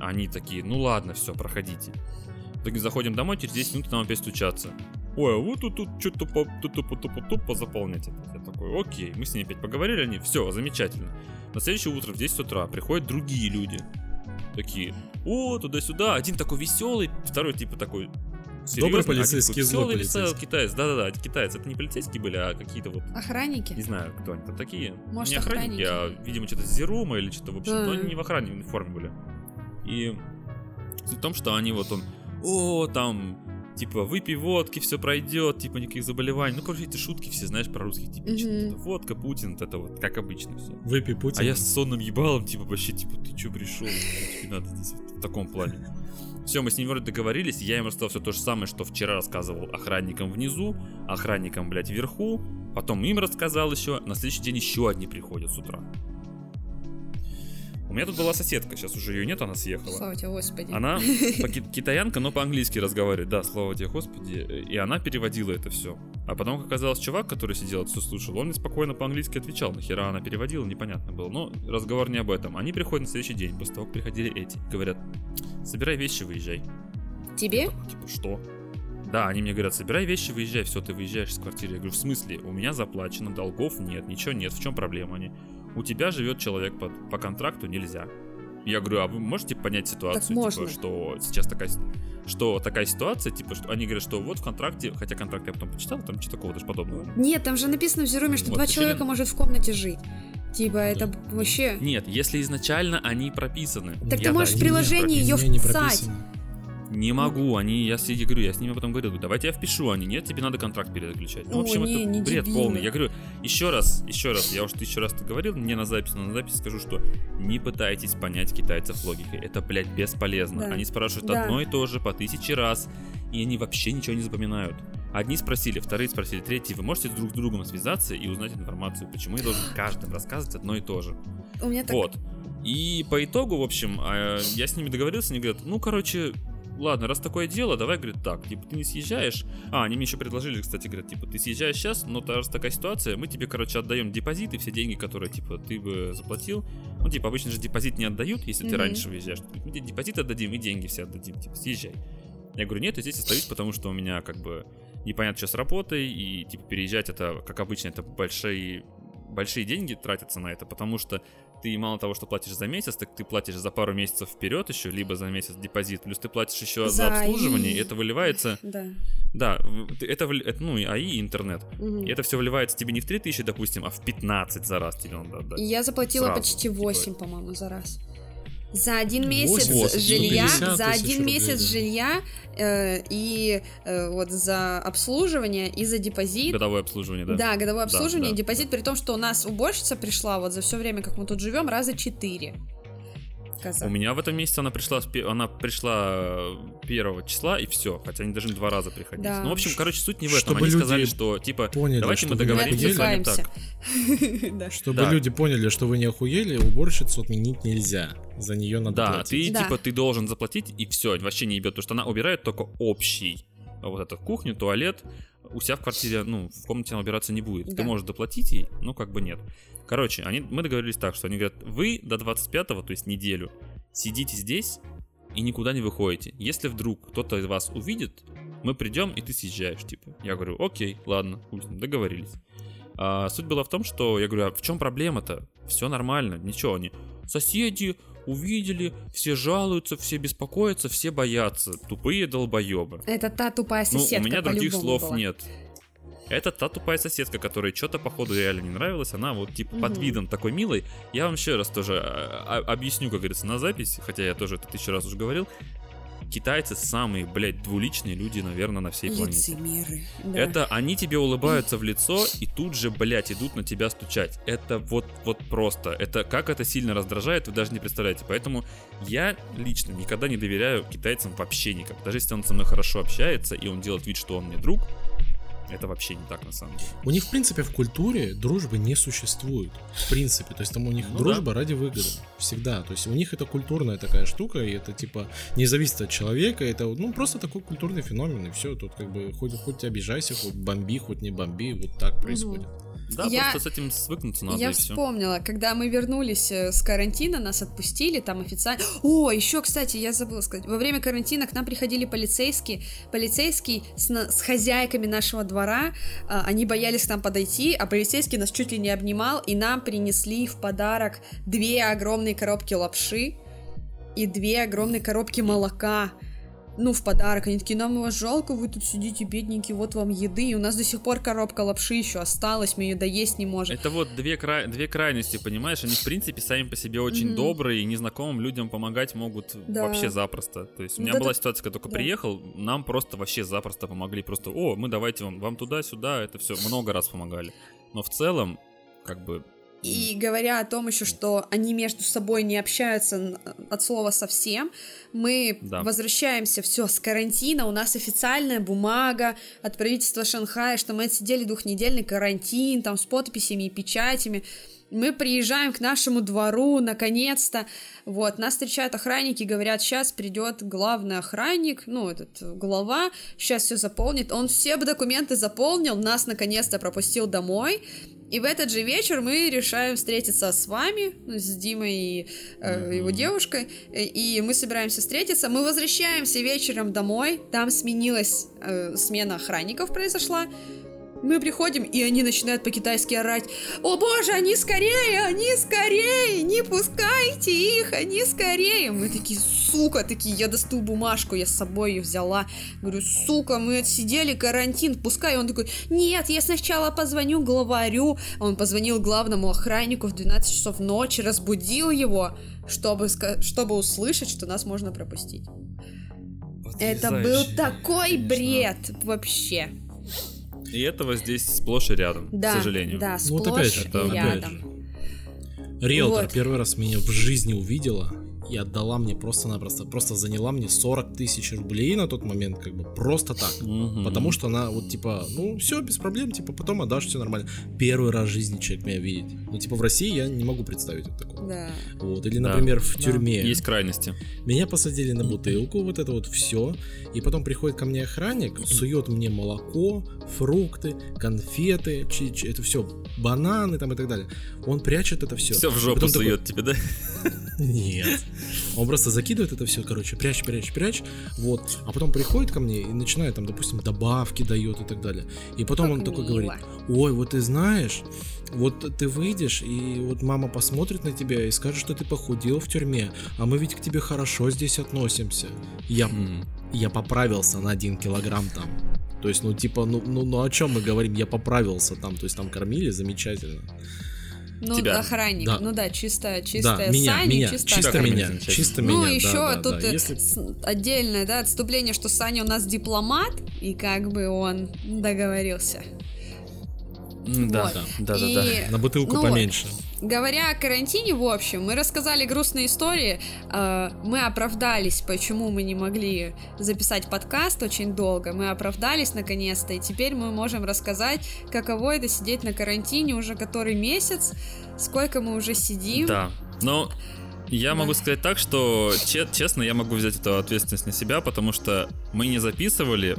S2: Они такие, ну ладно, все, проходите. В итоге заходим домой, через 10 минут нам опять стучатся. Ой, а вот тут, тут что-то по, тут, тут, тут, тут, тут позаполнять. опять». Я такой, окей, мы с ними опять поговорили, они, все, замечательно. На следующее утро в 10 утра приходят другие люди. Такие, о, туда-сюда. Один такой веселый, второй типа такой серьезный, один
S4: полицейский,
S2: такой
S4: злой полицейский.
S2: китаец. Да-да-да, китаец. Это не полицейские были, а какие-то вот
S3: Охранники?
S2: не знаю, кто они там такие.
S3: Может,
S2: не охранники,
S3: охранники.
S2: а, видимо, что-то Зерума или что-то, в общем,
S3: Да.
S2: но они не в охране в форме были. И суть в том, что они вот он, о, там, типа, выпей водки, все пройдет, типа, никаких заболеваний. Ну, короче, эти шутки все, знаешь, про русских типичные. Это водка, Путин, вот это вот, как обычно все.
S4: Выпей Путин.
S2: А я с сонным ебалом, типа, вообще, типа, ты чё пришел? Тебе надо здесь в таком плане. Все, мы с ним вроде договорились, я им рассказал все то же самое, что вчера рассказывал охранникам внизу, охранникам, блядь, вверху, потом им рассказал еще, на следующий день еще одни приходят с утра. У меня тут была соседка, сейчас уже ее нет, она съехала.
S3: Слава тебе, Господи.
S2: Она (laughs) китаянка, но по-английски разговаривает. Да, слава тебе, Господи. И она переводила это все. А потом, как оказалось, чувак, который сидел, все слушал, он мне спокойно по-английски отвечал. Нахера она переводила, непонятно было. Но разговор не об этом. Они приходят на следующий день, после того, как приходили эти. Говорят, собирай вещи, выезжай.
S3: Тебе?
S2: Такой, типа, что? Да, они мне говорят, собирай вещи, выезжай, все, ты выезжаешь из квартиры. Я говорю, в смысле? У меня заплачено, долгов нет, ничего нет, в чем проблема? Они, у тебя живет человек по, по контракту, нельзя. Я говорю, а вы можете понять ситуацию,
S3: можно.
S2: типа, что сейчас такая, что такая ситуация, типа, что они говорят, что вот в контракте, хотя контракт я потом почитал, там ничего такого даже подобного.
S3: Нет, там же написано в Зеруме, что
S2: Вот,
S3: два человека может в комнате жить. Типа, это вообще...
S2: Нет, если изначально они прописаны.
S3: Так
S2: я
S3: ты можешь в
S2: да,
S3: приложении
S2: не
S3: ее вписать.
S2: Не могу, они, я с- я говорю, я с ними потом говорю, давайте я впишу, они, нет, тебе надо контракт перезаключать. Ну, в
S3: О,
S2: общем,
S3: не,
S2: это
S3: не
S2: бред
S3: дебилы.
S2: полный. Я говорю, еще раз, еще раз, я уж тысячу раз это говорил, мне на запись, но на запись скажу, что не пытайтесь понять китайцев логикой, это, блядь, бесполезно.
S3: Да.
S2: Они спрашивают
S3: Да.
S2: одно и то же по тысяче раз, и они вообще ничего не запоминают. Одни спросили, вторые спросили, третьи, вы можете друг с другом связаться и узнать информацию, почему я должен каждым рассказывать одно и то же.
S3: У меня так...
S2: Вот. И по итогу, в общем, а, я с ними договорился, они говорят, ну, короче, ладно, раз такое дело, давай, говорит, так, типа, ты не съезжаешь. А, они мне еще предложили, кстати, говорят, типа, ты съезжаешь сейчас, но раз такая ситуация, мы тебе, короче, отдаем депозиты, все деньги, которые, типа, ты бы заплатил. Ну, типа, обычно же депозит не отдают, если ты
S3: Мгм.
S2: раньше выезжаешь. Мы тебе депозит отдадим и деньги все отдадим, типа, съезжай. Я говорю, нет, я здесь остаюсь, потому что у меня, как бы, непонятно, что с работой, и, типа, переезжать это, как обычно, это большие большие деньги тратятся на это, потому что ты мало того, что платишь за месяц, так ты платишь за пару месяцев вперед еще, либо за месяц депозит, плюс ты платишь еще за,
S3: За
S2: обслуживание, и это выливается, (laughs)
S3: Да.
S2: да, это, это, ну и АИ, и интернет.
S3: Мгм.
S2: И это все выливается тебе не в 3000, допустим, а в 15 за раз тебе надо отдать.
S3: Я заплатила
S2: Сразу,
S3: почти
S2: типа.
S3: 8, по-моему, за раз. За один месяц
S2: 8,
S3: жилья,
S4: 150
S3: за один
S4: рублей,
S3: месяц
S4: да.
S3: жилья э, и э, вот за обслуживание и за депозит.
S2: Годовое обслуживание, да?
S3: Да, годовое обслуживание
S2: да.
S3: и депозит, при том, что у нас уборщица пришла вот за все время, как мы тут живем, раза четыре. Каза.
S2: У меня в этом месяце она пришла, она пришла первого числа и все, хотя они должны два раза приходить.
S3: Да.
S2: Ну, в общем, короче, суть не в этом.
S4: Чтобы
S2: Они
S4: люди
S2: сказали, что типа,
S4: поняли,
S2: давайте
S4: что
S2: мы договоримся с вами так. (laughs)
S4: Чтобы люди поняли, что вы не охуели, уборщицу отменить нельзя. За нее надо
S2: Да,
S4: платить.
S2: ты
S3: Да.
S2: типа ты должен заплатить и все, вообще не ебет, потому что она убирает только общий. Вот эту кухню, туалет, у себя в квартире, ну, в комнате она убираться не будет.
S3: Да.
S2: Ты можешь доплатить ей, ну, как бы нет. Короче, они, мы договорились так, что они говорят, вы до 25-го, то есть неделю, сидите здесь и никуда не выходите. Если вдруг кто-то из вас увидит, мы придем, и ты съезжаешь, типа. Я говорю, окей, ладно, договорились. А, суть была в том, что я говорю, а в чем проблема-то? Все нормально, ничего, они соседи увидели, все жалуются, все беспокоятся, все боятся, тупые долбоебы.
S3: Это та тупая
S2: Ну,
S3: соседка
S2: у меня других слов
S3: была.
S2: нет. Это та тупая соседка, которой что-то, походу, реально не нравилось. Она вот, типа, под
S3: Мгм.
S2: видом такой милой. Я вам еще раз тоже а, а, объясню, как говорится, на запись, хотя я тоже это тысячу раз уже говорил. Китайцы самые, блядь, двуличные люди, наверное, на всей планете.
S3: Лицемеры. Да.
S2: Это они тебе улыбаются в лицо и тут же, блядь, идут на тебя стучать. Это вот, вот просто. Это как это сильно раздражает, вы даже не представляете. Поэтому я лично никогда не доверяю китайцам вообще никак. Даже если он со мной хорошо общается и он делает вид, что он мне друг, это вообще не так на самом деле.
S4: У них, в принципе, в культуре дружбы не существует. В принципе. То есть там у них
S2: Ну
S4: дружба ради выгоды. Всегда. То есть у них это культурная такая штука, и это типа не зависит от человека. Это ну просто такой культурный феномен, и все. Тут как бы хоть, хоть обижайся, хоть бомби, хоть не бомби, вот так происходит.
S2: Да,
S3: Я-
S2: просто с этим свыкнуться надо
S3: Я
S2: и все.
S3: вспомнила, когда мы вернулись э, с карантина, нас отпустили, там официально... О, еще, кстати, я забыла сказать, во время карантина к нам приходили полицейские, полицейский с, на- с хозяйками нашего двора, а, они боялись к нам подойти, а полицейский нас чуть ли не обнимал, и нам принесли в подарок две огромные коробки лапши и две огромные коробки молока. Ну, в подарок. Они такие, нам вас жалко, вы тут сидите, бедненькие, вот вам еды. И у нас до сих пор коробка лапши еще осталась, мы ее доесть не можем.
S2: Это вот две, кра... две крайности, понимаешь? Они, в принципе, сами по себе очень
S3: Мгм.
S2: добрые, и незнакомым людям помогать могут
S3: Да.
S2: вообще запросто. То есть у меня
S3: Да,
S2: была
S3: да.
S2: ситуация, когда только
S3: Да.
S2: приехал, нам просто вообще запросто помогли. Просто, о, мы давайте вам, вам туда-сюда, это все много раз помогали. Но в целом, как бы,
S3: И говоря о том еще, что они между собой не общаются от слова совсем, мы
S2: Да.
S3: возвращаемся все с карантина, у нас официальная бумага от правительства Шанхая, что мы отсидели двухнедельный карантин, там с подписями и печатями. Мы приезжаем к нашему двору, наконец-то, вот, нас встречают охранники, говорят, сейчас придет главный охранник, ну, этот, глава, сейчас все заполнит, он все документы заполнил, нас наконец-то пропустил домой, и в этот же вечер мы решаем встретиться с вами, с Димой и э, его девушкой, и мы собираемся встретиться. Мы возвращаемся вечером домой, там сменилась э, смена охранников произошла. Мы приходим, и они начинают по-китайски орать. О боже, они скорее, они скорее, не пускайте их, они скорее. Мы такие, сука, такие, я достаю бумажку, я с собой ее взяла. Говорю, сука, мы отсидели карантин, пускай. Он такой, нет, я сначала позвоню главарю. Он позвонил главному охраннику в 12 часов ночи, разбудил его, чтобы, чтобы услышать, что нас можно пропустить. Это был такой
S2: конечно.
S3: бред вообще.
S2: И этого здесь сплошь и рядом,
S3: Да,
S2: к сожалению.
S3: да,
S4: Ну, вот
S3: сплошь
S4: опять же,
S3: и
S2: это опять
S3: рядом.
S4: Риэлтор
S3: Вот.
S4: первый раз меня в жизни увидела и отдала мне просто-напросто, просто заняла мне 40 тысяч рублей на тот момент, как бы просто так.
S2: Мгм.
S4: Потому что она вот типа, ну все, без проблем, типа потом отдашь, все нормально. Первый раз в жизни человек меня видит. Ну типа в России я не могу представить вот такого.
S3: Да.
S4: Вот. Или,
S2: Да.
S4: например, в
S3: Да.
S4: тюрьме.
S2: Есть крайности.
S4: Меня посадили на бутылку, вот это вот все. И потом приходит ко мне охранник, сует мне молоко, фрукты, конфеты, чи- чи- это все, бананы там и так далее. Он прячет это все.
S2: Все в жопу сует тебе, да?
S4: Нет. Он просто закидывает это все, короче, прячь, прячь, прячь, вот. А потом приходит ко мне и начинает там, допустим, добавки дает и так далее. И потом
S3: Как
S4: он такой
S3: мило.
S4: говорит, ой, вот ты знаешь, вот ты выйдешь, и вот мама посмотрит на тебя и скажет, что ты похудел в тюрьме, а мы ведь к тебе хорошо здесь относимся. Я, я поправился на один килограмм там. То есть, ну, типа, ну, ну, ну о чем мы говорим? Я поправился там, то есть там кормили замечательно.
S3: Ну,
S2: Тебя.
S3: охранник.
S4: Да.
S3: Ну да, чисто, чистая
S4: да, меня,
S3: Саня,
S4: меня,
S3: чисто
S4: чисто
S2: охранник.
S4: меня, чисто
S3: Ну,
S4: меня.
S3: еще
S4: да, да,
S3: тут
S4: да.
S3: э,
S4: Если-
S3: отдельное, да, отступление, что Саня у нас дипломат, и как бы он договорился.
S2: Да,
S3: Вот.
S2: да, да,
S3: И,
S2: да.
S4: На бутылку
S3: ну вот,
S4: поменьше.
S3: Говоря о карантине, в общем, мы рассказали грустные истории, э, мы оправдались, почему мы не могли записать подкаст очень долго, мы оправдались наконец-то, и теперь мы можем рассказать, каково это сидеть на карантине уже который месяц, сколько мы уже сидим.
S2: Да, но я могу сказать так, что че- честно, я могу взять эту ответственность на себя, потому что мы не записывали,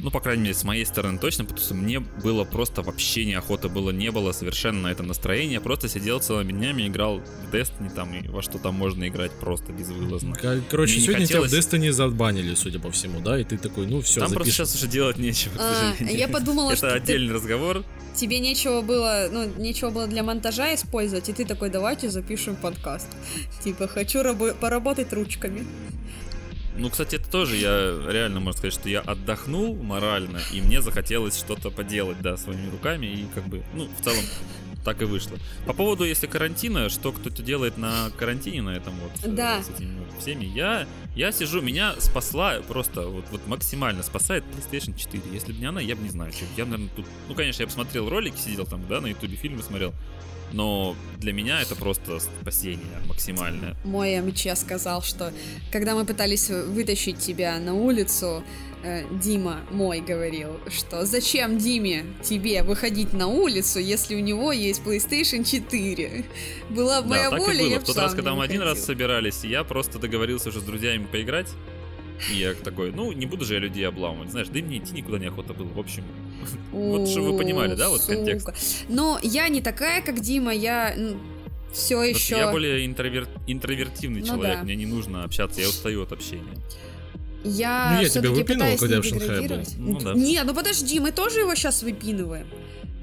S2: ну, по крайней мере, с моей стороны точно, потому что мне было просто вообще неохота было, не было совершенно на это настроения, я просто сидел целыми днями, играл в Destiny там и во что там можно играть просто безвылазно.
S4: Ко- Короче,
S2: Мне не
S4: сегодня
S2: хотелось-
S4: тебя в Destiny забанили, судя по всему, да? И ты такой, ну все,
S2: Там просто
S4: запишем.
S2: сейчас уже делать нечего.
S3: А, я подумала,
S2: Это
S3: что ты-
S2: отдельный разговор.
S3: Тебе нечего было, ну, нечего было для монтажа использовать, и ты такой, давайте запишем подкаст. Типа, хочу рабо- поработать ручками.
S2: Ну, кстати, это тоже я реально можно сказать, что я отдохнул морально, и мне захотелось что-то поделать, да, своими руками, и как бы, ну, в целом так и вышло. По поводу, если карантина, что кто-то делает на карантине на этом вот, э,
S3: Да.
S2: с этими вот всеми, я, я сижу, меня спасла просто, вот, вот максимально спасает PlayStation 4. Если бы не она, я бы не знаю, что я, наверное, тут, ну, конечно, я бы смотрел ролики, сидел там, да, на ютубе фильмы смотрел, но для меня это просто спасение максимальное.
S3: Мой МЧ сказал, что когда мы пытались вытащить тебя на улицу, э, Дима мой говорил, что зачем Диме тебе выходить на улицу, если у него есть PlayStation 4? Была бы моя
S2: да, так
S3: воля,
S2: и было.
S3: я
S2: В тот раз, когда мы один раз
S3: выходил.
S2: собирались, я просто договорился уже с друзьями поиграть. И я такой, ну, не буду же я людей обламывать. Знаешь, да и мне идти никуда не охота было. В общем, (laughs) вот чтобы вы понимали, да, вот контекст.
S3: Но я не такая, как Дима, я все еще...
S2: Я более интровер- интровертивный
S3: Ну
S2: человек, мне не нужно общаться, я устаю от общения.
S3: Я,
S4: Ну, я тебя выпинывал, когда я в Шанхае был.
S2: Ну да.
S3: Не, ну подожди, мы тоже его сейчас выпинываем.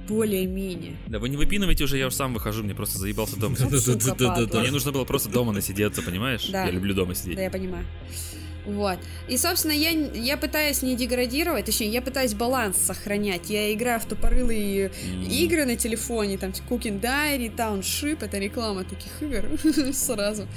S3: Более-менее.
S2: Да вы не выпинываете уже, я уже сам выхожу, мне просто заебался дома. Мне нужно было просто дома насидеться, понимаешь?
S3: Да.
S2: Я люблю дома сидеть.
S3: Да, я понимаю. Вот. И, собственно, я, я пытаюсь не деградировать, точнее, я пытаюсь баланс сохранять. Я играю в тупорылые
S2: М.
S3: игры на телефоне, там, Cooking Diary, Township, это реклама таких игр (laughs) сразу.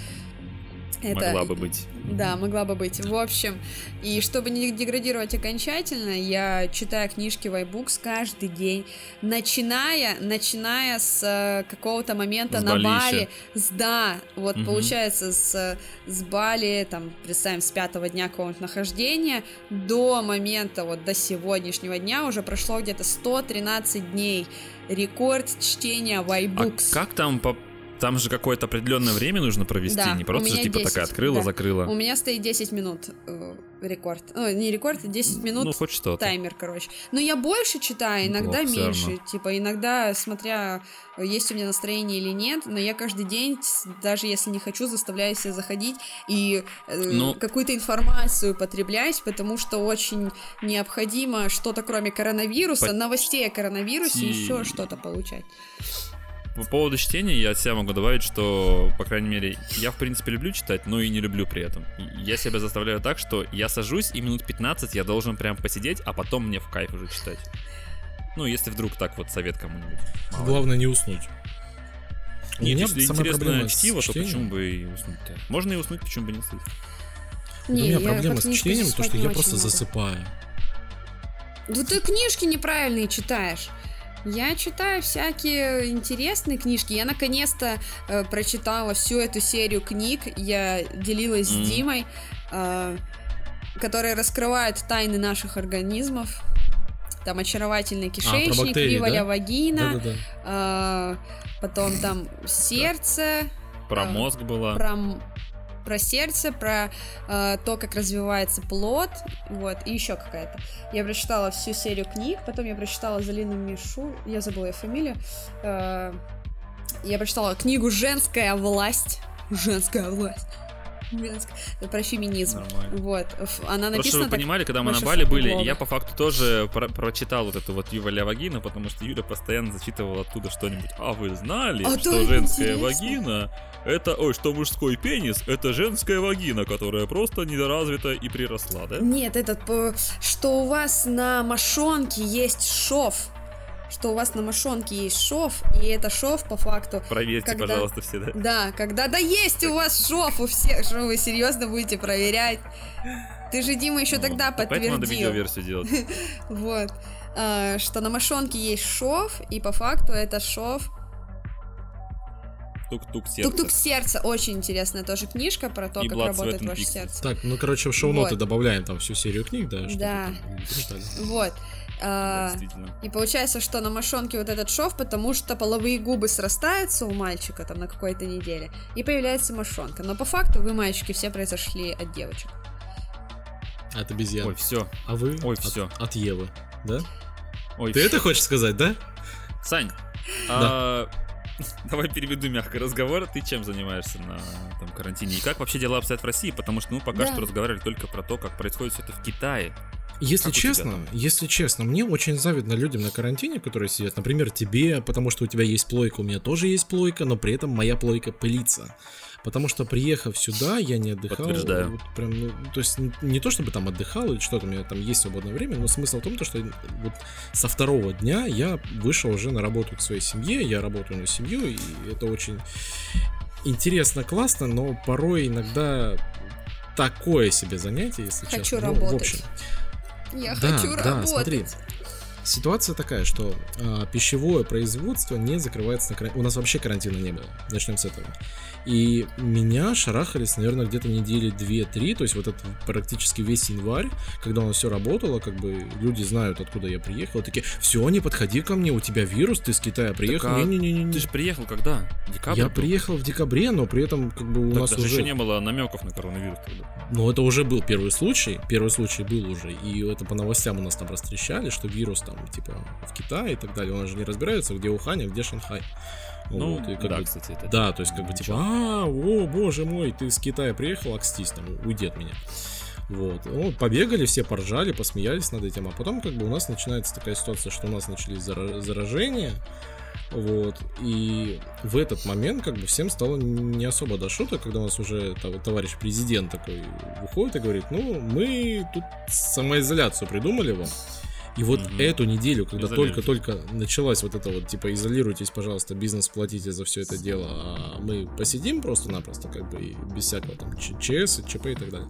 S2: Могла бы быть.
S3: Да, могла бы быть. В общем, и чтобы не деградировать окончательно, я читаю книжки в iBooks каждый день, начиная, начиная с э, какого-то момента
S2: С
S3: на. Бали. С, да, вот
S2: Мгм.
S3: получается с, с Бали, там, представим, с пятого дня какого-нибудь нахождения до момента, вот до сегодняшнего дня уже прошло где-то 113 дней. Рекорд чтения в
S2: А
S3: iBooks.
S2: как там по... Там же какое-то определенное время нужно провести,
S3: Да,
S2: не просто же, типа
S3: 10,
S2: такая открыла,
S3: да.
S2: закрыла.
S3: У меня стоит 10 минут э, рекорд. О, не рекорд, а 10 минут
S2: Ну, хоть что-то.
S3: таймер, короче. Но я больше читаю, иногда
S2: Неплохо всё
S3: меньше. Типа, иногда, смотря, есть у меня настроение или нет, но я каждый день, даже если не хочу, заставляю себя заходить и э,
S2: Ну.
S3: какую-то информацию потреблять, потому что очень необходимо что-то, кроме коронавируса,
S2: По-
S3: новостей о коронавирусе,
S2: Ти-
S3: еще что-то получать.
S2: По поводу чтения я от себя могу добавить, что, по крайней мере, я, в принципе, люблю читать, но и не люблю при этом. Я себя заставляю так, что я сажусь, и минут 15 я должен прям посидеть, а потом мне в кайф уже читать. Ну, если вдруг так вот совет кому-нибудь. Мало ли.
S4: Главное не уснуть. У
S2: Нет,
S4: меня
S2: если
S4: с
S2: чтиво, то почему бы и уснуть-то? Можно и уснуть, почему бы не слышать.
S4: У
S3: Не,
S4: меня
S3: я
S4: проблема с чтением, то, что я просто засыпаю.
S3: Да ты книжки неправильные читаешь. Я читаю всякие интересные книжки. Я наконец-то э, прочитала всю эту серию книг. Я делилась
S2: Мгм.
S3: с Димой, э, которые раскрывают тайны наших организмов. Там очаровательный кишечник,
S4: А, бактерии,
S3: криволя
S4: да?
S3: вагина, э, потом там сердце,
S2: Про
S3: А,
S2: мозг было.
S3: про, про сердце, про э, то, как развивается плод, вот, и еще какая-то. Я прочитала всю серию книг, потом я прочитала Залину Мишу, я забыла ее фамилию, э, я прочитала книгу «Женская власть», «Женская власть», Про феминизм.
S2: Нормально.
S3: Вот. Она
S2: Просто, чтобы
S3: написана
S2: вы
S3: так...
S2: понимали, когда мы на Бали были, я по факту тоже про- прочитал вот эту вот Юва Ля Вагина, потому что Юля постоянно зачитывала оттуда что-нибудь. А вы знали,
S3: А
S2: что
S3: то
S2: женская
S3: интересно.
S2: вагина это, ой, что мужской пенис это женская вагина, которая просто недоразвита и приросла, да?
S3: Нет, этот, по- что у вас на мошонке есть шов. Что у вас на мошонке есть шов, и это шов по факту.
S2: Проверьте,
S3: Когда-
S2: пожалуйста, все, да?
S3: Да, когда да есть у вас шов у всех, что вы серьезно будете проверять. Ты же, Дима, еще тогда
S2: Вот. Поэтому надо
S3: подтвердил.
S2: видеоверсию делать. (laughs)
S3: Вот. А, что на мошонке есть шов, и по факту это шов.
S2: Тук-тук сердце.
S3: Тук-тук сердце. Очень интересная тоже книжка про то,
S2: И
S3: как
S2: Blood,
S3: работает ваше сердце.
S4: Так, ну, короче, в шоу-ноты
S3: Вот.
S4: добавляем там всю серию книг, да?
S3: Да. Вот.
S2: Да,
S3: А. И получается, что на мошонке вот этот шов, потому что половые губы срастаются у мальчика там на какой-то неделе, и появляется мошонка. Но по факту вы, мальчики, все произошли от девочек.
S4: От обезьян.
S2: Ой, все.
S4: А вы?
S2: Ой,
S4: от,
S2: всё.
S4: От Евы, да?
S2: Ой,
S4: Ты
S2: всё.
S4: это хочешь сказать, да?
S2: Сань, а, (laughs) давай переведу мягкий разговор. Ты чем занимаешься на там, карантине? И как вообще дела обстоят в России? Потому что мы пока
S3: Да.
S2: что разговаривали только про то, как происходит все это в Китае.
S4: Если
S2: Как
S4: честно, если честно, мне очень завидно людям на карантине, которые сидят. Например, тебе, потому что у тебя есть плойка, у меня тоже есть плойка, но при этом моя плойка пылится. Потому что приехав сюда, я не отдыхал.
S2: Подтверждаю.
S4: вот прям, ну, то есть не, не то чтобы там отдыхал или что-то, у меня там есть свободное время, но смысл в том, то, что вот со второго дня я вышел уже на работу к своей семье, я работаю на семью, и это очень интересно, классно, но порой иногда такое себе занятие, если
S3: Хочу
S4: честно. Ну,
S3: работать.
S4: в общем,
S3: Я
S4: да,
S3: хочу
S4: да,
S3: работать.
S4: смотри. Ситуация такая, что а, пищевое производство не закрывается на карантин. У нас вообще карантина не было. Начнем с этого. И меня шарахались, наверное, где-то недели 2-3, то есть вот это практически весь январь, когда у нас все работало, как бы люди знают, откуда я приехал, такие, все, не подходи ко мне, у тебя вирус, ты с Китая приехал.
S2: а
S4: Не-не-не-не.
S2: Ты же приехал когда? Декабрь?
S4: Я
S2: был?
S4: приехал в декабре, но при этом как бы у
S2: Так
S4: нас
S2: даже
S4: уже...
S2: еще не было намеков на коронавирус тогда.
S4: Но это уже был первый случай, первый случай был уже, и это по новостям у нас там растрещали, что вирус там, типа, в Китае и так далее, нас же не разбираются, где Ухань, а где Шанхай.
S2: Ну,
S4: Вот, и как
S2: да,
S4: бы-
S2: кстати, это...
S4: да, то есть как бы типа, а, о, боже мой, ты с Китая приехал, акстись там, уйди от меня. Вот, ну, побегали, все поржали, посмеялись над этим, а потом как бы у нас начинается такая ситуация, что у нас начались зара- заражения, вот, и в этот момент как бы всем стало не особо до шуток, когда у нас уже тов- товарищ президент такой выходит и говорит, ну, мы тут самоизоляцию придумали вам, и вот
S2: Мгм.
S4: эту неделю, когда только-только началась вот это вот, типа, изолируйтесь, пожалуйста, бизнес платите за все это дело, а мы посидим просто-напросто, как бы, и без всякого там ЧС, ЧП и так далее,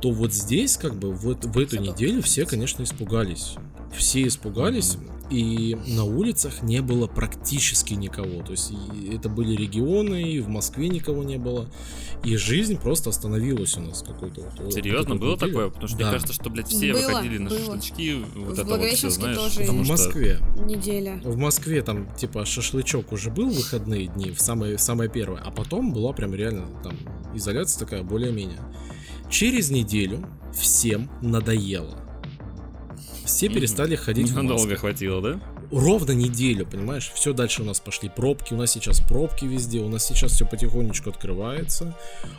S4: то вот здесь, как бы, вот в эту неделю все, конечно, испугались. Все испугались, и на улицах не было практически никого. То есть это были регионы, и в Москве никого не было. И жизнь просто остановилась у нас какой-то вот.
S2: Серьезно, было
S4: неделю.
S2: такое? Потому что
S4: Да.
S2: мне кажется, что, блядь, все
S3: Было,
S2: выходили на
S3: было.
S2: шашлычки, вот
S3: В
S2: это вот все, знаешь.
S3: тоже
S2: потому
S4: В
S2: что-
S4: Москве.
S3: Неделя.
S4: В Москве там типа шашлычок уже был в выходные дни, в самое, самое первое, а потом была прям реально там изоляция такая более-менее. Через неделю всем надоело. Все перестали ходить в
S2: Надолго хватило, да?
S4: Ровно неделю, понимаешь? Все дальше у нас пошли пробки, у нас сейчас пробки везде, у нас сейчас все потихонечку открывается.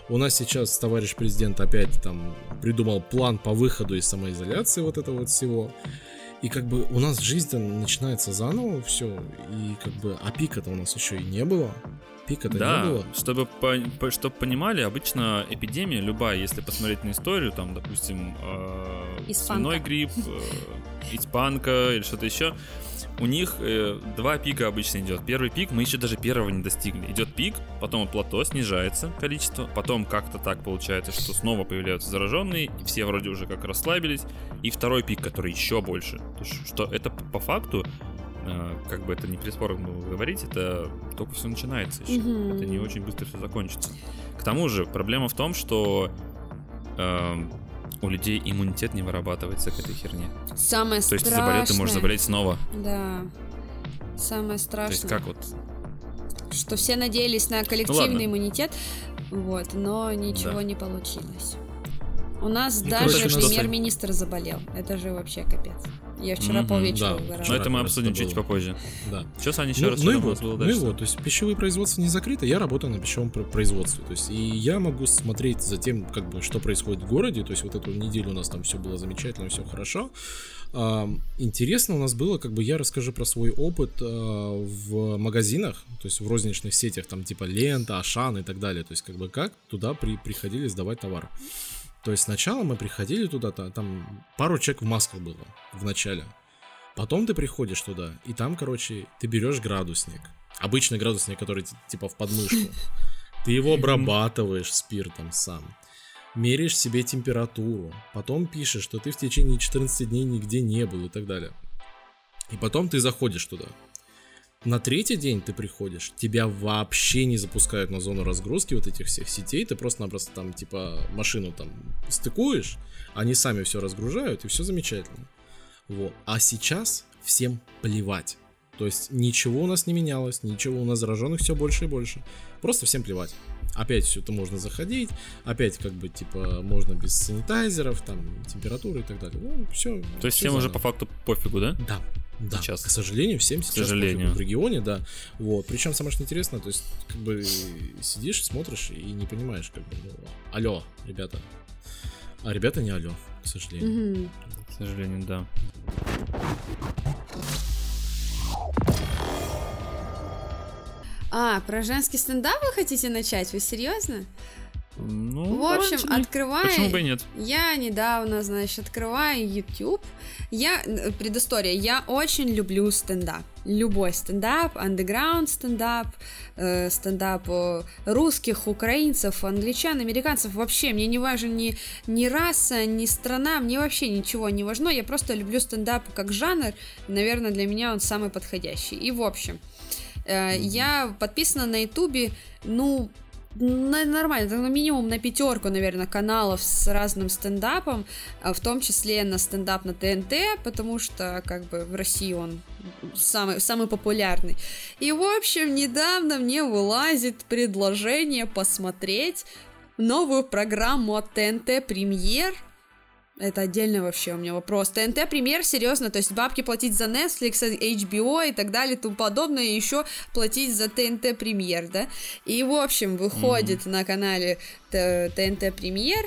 S4: У нас сейчас товарищ президент опять там придумал план по выходу из самоизоляции вот этого вот всего. И как бы у нас жизнь начинается заново все, и как бы, а пика-то у нас еще и не было. Пика-то не
S2: Да,
S4: было.
S2: чтобы, чтобы понимали, обычно эпидемия любая, если посмотреть на историю, там, допустим, э,
S3: Испанка.
S2: свиной грипп, э, испанка или что-то еще, у них э, два пика обычно идет. Первый пик мы еще даже первого не достигли. Идет пик, потом плато снижается количество, потом как-то так получается, что снова появляются зараженные, и все вроде уже как расслабились, и второй пик, который еще больше. То есть, что это по факту как бы это не прискорбно говорить, это только все начинается еще.
S3: Мгм.
S2: Это не очень быстро все закончится. К тому же, проблема в том, что эм, у людей иммунитет не вырабатывается к этой херне.
S3: Самое
S2: То есть ты
S3: страшное.
S2: заболел, ты можешь заболеть снова.
S3: Да. Самое
S2: То
S3: страшное.
S2: есть как вот...
S3: Что все надеялись на коллективный
S2: ладно.
S3: иммунитет, вот, но ничего
S2: Да.
S3: не получилось. У нас
S4: Ну,
S3: даже премьер-министр заболел. Это же вообще капец. Я вчера
S2: Мгм,
S3: полвечера
S4: да.
S2: Но это мы обсудим
S4: это
S2: чуть
S4: было.
S2: попозже.
S4: Да.
S2: Что, Саня, еще
S4: Ну,
S2: раз,
S4: ну и вот,
S2: было
S4: ну и вот, то есть пищевые производства не закрыты, я работаю на пищевом пр- производстве, то есть и я могу смотреть за тем, как бы, что происходит в городе, то есть вот эту неделю у нас там все было замечательно, все хорошо. А, интересно у нас было, как бы я расскажу про свой опыт а, в магазинах, то есть в розничных сетях, там типа Лента, Ашан и так далее, то есть как бы как туда при, приходили сдавать товар. То есть сначала мы приходили туда, та- там пару человек в масках было в начале. Потом ты приходишь туда, и там, короче, ты берешь градусник. Обычный градусник, который ти- типа в подмышку. (laughs) Ты его обрабатываешь спиртом сам. Меряешь себе температуру. Потом пишешь, что ты в течение 14 дней нигде не был и так далее. И потом ты заходишь туда. На третий день ты приходишь, тебя вообще не запускают на зону разгрузки вот этих всех сетей, ты просто-напросто там типа машину там стыкуешь, они сами все разгружают и все замечательно. Вот. А сейчас всем плевать. То есть ничего у нас не менялось, ничего у нас зараженных все больше и больше. Просто всем плевать. Опять все это можно заходить, опять как бы типа можно без санитайзеров, там температуры и так далее. Ну, все.
S2: То есть всем уже по факту пофигу, да?
S4: Да. Да,
S2: Сейчас.
S4: к сожалению, всем сейчас
S2: сожалению.
S4: пофигу в регионе, да. Вот. Причем самое что интересно, то есть, как бы сидишь, смотришь и не понимаешь, как бы, ну, алло, ребята. А ребята не алло, к сожалению.
S3: Мгм.
S2: К сожалению, да.
S3: А, про женский стендап вы хотите начать? Вы серьезно?
S2: Ну,
S3: В общем, открывай.
S2: Почему бы и нет?
S3: Я недавно, значит, открываю YouTube. Я, предыстория, я очень люблю стендап. Любой стендап, андеграунд стендап, э, стендап э, русских, украинцев, англичан, американцев. Вообще, мне не важен ни, ни раса, ни страна, мне вообще ничего не важно. Я просто люблю стендап как жанр. Наверное, для меня он самый подходящий. И в общем, э, я подписана на Ютубе, ну, нормально, это, ну, минимум на пятерку, наверное, каналов с разным стендапом, а в том числе на стендап на ТНТ, потому что как бы в России он самый, самый популярный. И в общем, недавно мне вылазит предложение посмотреть новую программу от ТНТ Премьер. Это отдельно вообще у меня вопрос. ТНТ премьер, серьезно, то есть бабки платить за Netflix, HBO и так далее и тому подобное, и еще платить за ТНТ премьер, да? И, в общем, выходит на канале ТНТ премьер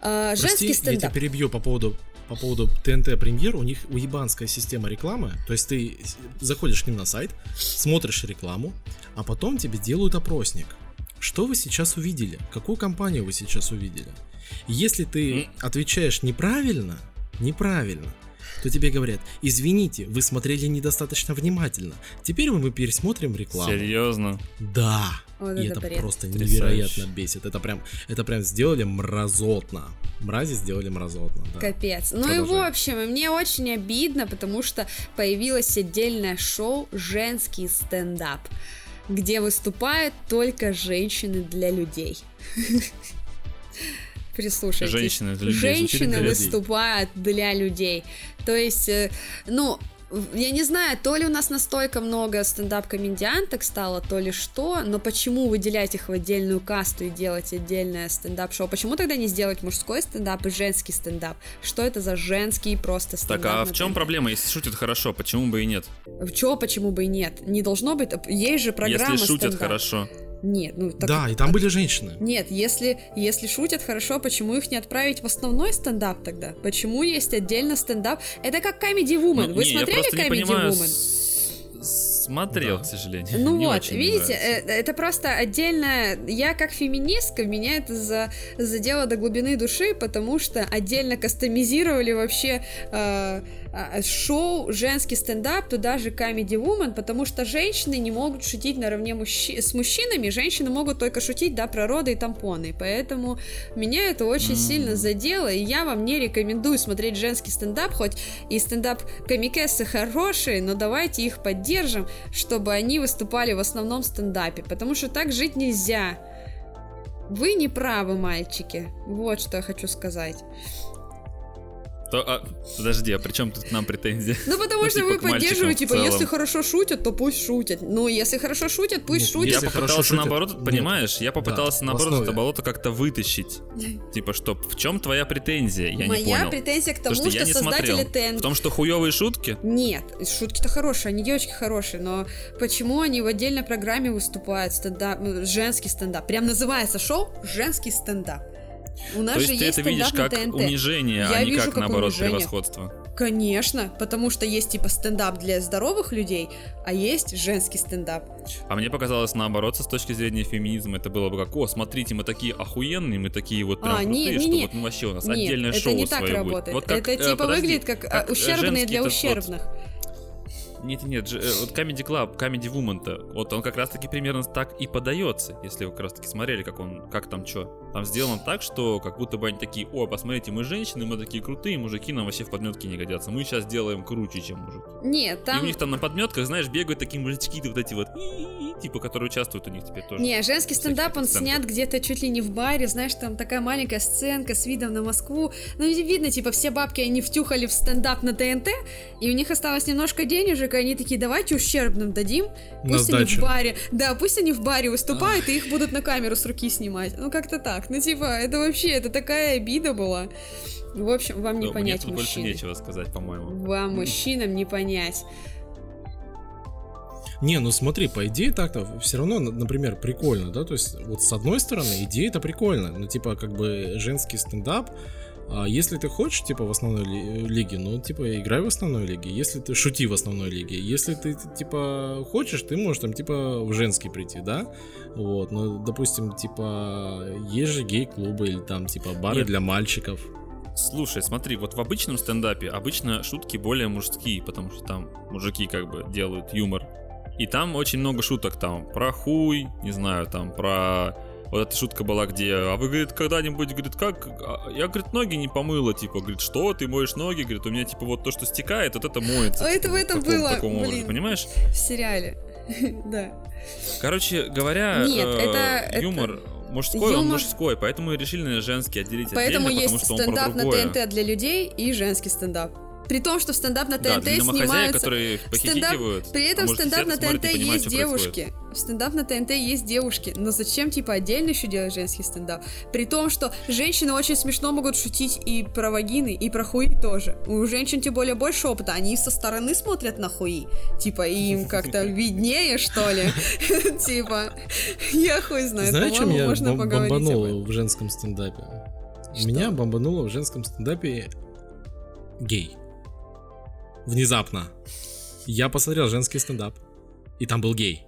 S4: Прости,
S3: женский
S4: я тебя
S3: стендап.
S4: перебью по поводу по поводу ТНТ Премьер, у них уебанская система рекламы, то есть ты заходишь к ним на сайт, смотришь рекламу, а потом тебе делают опросник. Что вы сейчас увидели? Какую компанию вы сейчас увидели? Если ты отвечаешь неправильно, неправильно, то тебе говорят, извините, вы смотрели недостаточно внимательно. Теперь мы пересмотрим рекламу.
S2: Серьезно?
S4: Да.
S3: Вот
S4: и
S3: это
S4: это
S3: бред.
S4: просто
S2: Потрясающе.
S4: невероятно бесит. Это прям, это прям сделали мразотно. Мрази сделали мразотно. Да.
S3: Капец. Ну и в
S4: Продолжай.
S3: общем, и мне очень обидно, потому что появилось отдельное шоу «Женский стендап», где выступают только женщины для людей. (laughs) Прислушайтесь.
S2: Женщины для людей.
S3: Женщины выступают для людей. То есть, э, ну, я не знаю, то ли у нас настолько много стендап-комедианток стало, то ли что, но почему выделять их в отдельную касту и делать отдельное стендап-шоу? Почему тогда не сделать мужской стендап и женский стендап? Что это за женский просто стендап?
S2: Так, а в чем проблема? Если шутят хорошо, почему бы и нет?
S3: В чё, почему бы и нет? Не должно быть, есть же программа
S2: Если шутят
S3: стендап.
S2: хорошо.
S3: Нет, ну так...
S4: Да, и там были женщины.
S3: Нет, если, если шутят хорошо, почему их не отправить в основной стендап тогда? Почему есть отдельно стендап? Это как Comedy Woman.
S2: Ну,
S3: Вы
S2: не, я
S3: смотрели
S2: просто не
S3: Comedy
S2: понимаю,
S3: Woman?
S2: с- Смотрел,
S4: Да.
S2: к сожалению.
S3: Ну (laughs)
S2: Не
S3: вот,
S2: очень
S3: видите,
S2: нравится.
S3: э, это просто отдельно. Я как феминистка, меня это за, задело до глубины души, потому что отдельно кастомизировали вообще э, шоу женский стендап, туда же Comedy Woman, потому что женщины не могут шутить наравне мужчи- с мужчинами, женщины могут только шутить, да, про роды и тампоны, поэтому меня это очень сильно задело, и я вам не рекомендую смотреть женский стендап, хоть и стендап комикессы хорошие, но давайте их поддержим, чтобы они выступали в основном стендапе, потому что так жить нельзя. Вы не правы, мальчики. Вот что я хочу сказать.
S2: То, а, подожди, а при чем тут к нам претензии?
S3: Ну, потому
S2: Ну,
S3: что
S2: типа,
S3: вы поддерживаете, типа, если хорошо шутят, то пусть шутят. Ну, если хорошо шутят, пусть
S4: Нет,
S3: шутят.
S2: Я попытался
S4: шутят,
S2: наоборот,
S4: нет.
S2: понимаешь, я попытался наоборот это болото как-то вытащить. (laughs) Типа, что, в чем твоя претензия? Я не
S3: Моя
S2: понял.
S3: претензия к
S2: Потому
S3: тому,
S2: что
S3: что,
S2: не
S3: создатели. ТНТ...
S2: В том, что хуевые шутки?
S3: Нет, шутки-то хорошие, они девочки хорошие, но почему они в отдельной программе выступают, стендап, ну, женский стендап? Прям называется шоу «Женский стендап». У нас
S2: То
S3: же
S2: есть ты это видишь как
S3: ТНТ.
S2: унижение,
S3: Я
S2: а не
S3: вижу
S2: как,
S3: как
S2: наоборот,
S3: унижение.
S2: превосходство.
S3: Конечно, потому что есть типа стендап для здоровых людей, а есть женский стендап.
S2: А мне показалось наоборот, с точки зрения феминизма, это было бы как, о, смотрите, мы такие охуенные, мы такие вот прям
S3: А, не-
S2: крутые,
S3: не-
S2: что
S3: не.
S2: вот ну, вообще у нас
S3: Нет,
S2: отдельное
S3: это
S2: шоу
S3: не так
S2: свое будет.
S3: работает.
S2: Вот как,
S3: это
S2: э,
S3: типа
S2: подожди,
S3: выглядит как, а,
S2: как, э,
S3: ущербные для
S2: вот-
S3: ущербных.
S2: Нет, нет, же, э, вот Comedy Club, Comedy Woman-то, вот он как раз-таки примерно так и подается, если вы как раз-таки смотрели, как он, как там что. Там сделано так, что как будто бы они такие, о, посмотрите, мы женщины, мы такие крутые, мужики нам вообще в подметке не годятся. Мы сейчас делаем круче, чем мужики.
S3: Нет,
S2: И у
S3: там...
S2: них там на подметках, знаешь, бегают такие мужички, вот эти вот, типа, которые участвуют у них теперь тоже.
S3: Не, женский стендап, он снят где-то чуть ли не в баре, знаешь, там такая маленькая сценка с видом на Москву. Ну, видно, типа, все бабки, они втюхали в стендап на ТНТ, и у них осталось немножко денежек, и они такие, давайте ущербным дадим,
S4: На
S3: пусть они
S4: сдачу.
S3: в баре, да, пусть они в баре выступают, и их будут на камеру с руки снимать. Ну, как-то так. Ну, типа, это вообще, это такая обида была. В общем, вам не
S2: Ну, Мне
S3: понять,
S2: тут больше
S3: мужчины.
S2: нечего сказать, по-моему.
S3: Вам, мужчинам, не понять.
S4: Не, ну смотри, по идее так-то все равно, например, прикольно, да, то есть вот с одной стороны идея это прикольно, ну типа как бы женский стендап, а если ты хочешь, типа, в основной ли- лиге, ну, типа, играй в основной лиге. Если ты шути в основной лиге. Если ты, типа, хочешь, ты можешь там, типа, в женский прийти, да? Вот, ну, допустим, типа, есть же гей-клубы или там, типа, бары
S2: Нет.
S4: для мальчиков.
S2: Слушай, смотри, вот в обычном стендапе обычно шутки более мужские, потому что там мужики как бы делают юмор. И там очень много шуток там про хуй, не знаю, там про... Вот эта шутка была, где, а вы, говорит, когда-нибудь, говорит, как? А Я, говорит, ноги не помыла, типа, говорит, что, ты моешь ноги? Говорит, у меня, типа, вот то, что стекает, вот это моется.
S3: А
S2: типа,
S3: это в
S2: вот
S3: этом
S2: таком-
S3: было,
S2: таком образе,
S3: блин.
S2: понимаешь?
S3: В сериале. (laughs) Да.
S2: Короче говоря,
S3: Нет,
S2: э,
S3: это- это-
S2: юмор мужской, он
S3: Юмор-
S2: мужской, поэтому и решили женский отделить
S3: Поэтому
S2: отдельно,
S3: есть
S2: потому что он про
S3: стендап на
S2: другое.
S3: ТНТ для людей и женский стендап. При том, что стендап на
S2: Да,
S3: ТНТ
S2: домохозяек,
S3: снимаются...
S2: которые
S3: стендап-
S2: похихикивают.
S3: При
S2: а
S3: этом
S2: может,
S3: стендап на ТНТ есть девушки. В стендап на ТНТ есть девушки. Но зачем, типа, отдельно еще делать женский стендап? При том, что женщины очень смешно могут шутить и про вагины, и про хуи тоже. У женщин, тем более, больше опыта. Они со стороны смотрят на хуи. Типа, им как-то (laughs) виднее, что ли? (laughs) Типа, я хуй знаю.
S4: Знаешь, чем я
S3: можно
S4: бом-
S3: поговорить об
S4: бомбануло
S3: этом.
S4: в женском стендапе? Меня бомбануло в женском стендапе гей. Внезапно. Я посмотрел женский стендап, и там был гей.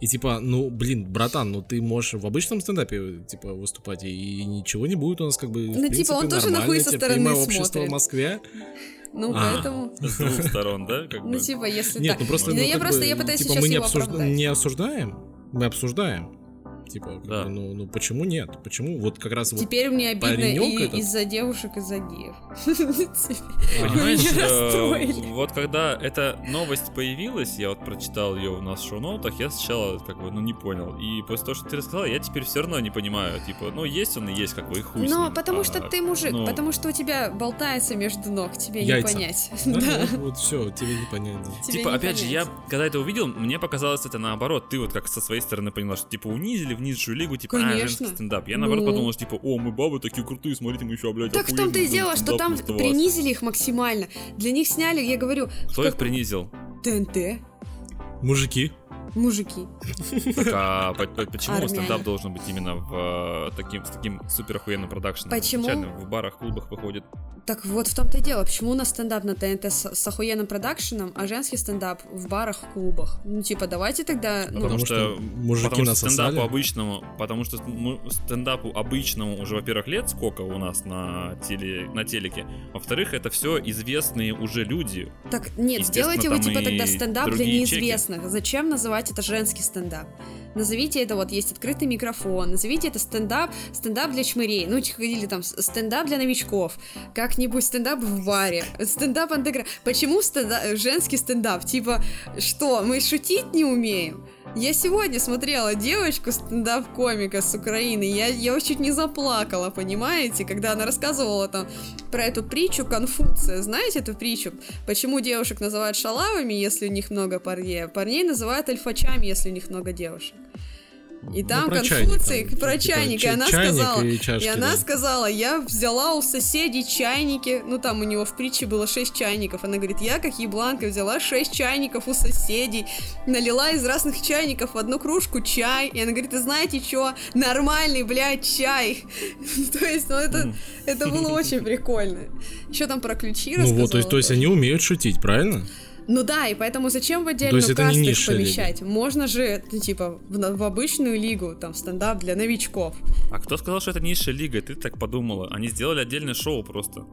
S4: И типа, ну, блин, братан, ну ты можешь в обычном стендапе, типа, выступать, и, ничего не будет у нас, как бы,
S3: Ну, типа, он тоже на хуй
S4: нормальное
S3: со стороны
S4: общество
S3: смотрит.
S4: в Москве.
S3: Ну,
S4: А.
S3: поэтому...
S2: С двух сторон, да? Как
S3: Ну,
S2: бы.
S3: типа, если
S4: Нет,
S3: так.
S4: ну просто,
S3: Ну, я просто,
S4: бы,
S3: я пытаюсь
S4: типа,
S3: сейчас
S4: мы не,
S3: его
S4: обсужда-
S3: оправдать.
S4: не осуждаем, мы обсуждаем. Типа,
S2: Да.
S4: ну, ну почему нет? Почему? Вот как раз вот
S3: Теперь мне обидно и
S4: этот-
S3: из-за девушек, из-за геев.
S2: Понимаешь, вот когда эта новость появилась, я вот прочитал ее у нас в шоу-ноутах, я сначала как бы, ну, не понял. И после того, что ты рассказал, я теперь все равно не понимаю. Типа, ну, есть он и есть, как бы, и хуй ним.
S3: потому
S2: А,
S3: что ты мужик,
S2: ну,
S3: потому что у тебя болтается между ног, тебе не понять. (laughs)
S4: Вот, все, тебе не понять.
S2: Типа, опять же, я когда это увидел, мне показалось это наоборот. Ты вот как со своей стороны поняла, что типа унизили в низшую лигу, типа, а,
S3: Конечно.
S2: женский стендап. Я наоборот
S3: Ну.
S2: подумал, что типа, о, мы бабы такие крутые, смотрите, мы еще, блядь,
S3: Так в том-то и дело, что там
S2: вместо вас».
S3: принизили их максимально. Для них сняли, я говорю,
S2: Кто их принизил?
S3: ТНТ,
S4: Мужики.
S3: Мужики.
S2: Так, а по- по- почему
S3: Армяне.
S2: стендап должен быть именно в э, таким, с таким супер охуенным продакшеном?
S3: Почему?
S2: Изначально в барах, клубах выходит.
S3: Так вот в том-то и дело, почему у нас стендап на ТНТ с, с охуенным продакшеном, а женский стендап в барах, клубах. Ну, типа, давайте тогда... Ну,
S2: Потому,
S4: Потому
S2: что,
S4: что мужики
S2: потому что
S4: насосали.
S2: стендапу обычному, потому что ну, стендапу обычному уже, во-первых, лет сколько у нас на, теле, на телеке, во-вторых, это все известные уже люди.
S3: Так, нет, сделайте вы типа тогда стендап для
S2: другие чеки.
S3: неизвестных. Зачем называть это женский стендап? Назовите это вот, есть открытый микрофон, назовите это стендап, стендап для чмырей, ну, или там стендап для новичков, как-нибудь стендап в баре, стендап андеграунд. Почему стендап, женский стендап? Типа, что, мы шутить не умеем? Я сегодня смотрела девочку стендап-комика с Украины, я, я чуть не заплакала, понимаете, когда она рассказывала там про эту притчу Конфуция. Знаете эту притчу? Почему девушек называют шалавами, если у них много парней, а парней называют альфачами, если у них много девушек? И
S4: Ну,
S3: там
S4: про
S3: Конфуций,
S4: чайник, там,
S3: про чайник, и она
S4: чайник
S3: сказала,
S4: и чашки,
S3: она
S4: да.
S3: сказала, я взяла у соседей чайники, ну там у него в притче было 6 чайников, она говорит, я как ебланка взяла 6 чайников у соседей, налила из разных чайников в одну кружку чай, и она говорит, и знаете что, нормальный, блядь, чай. (laughs) То есть, ну это, это было очень прикольно. Еще там про ключи
S4: Ну вот, то есть, то есть они умеют шутить, правильно?
S3: Ну да, и поэтому зачем в отдельную их
S4: низшая лига.
S3: помещать? Можно же, ну, типа, в, в обычную лигу, там, стендап для новичков.
S2: А кто сказал, что это низшая лига? Ты так подумала. Они сделали отдельное шоу просто.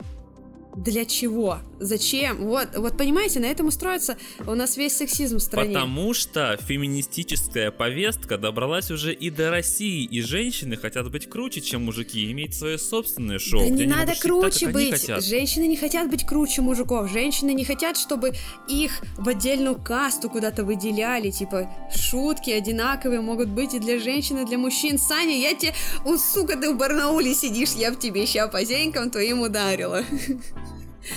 S3: Для чего? Зачем? Вот, вот понимаете, на этом устроится у нас весь сексизм в стране.
S2: Потому что феминистическая повестка добралась уже и до России, и женщины хотят быть круче, чем мужики, и иметь свое собственное шоу.
S3: Да не надо
S2: так,
S3: круче
S2: они
S3: быть. Женщины не хотят быть круче мужиков. Женщины не хотят, чтобы их в отдельную касту куда-то выделяли. Типа, шутки одинаковые могут быть и для женщин, и для мужчин. Саня, я тебе... О, сука, ты в Барнауле сидишь, я в тебе ща по зенькам твоим ударила. (laughs)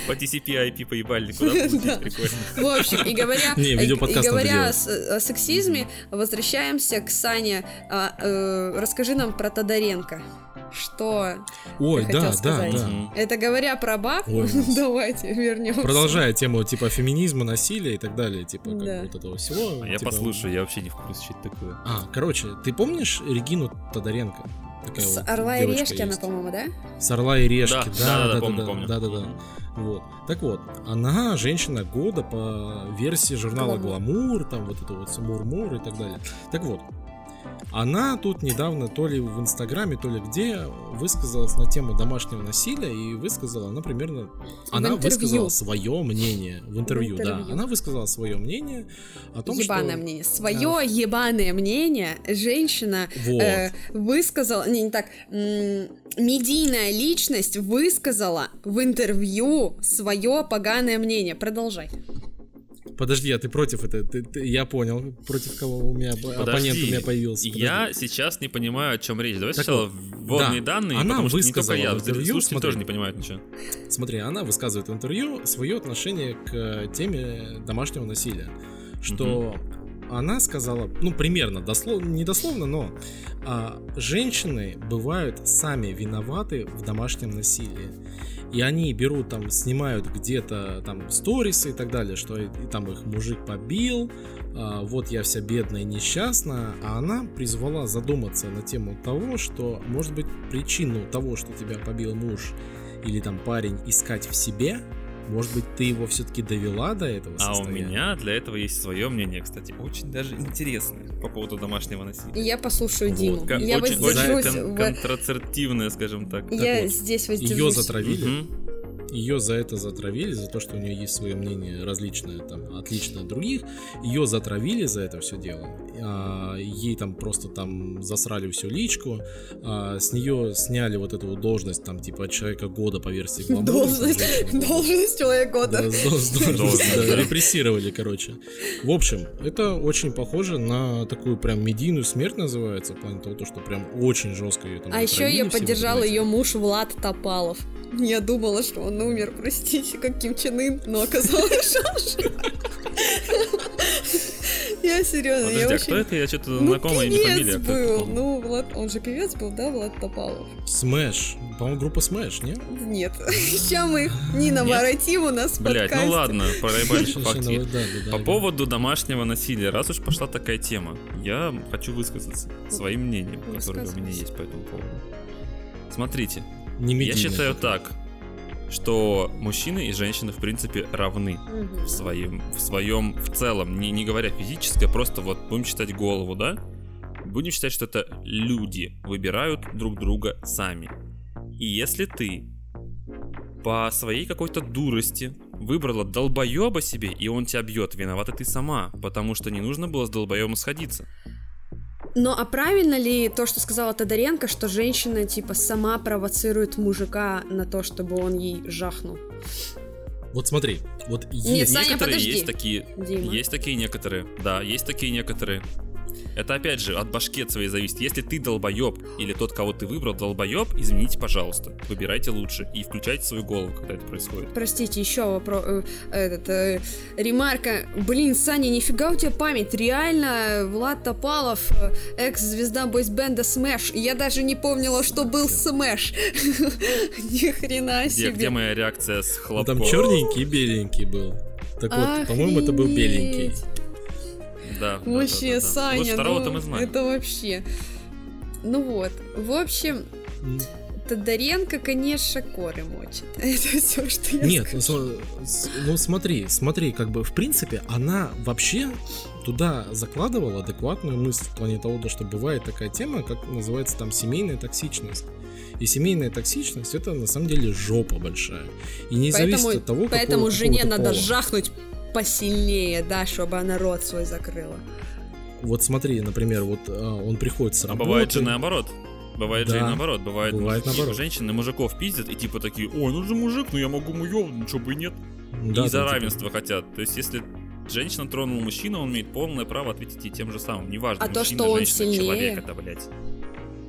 S2: По TCP IP поебали, куда (laughs)
S3: Да.
S2: прикольно.
S3: В общем, и говоря,
S4: Не,
S3: и, говоря о, о сексизме, возвращаемся к Сане. А, э, расскажи нам про Тодоренко. Что
S4: Ой,
S3: ты
S4: да,
S3: хотел
S4: да,
S3: сказать?
S4: да.
S3: Это говоря про баб,
S4: Ой, (laughs)
S3: давайте вернемся.
S4: Продолжая тему типа феминизма, насилия и так далее, типа как
S3: Да.
S4: вот этого всего.
S2: А я
S4: типа,
S2: послушаю, я вообще не в курсе, что это такое.
S4: А, короче, ты помнишь Регину Тодоренко? Такая
S3: С
S4: вот
S3: Орла и Решки она,
S4: есть.
S3: по-моему, да?
S4: С Орла и Решки,
S2: Да,
S4: да,
S2: да-да-да,
S4: да, да,
S2: помню,
S4: да,
S2: помню.
S4: да, да, да. Вот. Так вот, она женщина года по версии журнала
S3: Гламур.
S4: Гламур, там вот это вот Мур-Мур и так далее. Так вот, она тут недавно то ли в Инстаграме, то ли где высказалась на тему домашнего насилия и высказала, она примерно, она
S3: интервью.
S4: высказала свое мнение в интервью, да,
S3: интервью.
S4: она высказала свое мнение о том,
S3: ебаное
S4: что
S3: мнение. Свое ебаное мнение женщина
S4: Вот.
S3: э, высказала, не, не так, медийная личность высказала в интервью свое поганое мнение. Продолжай.
S4: Подожди, а ты против это? Ты- ты- я понял, против кого у меня оппонент у
S2: Подожди,
S4: меня появился.
S2: Я
S4: Подожди.
S2: сейчас не понимаю, о чем речь. Давай
S4: Так
S2: сначала вводные
S4: да,
S2: данные,
S4: она
S2: потому что не только я,
S4: интервью,
S2: слушатели
S4: смотри.
S2: тоже не понимают ничего.
S4: Смотри, она высказывает в интервью свое отношение к теме домашнего насилия. Что она сказала, ну, примерно, дословно, не дословно, но а, женщины бывают сами виноваты в домашнем насилии. И они берут там, снимают где-то там сторисы и так далее, что и, там их мужик побил, а, вот я вся бедная и несчастная, а она призвала задуматься на тему того, что, может быть, причину того, что тебя побил муж или там парень искать в себе, может быть, ты его все-таки довела до этого
S2: А у
S4: состояния?
S2: меня для этого есть свое мнение, кстати, очень даже интересное по поводу домашнего насилия.
S3: Я послушаю
S4: Вот.
S3: Диму. Я
S2: очень,
S3: воздержусь.
S2: очень кон-
S3: в-
S2: контрацептивное, скажем так.
S3: Я
S4: вот,
S3: здесь
S4: Ее
S3: воздержусь.
S4: затравили,
S2: Мгм.
S4: Ее за это затравили, за то, что у нее есть свое мнение различное, там, отличное от других. Ее затравили за это все дело. А, ей там просто там засрали всю личку. А, с нее сняли вот эту должность, там, типа, человека года по версии (laughs) Гламура.
S3: Должность, должность человека года.
S4: Да,
S2: Должность,
S4: да, репрессировали, короче. В общем, это очень похоже на такую прям медийную смерть называется, в плане того, что прям очень жестко ее там
S3: А еще ее поддержал ее муж Влад Топалов. Я думала, что он умер, простите, как Ким Чен Ын, но оказалось, что он жив. Я серьезно, я
S2: а кто
S3: очень...
S2: это? Я что-то
S3: Ну,
S2: знакомая не фамилия. кто
S3: был. Ну, Влад, он же певец был, да, Влад Топалов?
S4: Smash. По-моему, группа Smash, нет?
S3: Нет. Сейчас мы их не наворотим у нас
S2: Блять, ну ладно, проебали (laughs)
S4: Щас,
S2: факт.
S4: щас,
S2: есть.
S4: да, да,
S2: По поводу домашнего насилия, раз уж пошла такая тема, я хочу высказаться своим мнением, которое у меня есть по этому поводу. Смотрите,
S4: Не
S2: я
S4: медийная
S2: считаю так, что мужчины и женщины в принципе равны
S3: Мгм.
S2: в своем, в своем, в целом, не, не говоря физическое, просто вот будем считать голову, да? Будем считать, что это люди выбирают друг друга сами. И если ты по своей какой-то дурости выбрала долбоеба себе, и он тебя бьет, виновата ты сама, потому что не нужно было с долбоебом сходиться.
S3: Но а правильно ли то, что сказала Тодоренко, что женщина типа сама провоцирует мужика на то, чтобы он ей жахнул?
S4: Вот смотри, вот
S3: Нет,
S4: есть...
S3: Саня,
S2: некоторые
S3: подожди.
S2: есть такие,
S3: Дима.
S2: есть такие некоторые, да, есть такие некоторые. Это опять же от башки от своей зависит. Если ты долбоеб или тот, кого ты выбрал, долбоеб, извините, пожалуйста. Выбирайте лучше и включайте свою голову, когда это происходит.
S3: Простите, еще вопрос. э, этот, э, ремарка. Блин, Саня, нифига у тебя память. Реально, Влад Топалов, э, экс-звезда бойсбенда Smash. Я даже не помнила, что был Smash. (laughs) Ни хрена
S2: Где, где
S3: себе.
S2: моя реакция с
S4: Ну,
S2: хлопком?
S4: там черненький и беленький был. Так вот, по-моему, это был беленький.
S2: Да, да,
S3: Вообще,
S2: да, да, да.
S3: Саня,
S2: Вот второго-то
S3: ну,
S2: мы знаем.
S3: это вообще... Ну вот, в общем, Тодоренко, конечно, коры мочит. (laughs) Это все, что я
S4: Нет,
S3: скажу.
S4: ну, см- с- ну смотри, смотри, как бы в принципе она вообще туда закладывала адекватную мысль в плане того, то, что бывает такая тема, как называется там семейная токсичность. И семейная токсичность это на самом деле жопа большая. И не зависит от того,
S3: поэтому
S4: какого,
S3: жене надо
S4: пола.
S3: жахнуть посильнее, да, чтобы она рот свой закрыла.
S4: Вот смотри, например, вот а, он приходит с
S2: А
S4: работы.
S2: бывает же наоборот. Бывает же и
S4: Да.
S2: наоборот. Бывает,
S4: Бывает
S2: мужики-
S4: наоборот.
S2: женщины мужиков пиздят и типа такие, ой, ну же мужик, ну я могу муё, ничего бы и нет.
S4: Да,
S2: и за
S4: там, типа,
S2: равенство хотят. То есть если женщина тронула мужчину, он имеет полное право ответить ей тем же самым. Неважно,
S3: А то,
S2: мужчина,
S3: что он
S2: женщина,
S3: сильнее?
S2: человек это, блядь.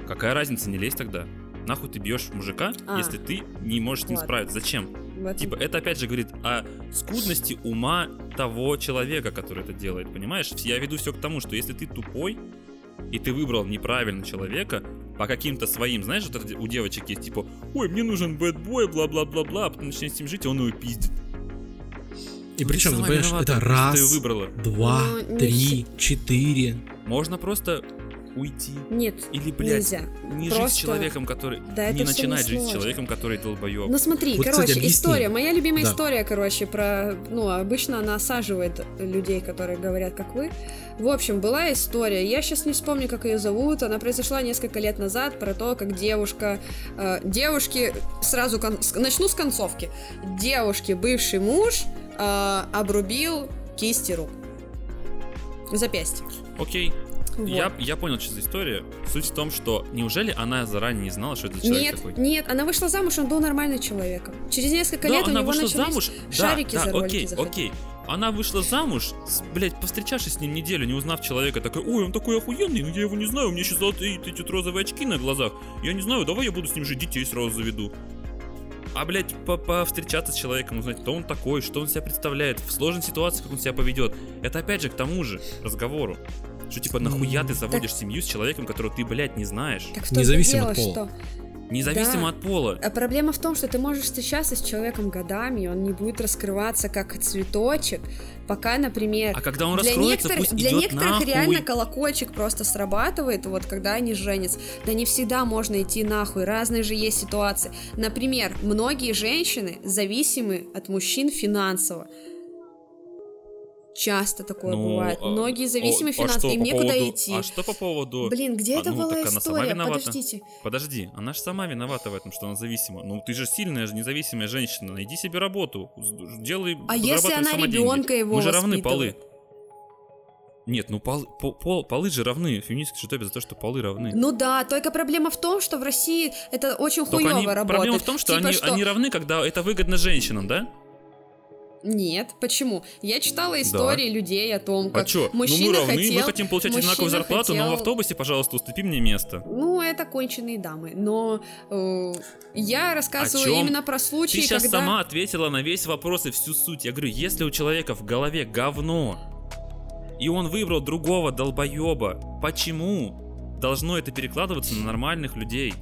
S2: Какая разница, не лезь тогда. Нахуй ты бьешь мужика,
S3: А.
S2: если ты не можешь с ним
S3: Ладно.
S2: справиться? Зачем?
S3: Этом-
S2: Типа, это опять же говорит о скудности ума того человека, который это делает, понимаешь? Я веду все к тому, что если ты тупой, и ты выбрал неправильно человека по каким-то своим, знаешь, вот это у девочек есть, типа, ой, мне нужен бэтбой, бла-бла-бла-бла, а потом начинаешь с ним жить, и он его пиздит.
S4: И
S2: Ну,
S4: причем,
S2: ты сама
S4: понимаешь,
S2: виновата,
S4: это
S2: что ты
S4: раз,
S2: выбрала.
S4: два,
S3: Ну, не
S4: три, четыре.
S2: Можно просто уйти.
S3: Нет,
S2: Или, блядь,
S3: нельзя.
S2: не жить
S3: Просто-
S2: с человеком, который...
S3: Да,
S2: не начинать жить с человеком, который долбоеб.
S3: Ну смотри,
S4: Вот,
S3: короче,
S4: кстати,
S3: история. Моя любимая
S4: Да.
S3: история, короче, про... Ну, обычно она осаживает людей, которые говорят, как вы. В общем, была история. Я сейчас не вспомню, как ее зовут. Она произошла несколько лет назад про то, как девушка... э, девушки... Сразу кон- начну с концовки. Девушки, бывший муж э, обрубил кисти рук. Запястье.
S2: Окей,
S3: Вот.
S2: я, я понял, что за история. Суть в том, что неужели она заранее не знала, что это человек
S3: Нет,
S2: такой?
S3: нет, она вышла замуж, он был нормальным человеком. Через несколько
S2: Да,
S3: лет у
S2: она
S3: него
S2: вышла
S3: начались
S2: замуж.
S3: шарики
S2: да,
S3: за
S2: да, окей,
S3: заходить.
S2: окей. Она вышла замуж, блядь, повстречавшись с ним неделю, не узнав человека, такой, ой, он такой охуенный, но я его не знаю, у меня сейчас золотые эти розовые очки на глазах. Я не знаю, давай я буду с ним жить, детей сразу заведу. А, блядь, по- повстречаться с человеком, узнать, кто он такой, что он себя представляет, в сложной ситуации, как он себя поведет. Это опять же к тому же разговору. Что типа нахуя ты заводишь семью с человеком, которого ты, блядь, не знаешь?
S3: Так в том-то
S4: Независимо
S3: дело,
S4: от пола.
S3: что
S2: Независимо
S3: Да.
S2: от пола.
S3: А проблема в том, что ты можешь встречаться с человеком годами, и он не будет раскрываться как цветочек, пока, например,
S2: А когда он
S3: для
S2: раскроется,
S3: некоторых,
S2: пусть
S3: для
S2: идет
S3: некоторых
S2: нахуй.
S3: реально колокольчик просто срабатывает, вот когда они женятся. Да не всегда можно идти нахуй, разные же есть ситуации. Например, многие женщины зависимы от мужчин финансово. Часто такое
S2: Ну,
S3: бывает.
S2: а-
S3: Многие зависимы
S2: а
S3: финансово,
S2: что
S3: им
S2: по
S3: некуда
S2: поводу-
S3: идти.
S2: А что по поводу...
S3: Блин, где
S2: А,
S3: это
S2: ну,
S3: была история? Подождите.
S2: Подожди, она же сама виновата в этом, что она зависима. Ну, ты же сильная, же независимая женщина. Найди себе работу. Делай,
S3: А если она
S2: сама деньги.
S3: ребенка его
S2: Мы же равны полы. Нет, ну пол, по- пол- полы же равны. Феминистки же топят за то, что полы равны.
S3: Ну да, только проблема в том, что в России это очень хуево работает.
S2: проблема в том, что,
S3: Типа
S2: они,
S3: что-
S2: они равны, когда это выгодно женщинам, да?
S3: Нет, почему? Я читала истории людей о том, как
S2: а чё?
S3: мужчина
S2: ну мы равны,
S3: хотел...
S2: мы хотим получать одинаковую зарплату, но в
S3: хотел-
S2: автобусе, пожалуйста, уступи мне место.
S3: Ну, это конченые дамы. Но э, я рассказываю именно про случаи,
S2: Ты сейчас
S3: когда...
S2: сама ответила на весь вопрос и всю суть. Я говорю, если у человека в голове говно, и он выбрал другого долбоеба, почему должно это перекладываться на нормальных людей?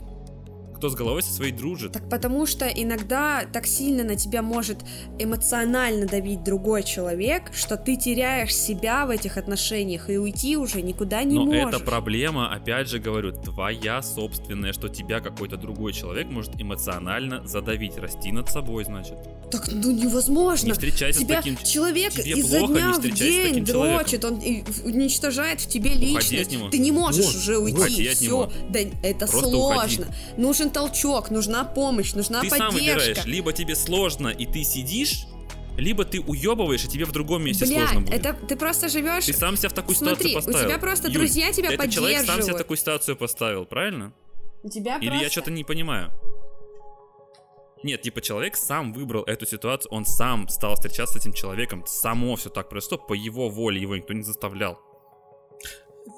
S2: Кто с головой со своей дружит?
S3: Так потому что иногда так сильно на тебя может эмоционально давить другой человек, что ты теряешь себя в этих отношениях и уйти уже никуда не
S2: Но
S3: можешь.
S2: это проблема, опять же говорю, твоя собственная, что тебя какой-то другой человек может эмоционально задавить. Расти над собой, значит.
S3: Так ну невозможно.
S2: Не встречайся
S3: Тебя
S2: с таким...
S3: человек
S2: тебе
S3: изо
S2: плохо,
S3: дня
S2: не
S3: в день
S2: таким человеком.
S3: дрочит, он и- уничтожает в тебе
S2: от
S3: личность.
S2: него.
S3: Ты не можешь
S4: Вот,
S3: уже уйти.
S2: уходи от
S3: Все. Да это
S2: Просто
S3: сложно. Нужен толчок, нужна помощь, нужна
S2: Ты сам
S3: поддержка.
S2: выбираешь, либо тебе сложно, и ты сидишь, либо ты уебываешь, и тебе в другом месте
S3: Блядь,
S2: сложно будет.
S3: это ты просто живешь...
S2: Ты сам себя в такую
S3: Смотри,
S2: ситуацию
S3: у
S2: поставил.
S3: тебя просто
S2: Юль,
S3: друзья тебя
S2: этот человек сам себя в
S3: поддерживают.
S2: такую ситуацию поставил, правильно?
S3: У тебя
S2: Или я
S3: просто-
S2: что-то не понимаю? Нет, типа человек сам выбрал эту ситуацию, он сам стал встречаться с этим человеком, само все так произошло, по его воле, его никто не заставлял.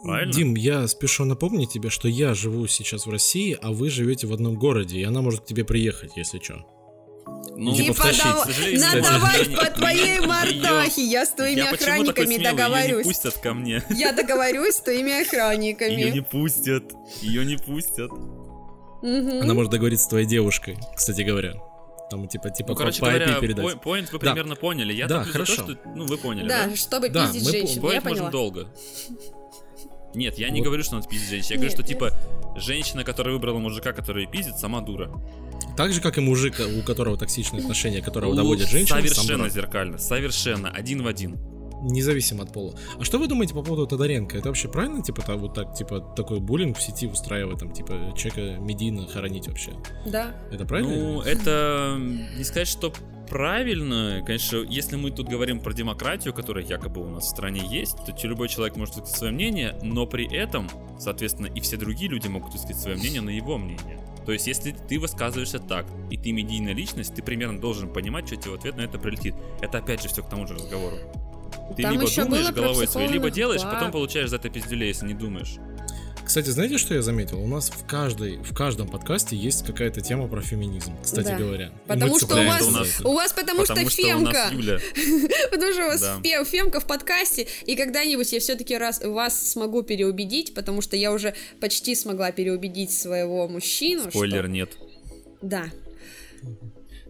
S2: Правильно?
S4: Дим, я спешу напомнить тебе, что я живу сейчас в России, а вы живете в одном городе, и она может к тебе приехать, если что.
S2: Ну,
S4: Типа
S3: надавать
S2: её-
S3: по твоей мордахе, я с твоими
S2: Я
S3: охранниками
S2: смелый? Её не
S3: договорюсь.
S2: пустят ко мне.
S3: Я договорюсь с твоими
S2: Ее не
S3: охранниками.
S2: пустят. Ее не пустят.
S4: Она может договориться с твоей девушкой, кстати говоря. Там типа типа
S2: Ну, короче
S4: по IP
S2: говоря,
S4: передать.
S2: пой- поинт вы
S4: Да.
S2: примерно поняли. Я
S4: Да,
S2: за то,
S4: хорошо.
S2: что, ну, вы поняли, да?
S3: Да, чтобы
S4: Да,
S3: пиздить
S4: мы
S3: женщин, я
S2: Спорить можем
S3: поняла.
S2: долго. Нет, я не
S4: Вот.
S2: говорю, что надо пиздить женщин. Я говорю, что типа женщина, которая выбрала мужика, который пиздит, сама дура.
S4: Так же, как и мужик, у которого токсичные отношения, которого
S2: У-
S4: доводят женщин, сам
S2: Совершенно зеркально. Совершенно. Один в один.
S4: независимо от пола. А что вы думаете по поводу Тодоренко? Это вообще правильно, типа, та- вот так, типа, такой буллинг в сети устраивать, там, типа, человека медийно хоронить вообще?
S3: Да.
S4: Это правильно?
S2: Ну, это не сказать, что правильно. Конечно, если мы тут говорим про демократию, которая якобы у нас в стране есть, то любой человек может высказать свое мнение, но при этом, соответственно, и все другие люди могут высказать свое мнение на его мнение. То есть, если ты высказываешься так, и ты медийная личность, ты примерно должен понимать, что тебе в ответ на это прилетит. Это опять же все к тому же разговору. Ты
S3: Там
S2: либо думаешь головой своей, либо делаешь,
S3: баб.
S2: потом получаешь за это пиздюлей, если не думаешь.
S4: Кстати, знаете, что я заметил? У нас в каждой, в каждом подкасте есть какая-то тема про феминизм, кстати
S3: Да.
S4: говоря.
S3: Потому
S4: мы
S3: что у вас,
S2: у нас-
S3: у вас потому,
S2: Потому
S3: что
S2: что у
S3: фемка.
S2: нас Юля. (laughs)
S3: Потому что у вас
S2: Да.
S3: фе- фемка в подкасте, и когда-нибудь я все-таки раз вас смогу переубедить, потому что я уже почти смогла переубедить своего мужчину.
S2: Спойлер,
S3: что-
S2: нет.
S3: Да.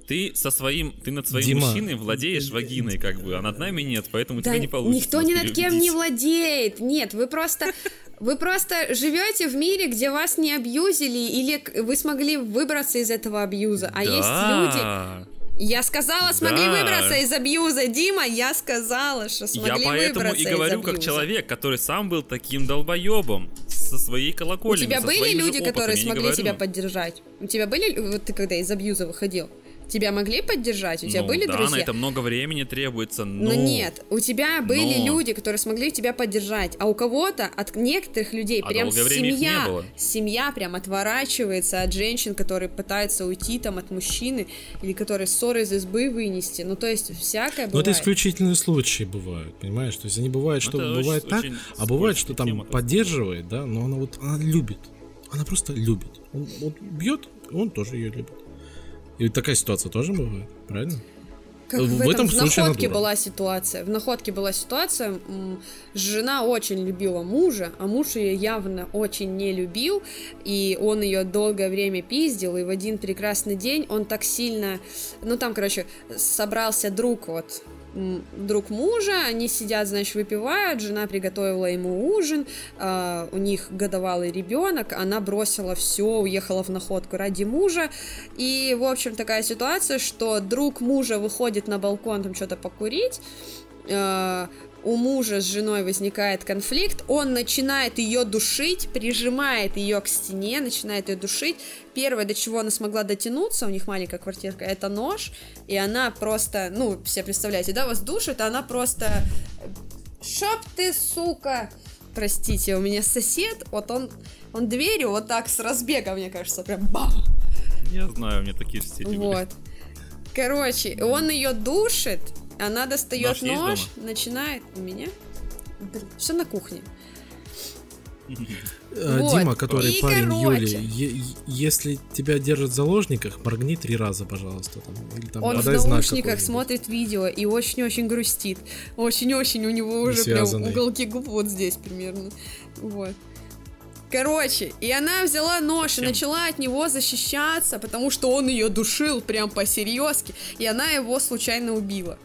S2: Ты со своим, ты над своим
S4: Дима.
S2: мужчиной владеешь вагиной, как бы, а над нами нет, поэтому
S3: Да
S2: тебе не получится.
S3: никто ни над кем не владеет. Нет, вы просто вы просто живете в мире, где вас не абьюзили, или вы смогли выбраться из этого абьюза. А есть люди.
S2: Да.
S3: Я сказала, смогли
S2: Да.
S3: выбраться из абьюза. Дима, я сказала, что
S2: Я
S3: смогли
S2: поэтому
S3: выбраться
S2: и говорю, как человек, который сам был таким долбоебом со своей
S3: У
S2: колокольни.
S3: тебя
S2: со
S3: были люди,
S2: опытами,
S3: которые
S2: я
S3: смогли тебя поддержать? У тебя были, вот ты когда из абьюза выходил, тебя могли поддержать? У тебя
S2: Ну
S3: были
S2: да,
S3: друзья?
S2: на это много времени требуется, но...
S3: Но нет, у тебя были
S2: Но.
S3: люди, которые смогли тебя поддержать, а у кого-то, от некоторых людей,
S2: А
S3: прям семья, семья прям отворачивается от женщин, которые пытаются уйти там от мужчины, или которые ссоры из избы вынести, ну то есть всякое
S4: Но
S3: бывает.
S4: это исключительные случаи бывают, понимаешь? То есть они бывают, что
S2: Это
S4: бывает
S2: очень-
S4: так,
S2: очень
S4: а бывает, что там поддерживает, да, но она вот, она любит. Она просто любит. Он, он бьет, он тоже ее любит. И такая ситуация тоже бывает, правильно?
S3: Как
S4: В
S3: в,
S4: этом
S3: этом, в находке была ситуация. В находке была ситуация, жена очень любила мужа, а муж ее явно очень не любил, и он ее долгое время пиздил, и в один прекрасный день он так сильно, ну там, короче, собрался друг вот друг мужа, они сидят, значит, выпивают, жена приготовила ему ужин, а, у них годовалый ребенок, она бросила все, уехала в находку ради мужа, и, в общем, такая ситуация, что друг мужа выходит на балкон там что-то покурить, э, у мужа с женой возникает конфликт, он начинает ее душить, прижимает ее к стене, начинает ее душить. Первое, до чего она смогла дотянуться, у них маленькая квартирка, это нож, и она просто, ну, все представляете, да, вас душит, а она просто... Шоп ты, сука! Простите, у меня сосед, вот он, он дверью вот так с разбега, мне кажется, прям бам!
S2: Я знаю, у меня такие соседи были.
S3: Вот. Короче, он ее душит, она достает
S2: Нож
S3: нож, начинает у меня. Все на кухне. (laughs)
S4: Э,
S3: Вот.
S4: Дима, который
S3: И
S4: парень
S3: короче.
S4: Юли, если тебя держат в заложниках, моргни три раза, пожалуйста. Там, или там
S3: Он в наушниках смотрит видео и очень-очень грустит. Очень-очень у него уже прям уголки губ вот здесь примерно. Вот. Короче, и она взяла нож
S2: Зачем?
S3: и начала от него защищаться, потому что он ее душил прям по-серьезки, и она его случайно убила.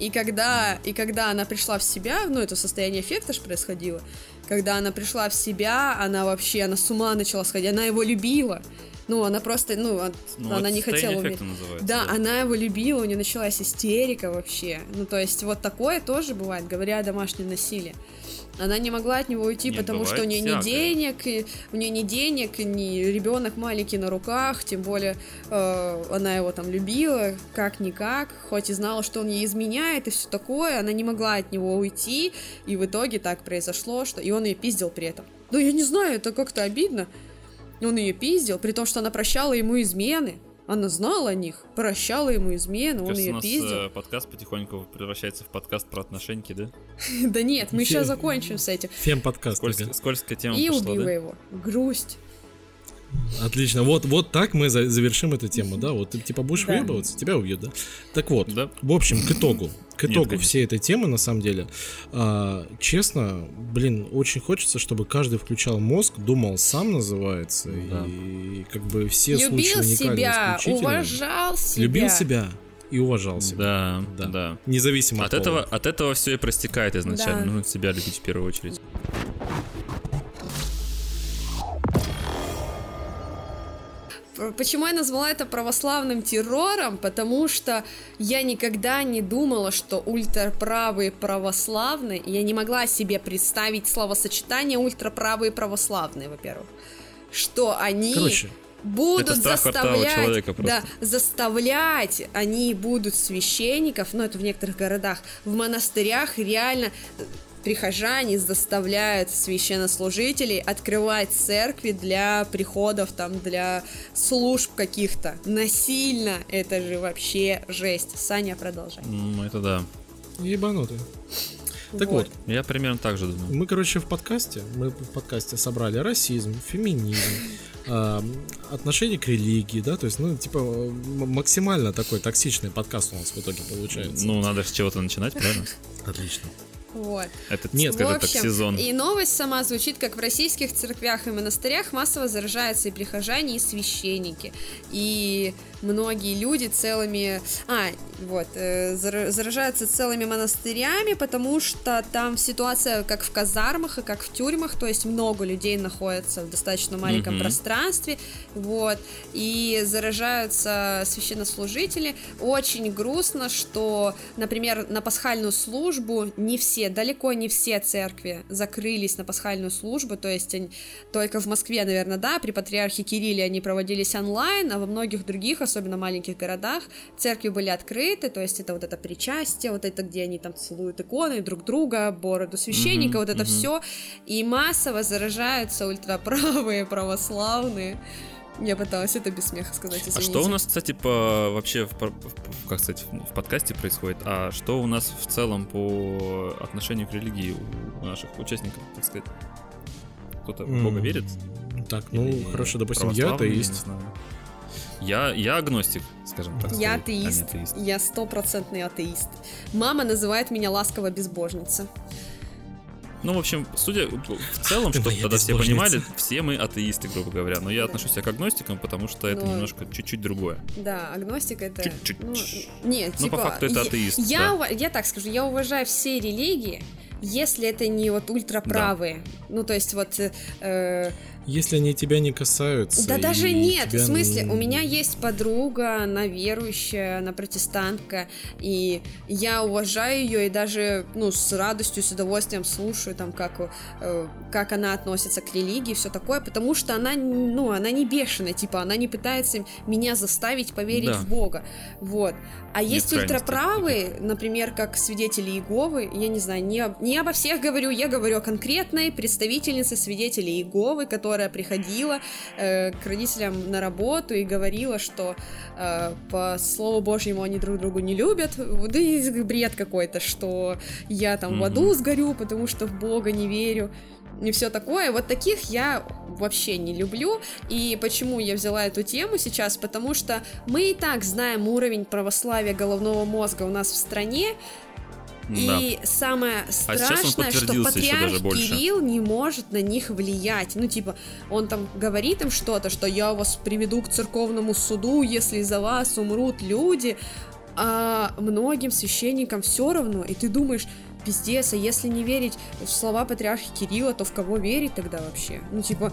S3: И когда, и когда она пришла в себя, ну, это состояние эффекта же происходило, когда она пришла в себя, она вообще, она с ума начала сходить, она его любила, Ну, она просто, ну,
S2: Ну,
S3: она не хотела умереть.
S2: называется.
S3: Да, она его любила, у нее началась истерика вообще. Ну, то есть, вот такое тоже бывает, говоря о домашнем насилии. Она не могла от него уйти,
S2: Нет,
S3: потому что у нее ни
S2: всякое.
S3: денег, и у нее ни денег, ни ребенок маленький на руках, тем более э, она его там любила, как-никак, хоть и знала, что он ей изменяет и все такое, она не могла от него уйти, и в итоге так произошло, что и он ее пиздил при этом. Ну, я не знаю, это как-то обидно. Он ее пиздил, при том, что она прощала ему измены. Она знала о них, прощала ему измены, он
S2: Кажется, у
S3: ее
S2: нас
S3: пиздил.
S2: э, подкаст потихоньку превращается в подкаст про отношеньки, да? (laughs)
S3: Да нет, мы сейчас закончим с этим.
S2: Скользкая,
S4: ага.
S2: скользкая тема
S3: И убила его. Грусть.
S4: Отлично. Вот, вот так мы за- завершим эту тему, да? Вот ты типа будешь
S3: Да.
S4: выебываться, тебя убьют, да? Так вот,
S2: Да.
S4: в общем, к итогу. К
S2: Нет,
S4: итогу
S2: конечно.
S4: всей этой темы, на самом деле, а, честно, блин, очень хочется, чтобы каждый включал мозг, думал сам называется,
S2: Да.
S4: и как бы все случаи
S3: Любил
S4: уникальные,
S3: себя,
S4: исключительные.
S3: уважал себя.
S4: Любил себя и уважал себя.
S2: Да,
S4: Да.
S2: да.
S4: Независимо от,
S2: От этого, от этого все и простекает изначально.
S3: Да.
S2: Ну, себя любить в первую очередь.
S3: Почему я назвала это православным террором? Потому что я никогда не думала, что ультраправые православные, я не могла себе представить словосочетание ультраправые православные, во-первых, что они
S4: Короче,
S3: будут заставлять, да, заставлять, они будут священников, ну это в некоторых городах, в монастырях реально прихожане заставляют священнослужителей открывать церкви для приходов, там, для служб каких-то. Насильно. Это же вообще жесть. Саня, продолжай.
S2: М, Это да.
S4: ебанутый. Так вот,
S2: Я примерно так же думаю.
S4: Мы, короче, в подкасте, мы в подкасте собрали расизм, феминизм, (laughs) а, отношение к религии, да, то есть, ну, типа, максимально такой токсичный подкаст у нас в итоге получается.
S2: Ну, надо с чего-то начинать, правильно?
S4: Отлично.
S3: Вот.
S2: Это,
S4: Нет,
S3: в
S2: так, сезон.
S3: и новость сама звучит, как в российских церквях и монастырях массово заражаются и прихожане, и священники. И многие люди целыми... А, вот, э, зара- заражаются целыми монастырями, потому что там ситуация как в казармах и как в тюрьмах, то есть много людей находятся в достаточно маленьком
S2: Мгм.
S3: пространстве, вот, и заражаются священнослужители. Очень грустно, что, например, на пасхальную службу не все, далеко не все церкви закрылись на пасхальную службу, то есть они- только в Москве, наверное, да, при патриархе Кирилле они проводились онлайн, а во многих других, особенно маленьких городах, церкви были открыты, то есть это вот это причастие, вот это, где они там целуют иконы друг друга, бороду священника,
S2: Мгм,
S3: вот это
S2: мгм.
S3: все, и массово заражаются ультраправые, православные. Я пыталась это без смеха сказать,
S2: А
S3: извините.
S2: что у нас, кстати, по вообще, в, в- как сказать, в подкасте происходит? А что у нас в целом по отношению к религии у наших участников, так сказать? Кто-то в Бога верит?
S4: Так, ну,
S2: Или
S4: хорошо, допустим, я атеист.
S2: Я, я агностик, скажем так.
S3: Я
S2: а
S3: атеист.
S2: атеист.
S3: Я стопроцентный атеист. Мама называет меня ласково безбожница.
S2: Ну, в общем, судя в целом,
S4: моя
S2: тогда все понимали, все мы атеисты, грубо говоря. Но я
S3: Да.
S2: отношусь к агностикам, потому что это
S3: Но-
S2: немножко чуть-чуть другое.
S3: Да, агностик это...
S2: Чуть-чуть.
S3: Ну, нет,
S2: Ну,
S3: типа...
S2: по факту это
S3: я-
S2: атеист,
S3: Я,
S2: да.
S3: ува- я так скажу, я уважаю все религии, если это не вот ультраправые. Ну, то есть вот... э,
S4: Если они тебя не касаются.
S3: Да даже нет,
S4: тебя,
S3: в смысле, у меня есть подруга, она верующая, она протестантка, и я уважаю ее и даже, ну, с радостью, с удовольствием слушаю, там, как, э, как она относится к религии, все такое, потому что она, ну, она не бешеная, типа, она не пытается меня заставить поверить
S2: Да.
S3: в Бога, вот. А есть ультраправые, например, как свидетели Иеговы, я не знаю, не, не обо всех говорю, я говорю о конкретной представительнице свидетелей Иеговы, которая приходила э, к родителям на работу и говорила, что э, по слову Божьему они друг друга не любят, да и бред какой-то, что я там в
S2: Мгм.
S3: аду сгорю, потому что в Бога не верю. И все такое. Вот таких я вообще не люблю. И почему я взяла эту тему сейчас? Потому что мы и так знаем уровень православия головного мозга у нас в стране.
S2: Да.
S3: И самое
S2: А
S3: страшное, что
S2: подтвердился еще
S3: патриарх. Кирилл не может на них влиять. Ну, типа, он там говорит им что-то, что я вас приведу к церковному суду, если за вас умрут люди. А многим священникам все равно. И ты думаешь, пиздец, а если не верить в слова патриарха Кирилла, то в кого верить тогда вообще? Ну, типа,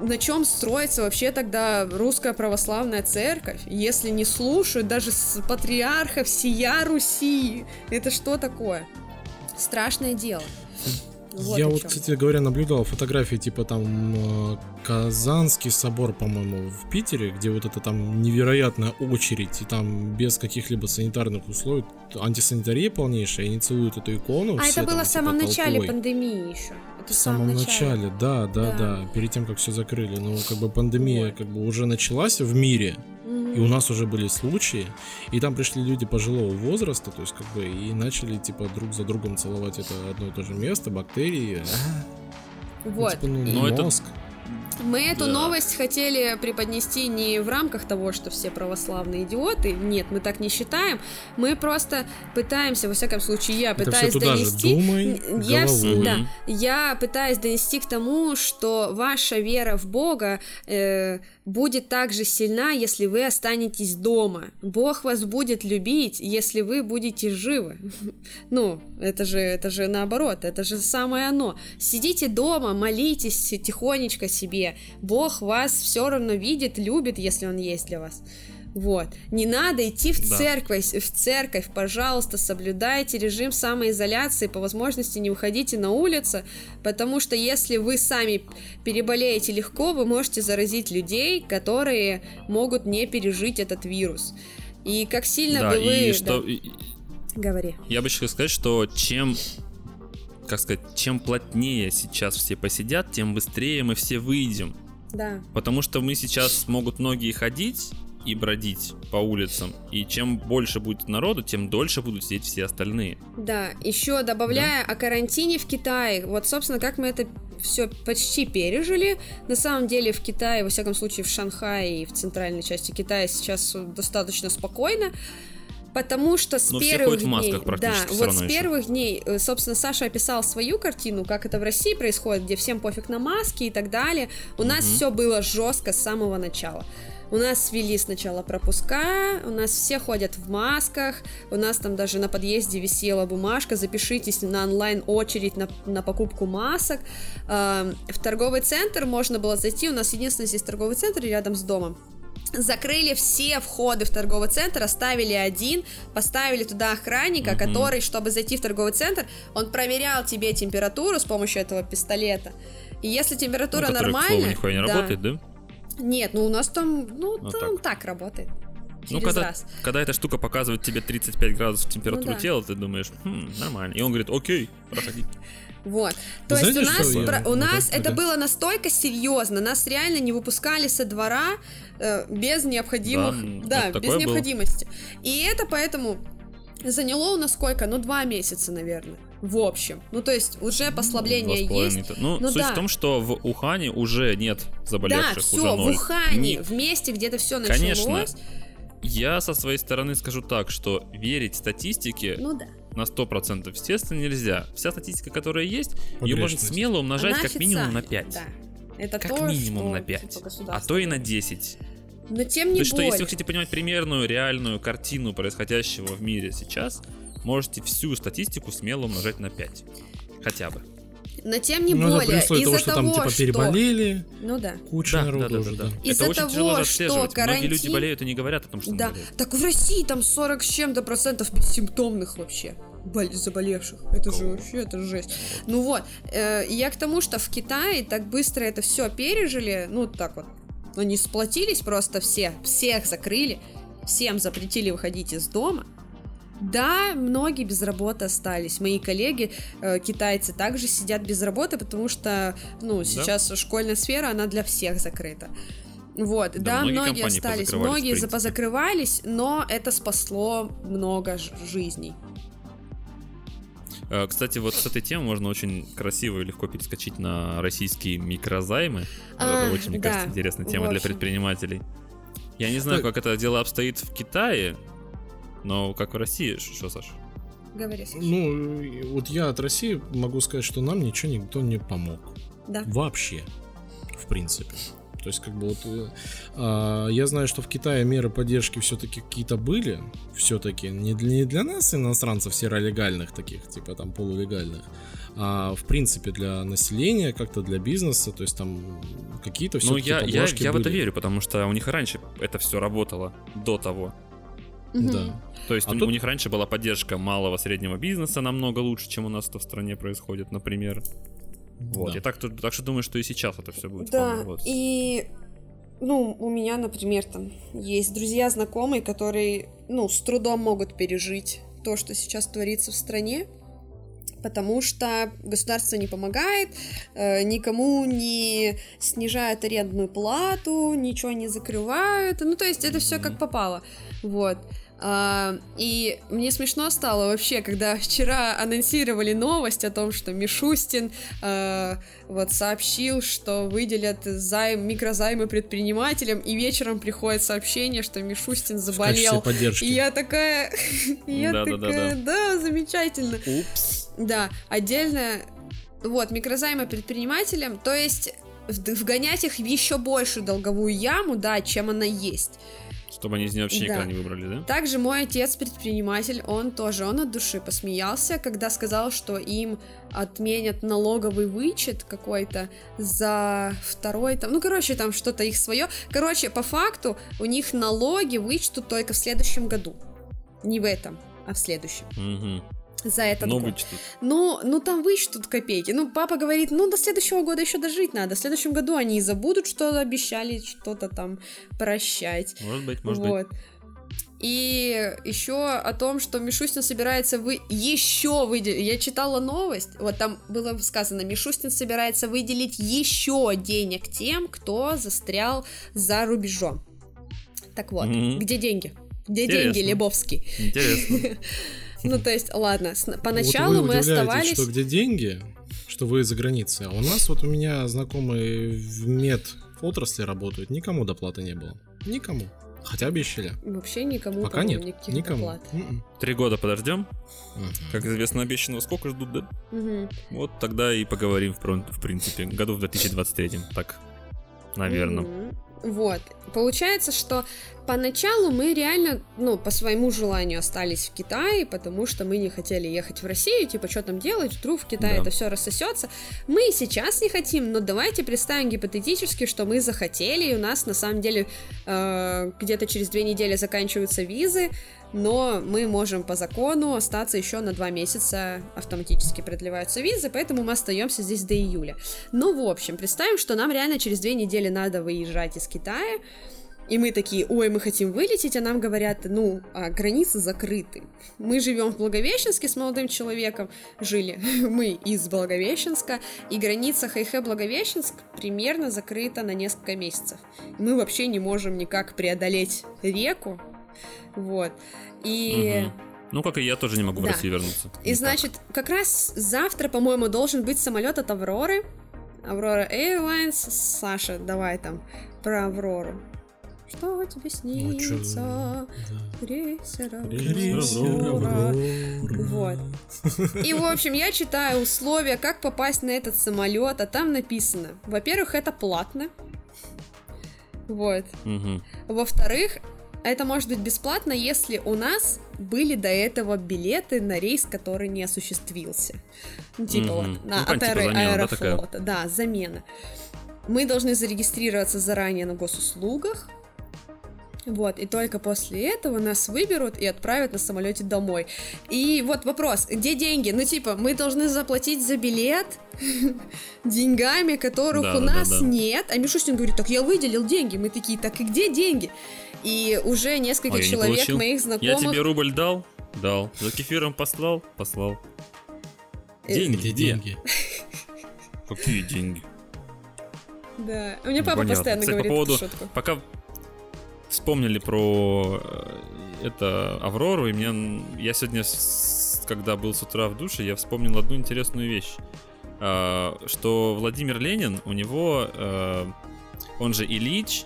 S3: на чем строится вообще тогда русская православная церковь, если не слушают даже с патриарха всея Руси? Это что такое? Страшное дело. Вот
S4: я вот, кстати говоря, наблюдал фотографии, типа там э, Казанский собор, по-моему, в Питере, где вот это там невероятная очередь, и там без каких-либо санитарных условий, антисанитария полнейшая, они целуют эту икону.
S3: А
S4: все
S3: это было
S4: там,
S3: в самом
S4: типа,
S3: начале
S4: толпой.
S3: пандемии еще. Это
S4: В самом начале, да, да,
S3: Да.
S4: да, перед тем, как все закрыли. Ну, как бы пандемия
S3: Вот.
S4: как бы уже началась в мире, И у нас уже были случаи, и там пришли люди пожилого возраста, то есть как бы и начали типа друг за другом целовать это одно и то же место, бактерии, а, ну,
S3: Вот.
S4: типа, ну,
S2: Ну, это-.
S3: Мы эту
S2: Да.
S3: новость хотели преподнести не в рамках того, что все православные идиоты. Нет, мы так не считаем. Мы просто пытаемся, во всяком случае, я
S4: Это
S3: пытаюсь
S4: туда же
S3: донести.
S4: думай
S3: я,
S4: головой.
S3: да, я пытаюсь донести к тому, что ваша вера в Бога э, будет так же сильна, если вы останетесь дома. Бог вас будет любить, если вы будете живы. (laughs) Ну, это же, это же наоборот, это же самое оно. Сидите дома, молитесь тихонечко себе. Бог вас все равно видит, любит, если он есть для вас. Вот. Не надо идти в
S2: Да.
S3: церковь, в церковь, пожалуйста, соблюдайте режим самоизоляции, по возможности не выходите на улицу, потому что если вы сами переболеете легко, вы можете заразить людей, которые могут не пережить этот вирус. И как сильно
S2: Да,
S3: бы вы...
S2: и что...
S3: да, Говори.
S2: Я бы хотел сказать, что чем, как сказать, чем плотнее сейчас все посидят, тем быстрее мы все выйдем.
S3: Да.
S2: Потому что мы сейчас могут многие ходить и бродить по улицам. И чем больше будет народу, тем дольше будут сидеть все остальные.
S3: Да, еще добавляя о карантине в Китае, вот, собственно, как мы это все почти пережили. На самом деле в Китае, во всяком случае в Шанхае и в центральной части Китая сейчас достаточно спокойно. Потому что с
S2: Но
S3: первых дней, да, вот с
S2: ещё.
S3: первых дней, собственно, Саша описал свою картину, как это в России происходит, где всем пофиг на маски и так далее. У нас
S2: Мгм.
S3: все было жестко с самого начала. У нас ввели сначала пропуска, у нас все ходят в масках, у нас там даже на подъезде висела бумажка, запишитесь на онлайн очередь на, на покупку масок. Эм, В торговый центр можно было зайти, у нас единственный здесь торговый центр рядом с домом. Закрыли все входы в торговый центр, оставили один, поставили туда охранника,
S2: Мгм.
S3: который, чтобы зайти в торговый центр, он проверял тебе температуру с помощью этого пистолета. И если температура
S2: Ну, который, к слову,
S3: нормальная,
S2: не
S3: да.
S2: работает, да?
S3: Нет, ну у нас там, ну,
S2: Ну,
S3: там так. работает.
S2: Ну,
S3: Через
S2: когда,
S3: раз.
S2: когда эта штука показывает тебе 35 градусов температуру
S3: Ну да.
S2: тела, ты думаешь, «Хм, нормально. И он говорит, окей, проходи.
S3: Вот. То
S4: Знаете,
S3: есть у нас, про- у
S4: ну,
S3: нас это
S4: да.
S3: было настолько серьезно, нас реально не выпускали со двора э, без необходимых,
S2: Да,
S3: да,
S2: это
S3: без
S2: такое было.
S3: необходимости. И это поэтому заняло у нас сколько? Ну, два месяца, наверное. В общем. Ну, то есть уже послабление есть.
S2: Ну,
S3: Ну
S2: суть
S3: да.
S2: в том, что в Ухане уже нет заболевших,
S3: Да,
S2: уже
S3: все, в
S2: ноль.
S3: Ухане,
S2: Не-
S3: в месте, где-то все началось.
S2: Конечно. Я со своей стороны скажу так, что верить статистике
S3: Ну да.
S2: На 100% естественно нельзя. Вся статистика, которая есть, ее можно смело умножать
S3: Она
S2: как минимум на
S3: официальная,
S2: 5.
S3: Да. Это
S2: Как
S3: то,
S2: минимум
S3: что,
S2: на 5.
S3: типа,
S2: а то и на
S3: делает.
S2: 10.
S3: Но тем
S2: То
S3: не
S2: есть, что если
S3: более.
S2: вы хотите понимать примерную, реальную картину происходящего в мире сейчас, можете всю статистику смело умножать на 5. Хотя бы.
S3: Но тем не
S4: Ну,
S3: более, из-за
S4: того, что там типа переболели,
S3: Ну да.
S4: куча
S2: Да,
S4: народу
S2: да, да,
S4: уже,
S2: да,
S4: да.
S3: Из-за
S2: Это очень
S3: того,
S2: тяжело
S3: что
S2: отслеживать. Многие люди
S3: карантин-
S2: болеют и не говорят о том, что
S3: Да,
S2: они болеют.
S3: так в России там 40 с чем-то процентов бессимптомных вообще бол- заболевших. Это же вообще, это жесть. Ну вот, э, я к тому, что в Китае так быстро это все пережили, ну так вот, они сплотились просто все, всех закрыли, всем запретили выходить из дома. Да, многие без работы остались. Мои коллеги, э, китайцы, также сидят без работы, потому что, ну, сейчас школьная сфера, она для всех закрыта. Вот,
S2: Да,
S3: да,
S2: многие
S3: многие остались, многие позакрывались, но это спасло много жизней.
S2: Э, Кстати, вот с этой темы можно очень красиво и легко перескочить на российские микрозаймы.
S3: А,
S2: это очень, мне
S3: да,
S2: кажется, интересная тема для предпринимателей. Я не знаю, как это дело обстоит в Китае, но как в России, что, Саш?
S3: Говори, Саша.
S4: Ну, вот я от России могу сказать, что нам ничего никто не помог.
S3: Да.
S4: Вообще. В принципе. То есть, как бы вот э, а, я знаю, что в Китае меры поддержки все-таки какие-то были, все-таки не для, не для нас, иностранцев серолегальных таких, типа там полулегальных, а в принципе для населения, как-то для бизнеса, то есть там какие-то все
S2: Ну, я, я, я в это верю, потому что у них раньше это все работало до того.
S4: Да.
S2: То есть
S4: А
S2: у,
S4: тут-
S2: у них раньше была поддержка малого среднего бизнеса намного лучше, чем у нас это в стране происходит, например. Вот.
S4: Да.
S2: И так, так что думаю, что и сейчас это все будет.
S3: Да,
S2: вполне
S3: и ну, у меня, например, там есть друзья, знакомые, которые, ну, с трудом могут пережить то, что сейчас творится в стране, потому что государство не помогает, э, никому не снижают арендную плату, ничего не закрывают, ну, то есть это все как попало, вот. А, и мне смешно стало вообще, когда (laughs) вчера анонсировали новость о том, что Мишустин э, вот сообщил, что выделят займ, микрозаймы предпринимателям, и вечером приходит сообщение, что Мишустин заболел.
S4: поддержки.
S3: И я такая, (laughs) я такая, да, замечательно.
S2: Упс.
S3: Да, отдельно, вот, микрозаймы предпринимателям, то есть вгонять их в еще большую долговую яму, да, чем она есть.
S2: Чтобы они из нее вообще
S3: Да.
S2: никогда не выбрали, да?
S3: Также мой отец предприниматель, он тоже, он от души посмеялся, когда сказал, что им отменят налоговый вычет какой-то за второй, там, ну, короче, там что-то их свое. Короче, по факту у них налоги вычтут только в следующем году. Не в этом, а в следующем.
S2: Угу.
S3: За этот
S2: Но
S3: год.
S2: вычтут.
S3: Ну, ну там вычтут копейки. Ну, папа говорит, ну, до следующего года еще дожить надо. В следующем году они и забудут, что обещали что-то там прощать.
S2: Может быть, может быть.
S3: вот. И еще о том, что Мишустин собирается вы еще выделить. Я читала новость, вот там было сказано, Мишустин собирается выделить еще денег тем, кто застрял за рубежом. Так вот,
S2: Мгм.
S3: где деньги? Где
S2: Интересно.
S3: деньги, Лебовский?
S2: Интересно. (laughs)
S3: Ну, то есть, ладно,
S4: Вот
S3: поначалу
S4: вы
S3: мы оставались...
S4: что где деньги, что вы за границей. А у нас вот у меня знакомые в мед отрасли работают, никому доплаты не было. Никому. Хотя обещали.
S3: Вообще никому,
S4: Пока нет.
S3: никаких
S4: Никому.
S3: доплат.
S4: М-м.
S2: Три года подождем.
S4: Мгм.
S2: Как известно, обещанного сколько ждут, да?
S3: Мгм.
S2: Вот тогда и поговорим, в, принципе, году в 2023. Так, наверное.
S3: Мгм. Вот. Получается, что поначалу мы реально, ну, по своему желанию остались в Китае, потому что мы не хотели ехать в Россию, типа, что там делать, вдруг в Китае
S2: Да.
S3: это все рассосется. Мы и сейчас не хотим, но давайте представим гипотетически, что мы захотели, и у нас на самом деле э, где-то через две недели заканчиваются визы, но мы можем по закону остаться еще на два месяца, автоматически продлеваются визы, поэтому мы остаемся здесь до июля. Ну, в общем, представим, что нам реально через две недели надо выезжать из Китая, и мы такие, ой, мы хотим вылететь, а нам говорят, ну, а границы закрыты. Мы живем в Благовещенске с молодым человеком, жили (laughs) мы из Благовещенска, и граница Хайхэ-Благовещенск примерно закрыта на несколько месяцев. Мы вообще не можем никак преодолеть реку, вот. И...
S2: Мгм. Ну, как и я тоже не могу в
S3: Да.
S2: Россию вернуться.
S3: И значит, как раз завтра, по-моему, должен быть самолет от Авроры. Аврора Airlines. Саша, давай там про Аврору. Что тебе
S4: Ну, чё,
S3: снится?
S4: да.
S3: Крейсер
S4: Крейсер
S3: Аврора.
S4: Аврора.
S3: Вот. И, в общем, я читаю условия, как попасть на этот самолет, а там написано, во-первых, это платно. Вот. Во-вторых, это может быть бесплатно, если у нас были до этого билеты на рейс, который не осуществился. Ну, типа
S2: Мгм.
S3: вот, на,
S2: Ну,
S3: от
S2: типа замена, да, такая?
S3: аэрофлота. Да, замена. Мы должны зарегистрироваться заранее на госуслугах. Вот, и только после этого нас выберут и отправят на самолете домой. И вот вопрос, где деньги? Ну, типа, мы должны заплатить за билет (laughs) деньгами, которых
S2: Да,
S3: у
S2: да, да,
S3: нас
S2: да.
S3: нет. А Мишустин говорит, так я выделил деньги. Мы такие, так и где деньги? И уже несколько
S2: я не
S3: человек
S2: получил.
S3: моих
S2: Я
S3: знакомых...
S2: тебе рубль дал? Дал. За кефиром послал? Послал.
S3: Э,
S2: Деньги,
S4: Где деньги?
S2: Какие деньги?
S3: Да, у меня папа
S2: Непонятно.
S3: постоянно
S2: Кстати, по
S3: говорит
S2: поводу-
S3: эту шутку.
S2: Пока вспомнили про э, это Аврору, и мне я сегодня, когда был с утра в душе, я вспомнил одну интересную вещь, А, что Владимир Ленин, у него, э, он же Ильич,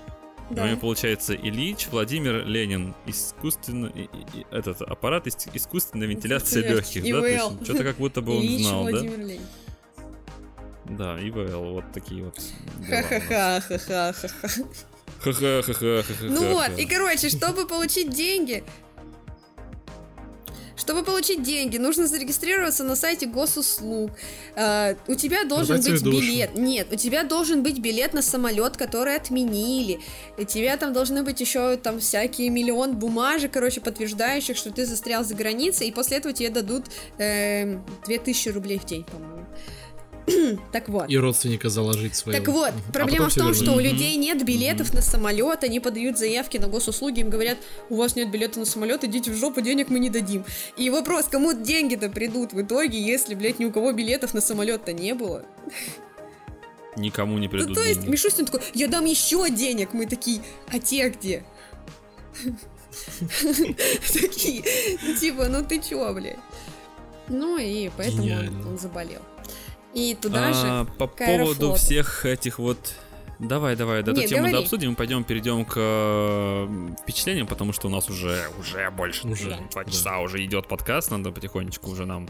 S2: у
S3: Да.
S2: него получается Ильич, Владимир Ленин, искусственно, и- и- и- этот аппарат ис- искусственной вентиляции
S3: Легких,
S2: да, то есть что-то как будто бы он
S3: Ильич
S2: знал, да?
S3: Владимир Ленин.
S2: Да, ИВЛ, вот такие вот. у.
S3: Ха-ха-ха-ха-ха-ха.
S2: Ха-ха-ха-ха-ха-ха.
S3: Ну вот, и короче, чтобы получить деньги, чтобы получить деньги, нужно зарегистрироваться на сайте госуслуг. Э, у тебя должен
S4: Продать
S3: быть билет. Нет, у тебя должен быть билет на самолет, который отменили. У тебя там должны быть еще там всякие миллион бумажек, короче, подтверждающих, что ты застрял за границей, и после этого тебе дадут э, 2000 рублей в день, по-моему. (clears throat) так вот.
S4: И родственника заложить своего.
S3: Так вот.
S4: А
S3: проблема
S4: потом
S3: в том,
S4: вернуть.
S3: что у людей нет билетов на самолет, они подают заявки на госуслуги, им говорят, у вас нет билета на самолет, идите в жопу, денег мы не дадим. И вопрос, кому деньги-то придут в итоге, если, блядь, ни у кого билетов на самолет-то не было?
S2: Никому не
S3: Ну,
S2: придут
S3: то есть,
S2: деньги.
S3: Мишустин такой, я дам еще денег, мы такие, а те где? Такие, ну, типа, ну ты чё, блядь? Ну и поэтому он заболел. И туда же
S2: А, по
S3: к Аэрофлоту.
S2: поводу всех этих вот... Давай, давай, да, эту тему
S3: говори.
S2: обсудим, пойдем, перейдем к э, впечатлениям, потому что у нас уже, уже больше
S4: Уже,
S2: чем два
S4: да.
S2: часа уже идет подкаст, надо потихонечку уже нам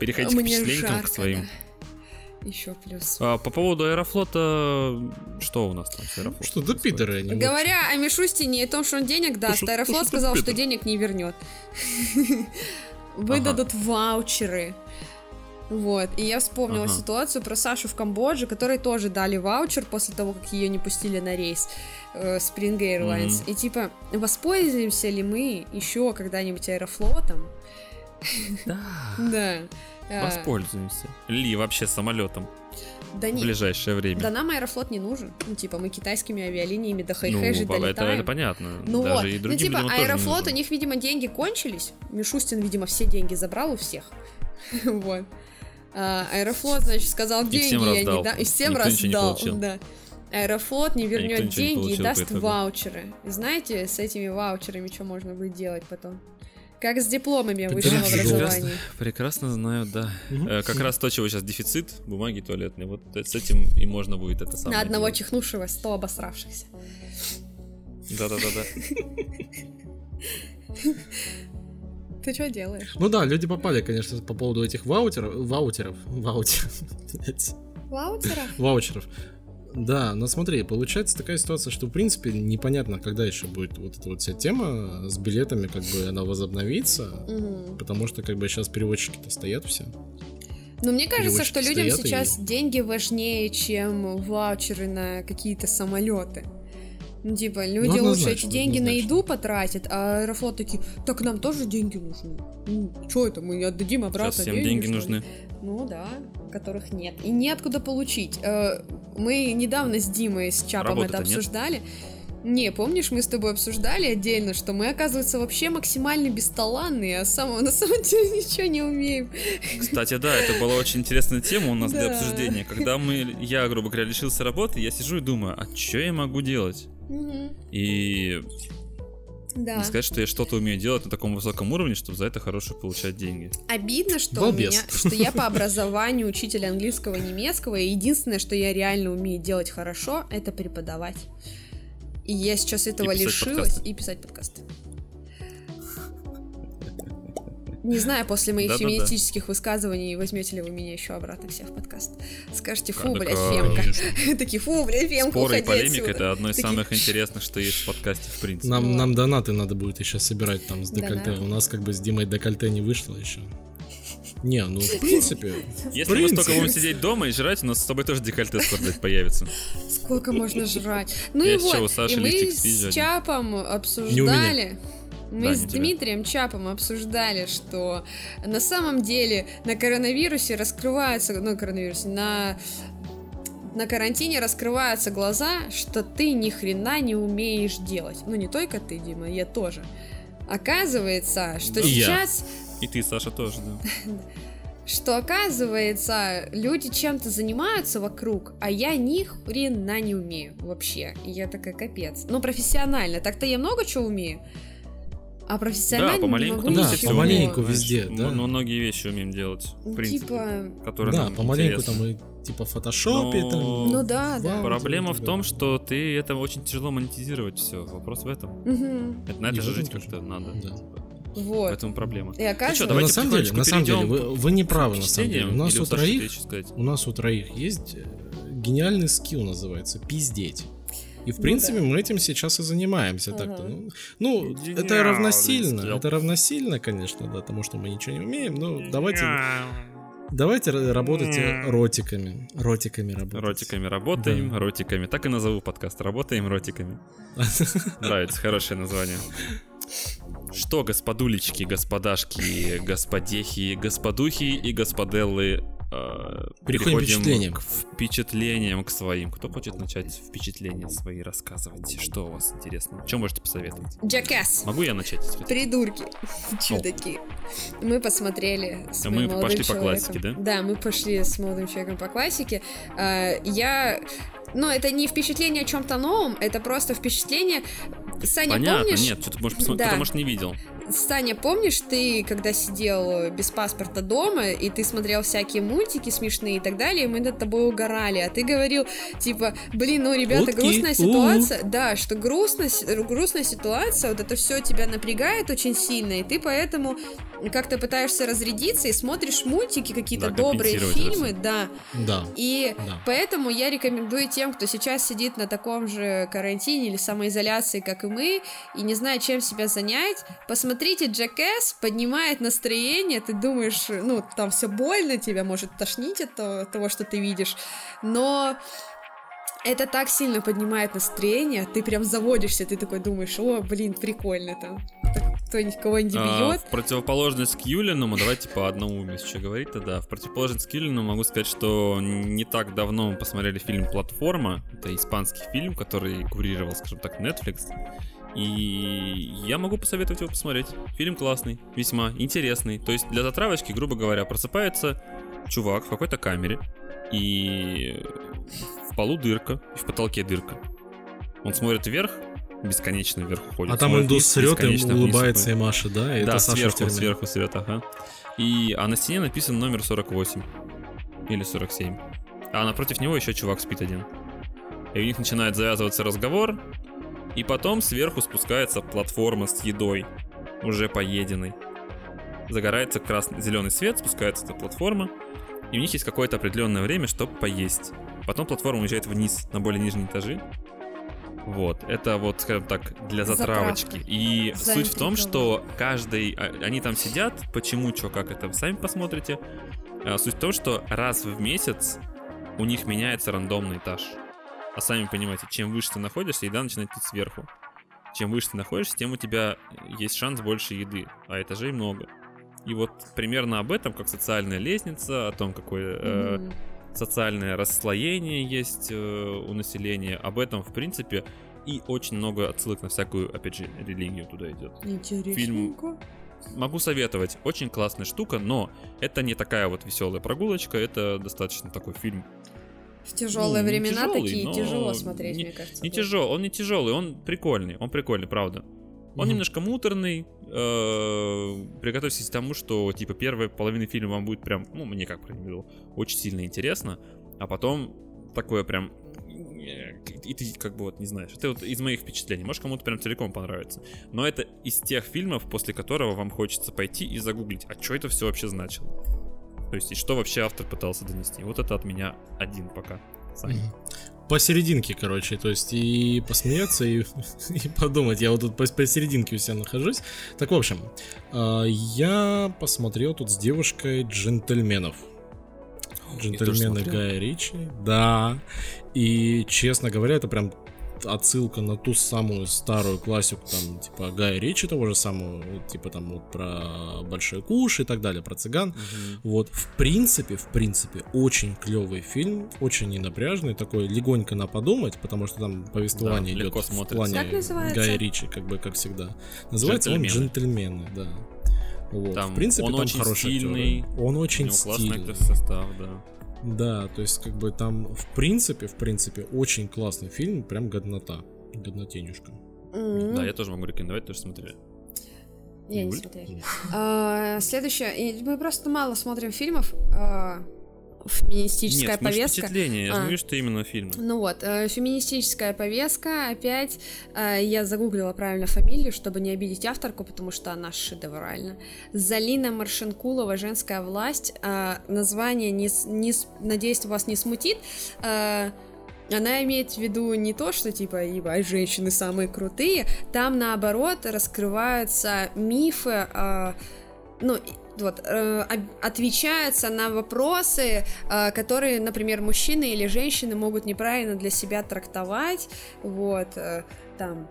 S2: переходить к
S3: Мне
S2: впечатлениям
S3: жарко,
S2: к своим.
S3: да. Еще плюс.
S2: А, по поводу Аэрофлота, что у нас там с Аэрофлотом?
S4: Что, да пидоры они.
S3: Говоря о Мишустине и о том, что он денег даст, Аэрофлот сказал, что денег не вернет. (laughs) Выдадут ваучеры. Вот, и я вспомнила
S2: Ага.
S3: ситуацию про Сашу в Камбодже, которой тоже дали ваучер после того, как ее не пустили на рейс э, Spring Airlines.
S2: Мгм.
S3: И типа, воспользуемся ли мы еще когда-нибудь Аэрофлотом?
S2: Да, (laughs)
S3: Да. А,
S2: воспользуемся. Ли вообще самолетом
S3: Да
S2: в
S3: не,
S2: ближайшее время.
S3: да нам Аэрофлот не нужен. Ну, типа, мы китайскими авиалиниями до
S2: ну,
S3: Хэйхэй же
S2: это, это
S3: долетаем.
S2: понятно.
S3: Ну
S2: Даже
S3: вот,
S2: и
S3: ну
S2: другим
S3: типа
S2: тоже не
S3: Аэрофлот, у них, видимо, деньги кончились. Мишустин, видимо, все деньги забрал у всех. (laughs) Вот. А, Аэрофлот, значит, сказал
S2: И
S3: деньги,
S2: всем
S3: я не
S2: раздал.
S3: дам. И всем
S2: Никто не
S3: раздал.
S2: получил.
S3: Да. Аэрофлот не
S2: никто
S3: вернет
S2: не
S3: деньги и
S2: получил
S3: даст
S2: по итогу.
S3: ваучеры. И знаете, с этими ваучерами что можно будет делать потом? Как с дипломами о
S4: Да,
S3: высшем
S4: прекрасно.
S3: образовании.
S2: Прекрасно знаю, да. Э, Как раз то, чего сейчас дефицит, бумаги туалетные. Вот с этим и можно будет это самое.
S3: На одного
S2: делать.
S3: чихнувшего 100 обосравшихся.
S2: Да-да-да-да. (laughs)
S3: Ты что делаешь?
S4: Ну да, люди попали, конечно, по поводу этих ваутеров, ваутеров, ваутеров,
S3: Ваучера?
S4: ваучеров. Да, но смотри, получается такая ситуация, что в принципе непонятно, когда еще будет вот эта вот вся тема с билетами, как бы она возобновится,
S3: Мгм.
S4: потому что как бы сейчас переводчики-то стоят все.
S3: Но мне кажется, что людям
S4: стоят и-
S3: сейчас деньги важнее, чем ваучеры на какие-то самолеты. Ну, типа, люди лучше
S4: однозначно,
S3: эти деньги на еду потратят, а Аэрофлот такие, так нам тоже деньги нужны. Что это, мы отдадим обратно
S2: Сейчас всем
S3: деньги,
S2: деньги
S3: что ли?»
S2: нужны.
S3: Ну да, которых нет. И неоткуда получить. Э, Мы недавно с Димой, с Чапом это
S2: Работы-то нет.
S3: Не, помнишь, мы с тобой обсуждали отдельно, что мы, оказывается, вообще максимально бесталанные, а самого (laughs) на самом деле ничего не умеем.
S2: Кстати, да, это была очень интересная тема у нас для
S3: Да.
S2: обсуждения. Когда мы, я, грубо говоря, лишился работы, я сижу и думаю, а что я могу делать?
S3: Мгм.
S2: И
S3: Да.
S2: не сказать, что я что-то умею делать на таком высоком уровне, чтобы за это хорошие получать деньги.
S3: Обидно, что у меня, что я по образованию учитель английского и немецкого, и единственное, что я реально умею делать хорошо, это преподавать. И я сейчас этого
S2: писать
S3: лишилась
S2: подкасты.
S3: и писать подкасты. Не знаю, после моих
S2: Да-да-да.
S3: феминистических высказываний возьмете ли вы меня еще обратно к себе в подкаст. Скажете, фу,
S2: Да,
S3: блядь, фемка. (laughs) Такие, фу, блядь, фемка,
S2: Споры и полемика это одно из
S3: Такие,
S2: самых интересных, что есть в подкасте, в принципе.
S4: Нам, нам донаты надо будет еще собирать там с декольте.
S3: Донаты.
S4: У нас как бы с Димой декольте не вышло еще. Не, ну в принципе.
S2: Если мы столько будем сидеть дома и жрать, у нас с тобой тоже декольте скоро блядь, появится.
S3: Сколько можно жрать? Ну и
S2: сейчас
S3: вот, и мы с. Чапом обсуждали, мы
S2: Да,
S3: с
S2: у тебя.
S3: Дмитрием Чапом обсуждали, что на самом деле на коронавирусе раскрываются, ну, коронавирусе, на на карантине раскрываются глаза, что ты ни хрена не умеешь делать. Ну, не только ты, Дима, я тоже. Оказывается, что
S4: И я.
S2: И ты, Саша, тоже, да. (laughs)
S3: что оказывается, люди чем-то занимаются вокруг, а я ни хрена не умею вообще. И я такая, капец. Ну, профессионально. Так-то я много чего умею. А профессионально
S2: Да, помаленьку
S3: не могу
S4: Да,
S2: мы
S3: ничего.
S4: помаленьку везде, да.
S2: м- многие вещи умеем делать, в принципе,
S3: Типа,
S2: которые
S4: Да, помаленьку
S2: интересны.
S4: там и типа в фотошопе
S2: Но-
S4: там.
S3: ну да, да.
S2: Проблема в
S4: тебя.
S2: том, что ты это очень тяжело монетизировать все. Вопрос в этом.
S3: Мгм.
S2: Это, на это
S4: в
S2: же жить как-то надо.
S4: Да.
S3: Вот.
S2: Поэтому проблема.
S3: И оказывается...
S2: Ну чё,
S4: Но
S2: давайте
S4: на самом деле, на самом деле, вы, вы не правы, на самом деле. У нас у троих,
S2: что
S4: у нас у троих есть э, гениальный скилл называется пиздеть. И в принципе
S3: да.
S4: мы этим сейчас и занимаемся так-то.
S3: Ага.
S4: Ну, ну, это равносильно, это равносильно, конечно, да, тому, что мы ничего не умеем. Но давайте, давайте р- работайте ротиками, ротиками работать.
S2: Ротиками работаем, ротиками. Так и назову подкаст. Работаем ротиками. (laughs) Нравится, хорошее название. Что, господулечки, господашки, господехи, господухи и господеллы, э,
S4: Переходим к впечатлениям.
S2: к впечатлениям к своим. Кто хочет начать впечатления свои рассказывать? Что у вас интересно? Что можете посоветовать?
S3: Jackass.
S2: Могу я начать? хотите?
S3: Придурки. (laughs) Чудаки. Мы посмотрели с
S2: А мы пошли по
S3: человеком.
S2: классике, да?
S3: Да, мы пошли с молодым человеком по классике. А, Я... Ну, это не впечатление о чем-то новом, это просто впечатление... Саня,
S2: Понятно,
S3: помнишь?
S2: нет, что-то может посмотреть,
S3: Да.
S2: кто-то может не видел.
S3: Саня, помнишь, ты, когда сидел без паспорта дома, и ты смотрел всякие мультики смешные и так далее, и мы над тобой угорали, а ты говорил, типа, блин, ну, ребята,
S4: Утки,
S3: грустная
S4: у-у.
S3: ситуация, да, что грустная, грустная ситуация, вот это все тебя напрягает очень сильно, и ты поэтому как-то пытаешься разрядиться и смотришь мультики, какие-то
S2: Да,
S3: добрые фильмы, да,
S4: Да.
S3: и
S4: Да.
S3: поэтому я рекомендую тем, кто сейчас сидит на таком же карантине или самоизоляции, как и мы, и не знает, чем себя занять, посмотрите Джекэс, поднимает настроение, ты думаешь, ну, там все больно, тебя может тошнить от того, того, что ты видишь, но это так сильно поднимает настроение, ты прям заводишься, ты такой думаешь, о, блин, прикольно там, кто-нибудь кого-нибудь
S2: А,
S3: бьет,
S2: в противоположность к Юлиному, давайте по одному если что говорить-то, да. В противоположность к Юлиному могу сказать, что не так давно мы посмотрели фильм «Платформа». Это испанский фильм, который курировал, скажем так, Netflix. И я могу посоветовать его посмотреть. Фильм классный, весьма интересный. То есть для затравочки, грубо говоря, просыпается чувак в какой-то камере, и в полу дырка, и в потолке дырка. Он смотрит вверх, бесконечно вверх уходит.
S4: А там
S2: смотрит
S4: Индус
S2: вниз,
S4: срет, и улыбается и машет, да? И
S2: Да,
S4: это Саша
S2: сверху,
S4: тюрьме.
S2: сверху свет, ага. И, а на стене написан номер 48. Или 47. А напротив него еще чувак спит один. И у них начинает завязываться разговор. И потом сверху спускается платформа с едой. Уже поеденной. Загорается красный, зеленый свет, спускается эта платформа. И у них есть какое-то определенное время, чтобы поесть. Потом платформа уезжает вниз на более нижние этажи. Вот, это вот, скажем так, для затравочки.
S3: Затравка.
S2: И суть в том, что каждый... а, Они там сидят, почему, что, как это, вы сами посмотрите. А, Суть в том, что раз в месяц у них меняется рандомный этаж. А сами понимаете, чем выше ты находишься, еда начинает идти сверху. Чем выше ты находишься, тем у тебя есть шанс больше еды, а этажей много. И вот примерно об этом, как социальная лестница, о том, какое э,
S3: Мгм.
S2: социальное расслоение есть э, у населения, об этом, в принципе, и очень много отсылок на всякую, опять же, религию туда идет.
S3: Интересненько.
S2: Могу советовать, очень классная штука, но это не такая вот веселая прогулочка, это достаточно такой фильм.
S3: В тяжелые
S2: Ну,
S3: времена
S2: тяжелый,
S3: такие тяжело смотреть,
S2: не-
S3: мне кажется.
S2: Не тяжелый, он не тяжелый, он прикольный, он прикольный, правда. Он
S4: Мгм.
S2: немножко муторный. э, Приготовьтесь к тому, что типа первая половина фильма вам будет прям, ну мне как проявил, очень сильно интересно, а потом такое прям и ты как бы вот не знаешь. Это вот из моих впечатлений. Может кому-то прям целиком понравится. Но это из тех фильмов, после которого вам хочется пойти и загуглить, а что это все вообще значило. То есть и что вообще автор пытался донести. Вот это от меня один пока. Саня.
S4: Посерединке, короче, то есть и посмеяться, и, (laughs) и подумать. Я вот тут пос- посерединке у себя нахожусь. Так, в общем, а, я посмотрел тут с девушкой джентльменов. Джентльмены. Гая Ричи. Да. И, честно говоря, это прям отсылка на ту самую старую классику, там, типа, Гая Ричи того же самого, вот, типа, там, вот, про Большой Куш и так далее, про цыган.
S2: Мгм.
S4: Вот, в принципе, в принципе, очень клевый фильм, очень ненапряжный, такой легонько на подумать, потому что там повествование
S2: Да,
S4: идет
S2: легко
S4: в
S2: смотрится.
S4: плане? Гая Ричи, как бы, как всегда. Называется он
S2: «Джентльмены».
S4: Да. Вот.
S2: Там
S4: в принципе,
S2: он
S4: там
S2: очень
S4: хороший актер.
S2: стильный,
S4: Он
S2: У
S4: очень
S2: него классный
S4: стильный.
S2: состав, да.
S4: Да, то есть, как бы там, в принципе, в принципе, очень классный фильм, прям годнота. Годнотенюшка.
S3: М,
S2: Да, я тоже могу рекомендовать, тоже смотрели.
S3: Я не
S2: Юль?
S3: смотрела. А, Следующее. Мы просто мало смотрим фильмов. Феминистическая
S2: Нет,
S3: повестка.
S2: впечатление, я
S3: А.
S2: говорю, что именно фильмы.
S3: Ну вот, э, феминистическая повестка, опять э, я загуглила правильно фамилию, чтобы не обидеть авторку, потому что она шедевральна. Залина Маршинкулова «Женская власть». Э, название, не, не надеюсь, вас не смутит. Э, она имеет в виду не то, что типа, ебать, женщины самые крутые, там наоборот раскрываются мифы, э, ну, вот, э, отвечаются на вопросы, э, которые, например, мужчины или женщины могут неправильно для себя трактовать, вот, э, там,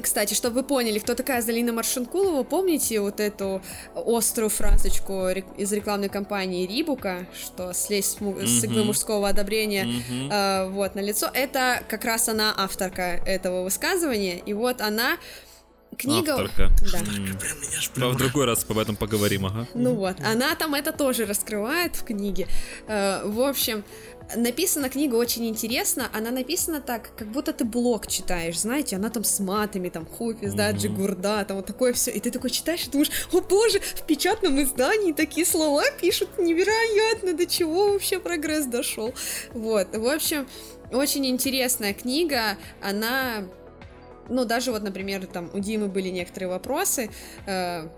S3: кстати, чтобы вы поняли, кто такая Залина Маршинкулова, помните вот эту острую фразочку из рекламной кампании Рибука, что слезть с, му- с иглы мужского одобрения
S2: Мгм.
S3: э, вот, на лицо. Это как раз она авторка этого высказывания, и вот она книга...
S2: Авторка.
S3: Да.
S2: М. А В другой раз об этом поговорим, ага.
S3: Ну вот, она там это тоже раскрывает в книге. Э, в общем, написана книга очень интересно. Она написана так, как будто ты блог читаешь, знаете, она там с матами, там пизда,
S2: Мгм.
S3: джигурда, там вот такое все. И ты такой читаешь и думаешь, о боже, в печатном издании такие слова пишут невероятно, до чего вообще прогресс дошел. Вот, в общем, очень интересная книга, она ну, даже вот, например, там у Димы были некоторые вопросы, э,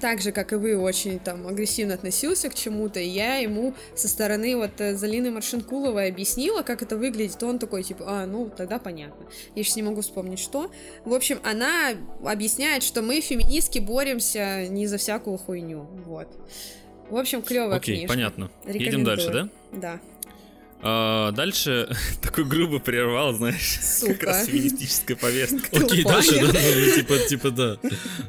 S3: так же, как и вы, очень там агрессивно относился к чему-то, и я ему со стороны вот э, Залины Маршинкуловой объяснила, как это выглядит, он такой, типа, а, ну, тогда понятно. Я сейчас не могу вспомнить, что. В общем, она объясняет, что мы, феминистки, боремся не за всякую хуйню, вот. В общем, клевая
S2: Окей,
S3: книжка.
S2: понятно. Едем дальше, да?
S3: Да.
S2: А, дальше (laughs) такой грубо прервал, знаешь, (laughs) как
S3: Сука.
S2: раз феминистическая повестка.
S4: Окей, дальше, да, ну, типа, типа, да,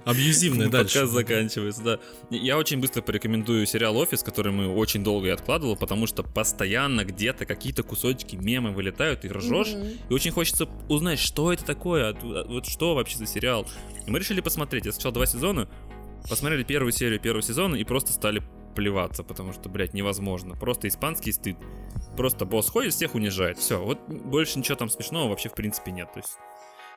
S4: абьюзивное дальше.
S2: Подкаст заканчивается, да. Я очень быстро порекомендую сериал «Офис», который мы очень долго и откладывал, потому что постоянно где-то какие-то кусочки мемы вылетают, и ржешь, и очень хочется узнать, что это такое, от- от- вот что вообще за сериал. И мы решили посмотреть. Я сначала два сезона, посмотрели первую серию первого сезона и просто стали плеваться, потому что, блядь, невозможно. Просто испанский стыд. Просто босс ходит, всех унижает. Все, вот больше ничего там смешного вообще в принципе нет. То есть...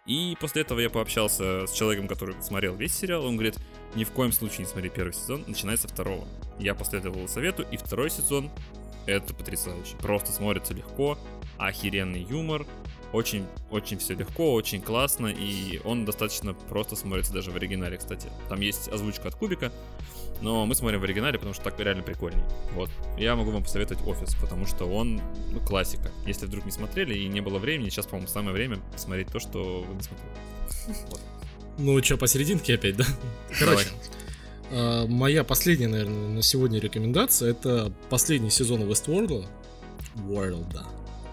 S2: И после этого я пообщался с человеком, который смотрел весь сериал. Он говорит, ни в коем случае не смотри первый сезон, начинай со второго. Я последовал совету, и второй сезон это потрясающе. Просто смотрится легко, охеренный юмор, очень, очень все легко, очень классно, и он достаточно просто смотрится даже в оригинале, кстати. Там есть озвучка от Кубика, но мы смотрим в оригинале, потому что так реально прикольней. Вот. Я могу вам посоветовать офис, потому что он ну, классика. Если вдруг не смотрели и не было времени, сейчас, по-моему, самое время посмотреть то, что вы не смотрели. Вот.
S4: Ну, что, посерединке опять, да? Короче, а, моя последняя, наверное, на сегодня рекомендация это последний сезон Westworld. World, да.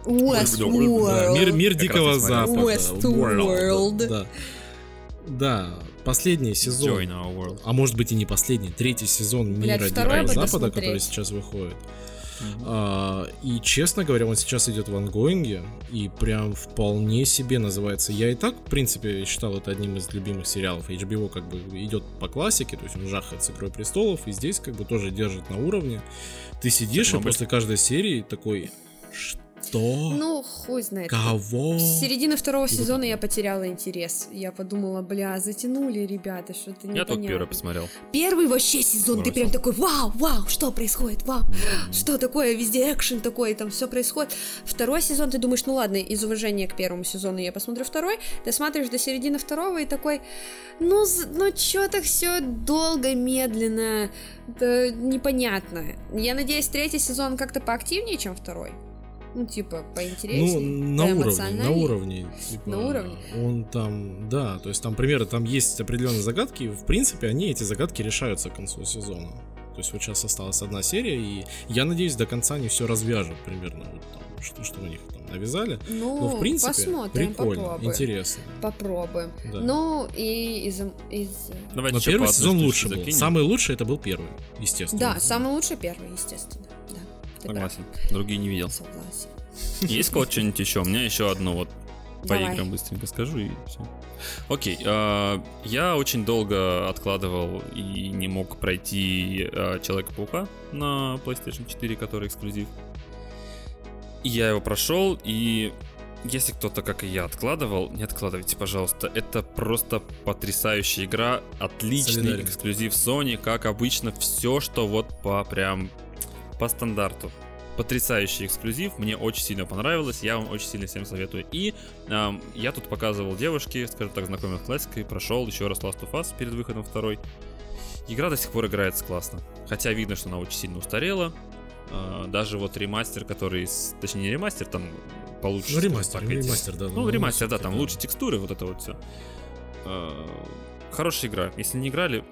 S3: Westworld.
S4: Да, мир, мир
S2: Как
S4: Дикого. Запада.
S3: Westworld.
S4: Да. Да, последний сезон. А может быть и не последний, третий сезон
S3: Блядь,
S4: Мира Дикого Запада,
S3: досмотреть.
S4: который сейчас выходит. А, и честно говоря, он сейчас идет в ангоинге и прям вполне себе называется. Я и так, в принципе, считал это одним из любимых сериалов. HBO как бы идет по классике, то есть он жахает с Игрой Престолов, и здесь как бы тоже держит на уровне. Ты сидишь и
S2: Чернобыль.
S4: после каждой серии такой, что?
S3: Ну, хуй знает.
S4: Кого?
S3: С середины второго
S4: И вот
S3: сезона я потеряла интерес. Я подумала, бля, затянули ребята, что-то
S2: Я только первый посмотрел.
S3: Первый вообще сезон, ты
S2: Бросил.
S3: прям такой, вау, вау, что происходит, вау, что такое, везде экшен такой, там все происходит. Второй сезон, ты думаешь, ну ладно, из уважения к первому сезону я посмотрю второй, ты смотришь до середины второго и такой, ну, ну чё так все долго, медленно, да непонятно. Я надеюсь, третий сезон как-то поактивнее, чем второй. Ну, типа,
S4: Ну,
S3: поинтереснее.
S4: на уровне, на уровне. типа,
S3: На уровне?
S4: Он там, да, то есть там примеры, там есть определенные загадки, и, в принципе, они, эти загадки решаются к концу сезона. То есть вот сейчас осталась одна серия, и я надеюсь, до конца они все развяжут примерно, вот там, что, что у них там навязали.
S3: Ну,
S4: Но, в принципе,
S3: посмотрим,
S4: прикольно,
S3: попробуем.
S4: интересно.
S3: Попробуем.
S4: Да.
S3: Ну, и из... из...
S2: Давайте
S4: Но первый сезон лучше был.
S2: закинем.
S4: Самый лучший это был первый, естественно.
S3: Да, самый лучший первый, естественно.
S2: Согласен. Другие не видел.
S3: Согласен.
S2: Есть кого что-нибудь еще? У меня еще одно вот по
S3: Давай.
S2: играм быстренько скажу и все. Окей, а, я очень долго откладывал и не мог пройти а, Человека-паука на PlayStation 4, который эксклюзив. И Я его прошел, и если кто-то, как и я, откладывал, не откладывайте, пожалуйста. Это просто потрясающая игра, отличный
S4: Солидарен.
S2: эксклюзив Sony, как обычно, все, что вот по прям по стандарту. потрясающий эксклюзив, мне очень сильно понравилось, я вам очень сильно всем советую. И эм, я тут показывал девушке, скажем так, знакомый с классикой, прошел еще раз Last of Us перед выходом второй. Игра до сих пор играется классно. Хотя видно, что она очень сильно устарела. Э, даже вот ремастер, который, точнее не ремастер, там получше.
S4: Ну, ремастер,
S2: так,
S4: ремастер, да.
S2: Ну, ремастер, да, там лучше текстуры, вот это вот все. Хорошая игра. Если не играли,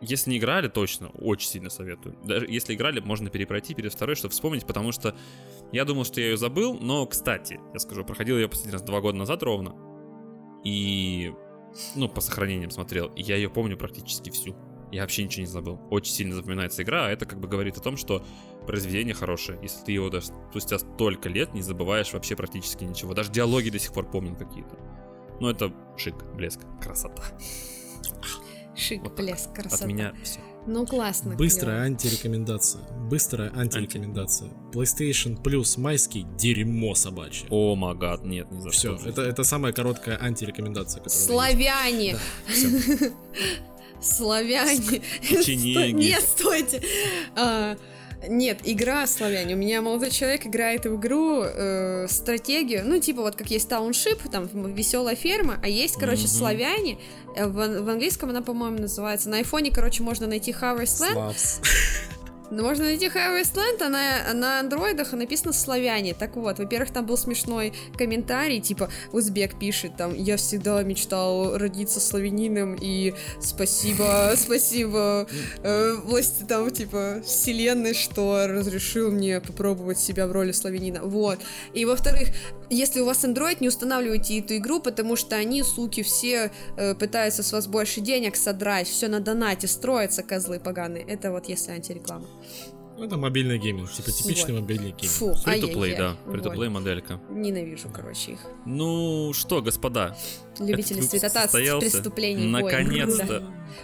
S2: если не играли, точно, очень сильно советую. Даже если играли, можно перепройти перед второй, чтобы вспомнить, потому что я думал, что я ее забыл, но, кстати, я скажу, проходил ее последний раз два года назад ровно, и, ну, по сохранениям смотрел, и я ее помню практически всю. Я вообще ничего не забыл. Очень сильно запоминается игра, а это как бы говорит о том, что произведение хорошее. Если ты его даже спустя столько лет не забываешь вообще практически ничего. Даже диалоги до сих пор помнил какие-то. Ну, это шик, блеск, красота.
S3: Шик,
S2: Вот
S3: блеск, красота.
S2: От меня все.
S3: Ну, классно.
S4: Быстрая
S3: клёво.
S4: антирекомендация. Быстрая антирекомендация. PlayStation Plus майский дерьмо собачье.
S2: О, магад, нет, не за
S4: Все,
S2: что.
S4: это, это самая короткая антирекомендация, которая
S3: Славяне! (laughs) Славяне!
S2: Печенеги.
S3: Нет, стойте! Нет, игра славяне. У меня молодой человек играет в игру э, стратегию, ну, типа вот как есть тауншип, там веселая ферма, а есть, короче,
S2: Мгм.
S3: славяне. Э, В, в английском она, по-моему, называется. На айфоне, короче, можно найти Harvest Land. Ну, можно найти Harvest Land, а на, на андроидах написано славяне. Так вот, во-первых, там был смешной комментарий, типа, узбек пишет там, я всегда мечтал родиться славянином, и спасибо, (laughs) спасибо э, власти там, типа, вселенной, что разрешил мне попробовать себя в роли славянина. Вот. И во-вторых, если у вас Android, не устанавливайте эту игру, потому что они, суки, все э, пытаются с вас больше денег содрать, все на донате строятся, козлы поганые. Это вот если антиреклама.
S4: Ну, Это мобильный гейминг, типа типичный
S3: Вот.
S4: мобильный гейминг.
S3: Фу,
S2: Free-to-play, да.
S3: Вот.
S2: Free-to-play моделька.
S3: Ненавижу, короче, их.
S2: Ну что, господа,
S3: Любители святотатств, преступлений.
S2: Наконец-то.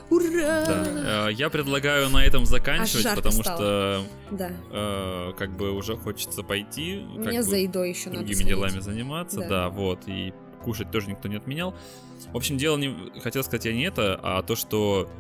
S3: Ура!
S2: да. Э, Я предлагаю на этом заканчивать,
S3: жарко
S2: потому
S3: стало.
S2: что
S3: Да.
S2: э, как бы уже хочется пойти.
S3: Мне за едой еще надо
S2: другими делами заниматься,
S3: Да.
S2: да. вот, и кушать тоже никто не отменял. В общем, дело не... Хотел сказать я не это, а то, что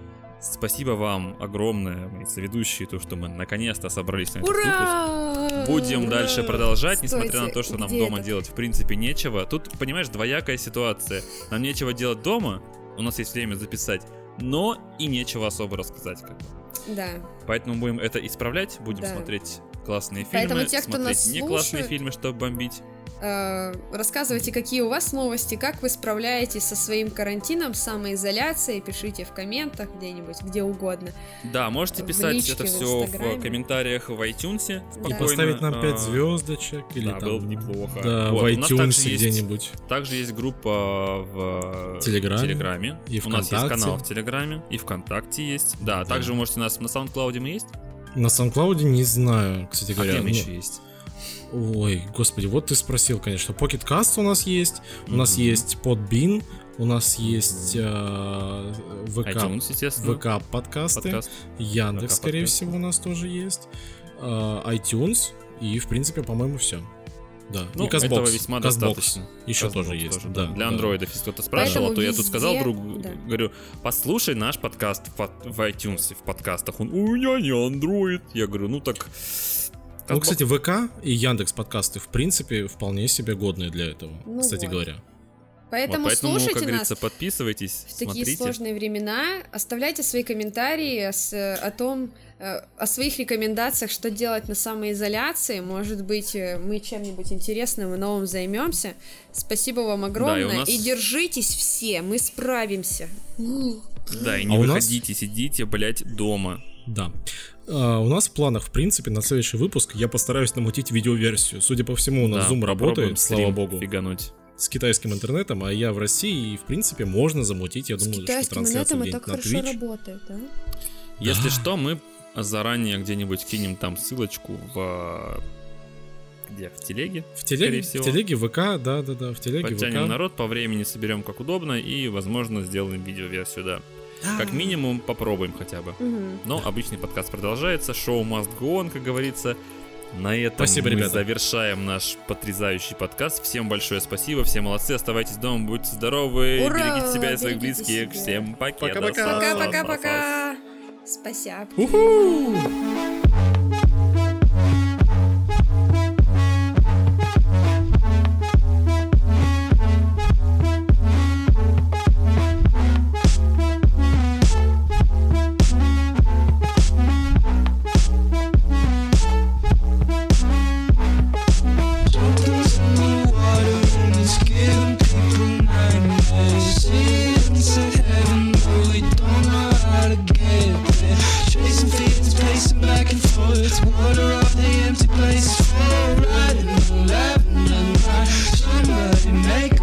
S2: спасибо вам огромное, мои соведущие, то, что мы наконец-то собрались на этот выпуск.
S3: Ура!
S2: Будем
S3: Ура!
S2: дальше продолжать, несмотря на
S3: Стойте,
S2: то, что нам дома
S3: это?
S2: делать в принципе нечего. Тут, понимаешь, двоякая ситуация. Нам нечего делать дома, у нас есть время записать, но и нечего особо рассказать. Как. бы.
S3: Да.
S2: Поэтому будем это исправлять, будем
S3: Да.
S2: смотреть классные
S3: Поэтому
S2: фильмы,
S3: те, кто
S2: смотреть
S3: нас
S2: не классные фильмы, чтобы бомбить.
S3: Э, Рассказывайте, какие у вас новости, как вы справляетесь со своим карантином, самоизоляцией, пишите в комментах где-нибудь, где угодно.
S2: Да, можете
S3: В
S2: писать
S3: личке,
S2: это
S3: в
S2: все в
S3: Инстаграме.
S2: комментариях в iTunes.
S3: Да.
S4: И
S2: спокойно.
S4: поставить нам 5
S2: А,
S4: звездочек или
S2: да,
S4: там...
S2: было бы неплохо.
S4: Да,
S2: Вот,
S4: в
S2: у нас также
S4: iTunes
S2: есть-
S4: где-нибудь.
S2: Также есть группа в
S4: Телеграме.
S2: Телеграме.
S4: И
S2: У нас есть
S4: ВКонтакте.
S2: канал в Телеграме. И ВКонтакте есть. Да,
S4: Да.
S2: также вы можете нас на SoundCloud мы есть.
S4: На SoundCloud не знаю, кстати
S2: А
S4: говоря.
S2: мы
S4: ну,
S2: еще есть?
S4: Ой, господи, вот ты спросил, конечно. Pocket Cast у нас есть, у нас есть Podbean, у нас есть э, ВК,
S2: iTunes.
S4: ВК подкасты,
S2: подкаст.
S4: Яндекс,
S2: ВК
S4: скорее всего, у нас тоже есть, э, iTunes и, в принципе, по-моему, все. Да,
S2: Ну,
S4: и Castbox.
S2: этого весьма
S4: Castbox
S2: достаточно.
S4: Еще
S2: Castbox
S4: тоже есть, да.
S2: Для
S4: да.
S2: андроидов, если кто-то спрашивал,
S3: Поэтому
S2: то я тут сказал
S3: везде-
S2: другу,
S3: да.
S2: говорю, послушай наш подкаст в, в iTunes, в подкастах. Он, у меня не андроид. Я говорю, ну так...
S4: Ну,
S2: Castbox-
S4: кстати, ВК и Яндекс подкасты, в принципе, вполне себе годные для этого,
S3: Ну
S4: кстати
S3: вот.
S4: говоря.
S3: Поэтому,
S2: Вот, поэтому,
S3: слушайте
S2: как
S3: нас
S2: говорится, подписывайтесь,
S3: в такие
S2: смотрите.
S3: сложные времена. Оставляйте свои комментарии с, э, о том, э, о своих рекомендациях, что делать на самоизоляции. Может быть, э, мы чем-нибудь интересным и новым займемся. Спасибо вам огромное.
S2: нас-
S3: И держитесь все, мы справимся.
S2: Да, и не
S4: А у нас-
S2: выходите, сидите, блядь, дома.
S4: Да. А, у нас в планах, в принципе, на следующий выпуск я постараюсь намутить видеоверсию. Судя по всему, у нас
S2: Да,
S4: Zoom работает, слава богу,
S2: Фигануть.
S4: С китайским интернетом, а я в России, и, в принципе, можно замутить, я
S3: С
S4: думаю, что
S3: китайским
S4: трансляцию где-нибудь
S3: так
S4: на
S3: хорошо
S4: Twitch.
S3: работает, а?
S2: Если
S4: Да.
S2: что, мы заранее где-нибудь кинем там ссылочку в... Где? В телеге.
S4: В телеге,
S2: всего.
S4: в телеге ВК, да-да-да, в телеге
S2: Подтянем
S4: ВК.
S2: народ, по времени соберем как удобно и, возможно, сделаем видеоверсию, да. Как минимум попробуем хотя бы.
S3: Мгм.
S2: Но обычный подкаст продолжается, шоу must go on, как говорится. На этом
S4: Спасибо,
S2: мы
S4: ребята.
S2: завершаем наш потрясающий подкаст. Всем большое спасибо, все молодцы, оставайтесь дома, будьте здоровы,
S3: Ура!
S2: берегите себя и своих
S3: Берегите
S2: близких.
S3: себя.
S2: Всем пока.
S4: Пока-пока.
S3: Пока-пока-пока. Спасибо.
S4: Уху! make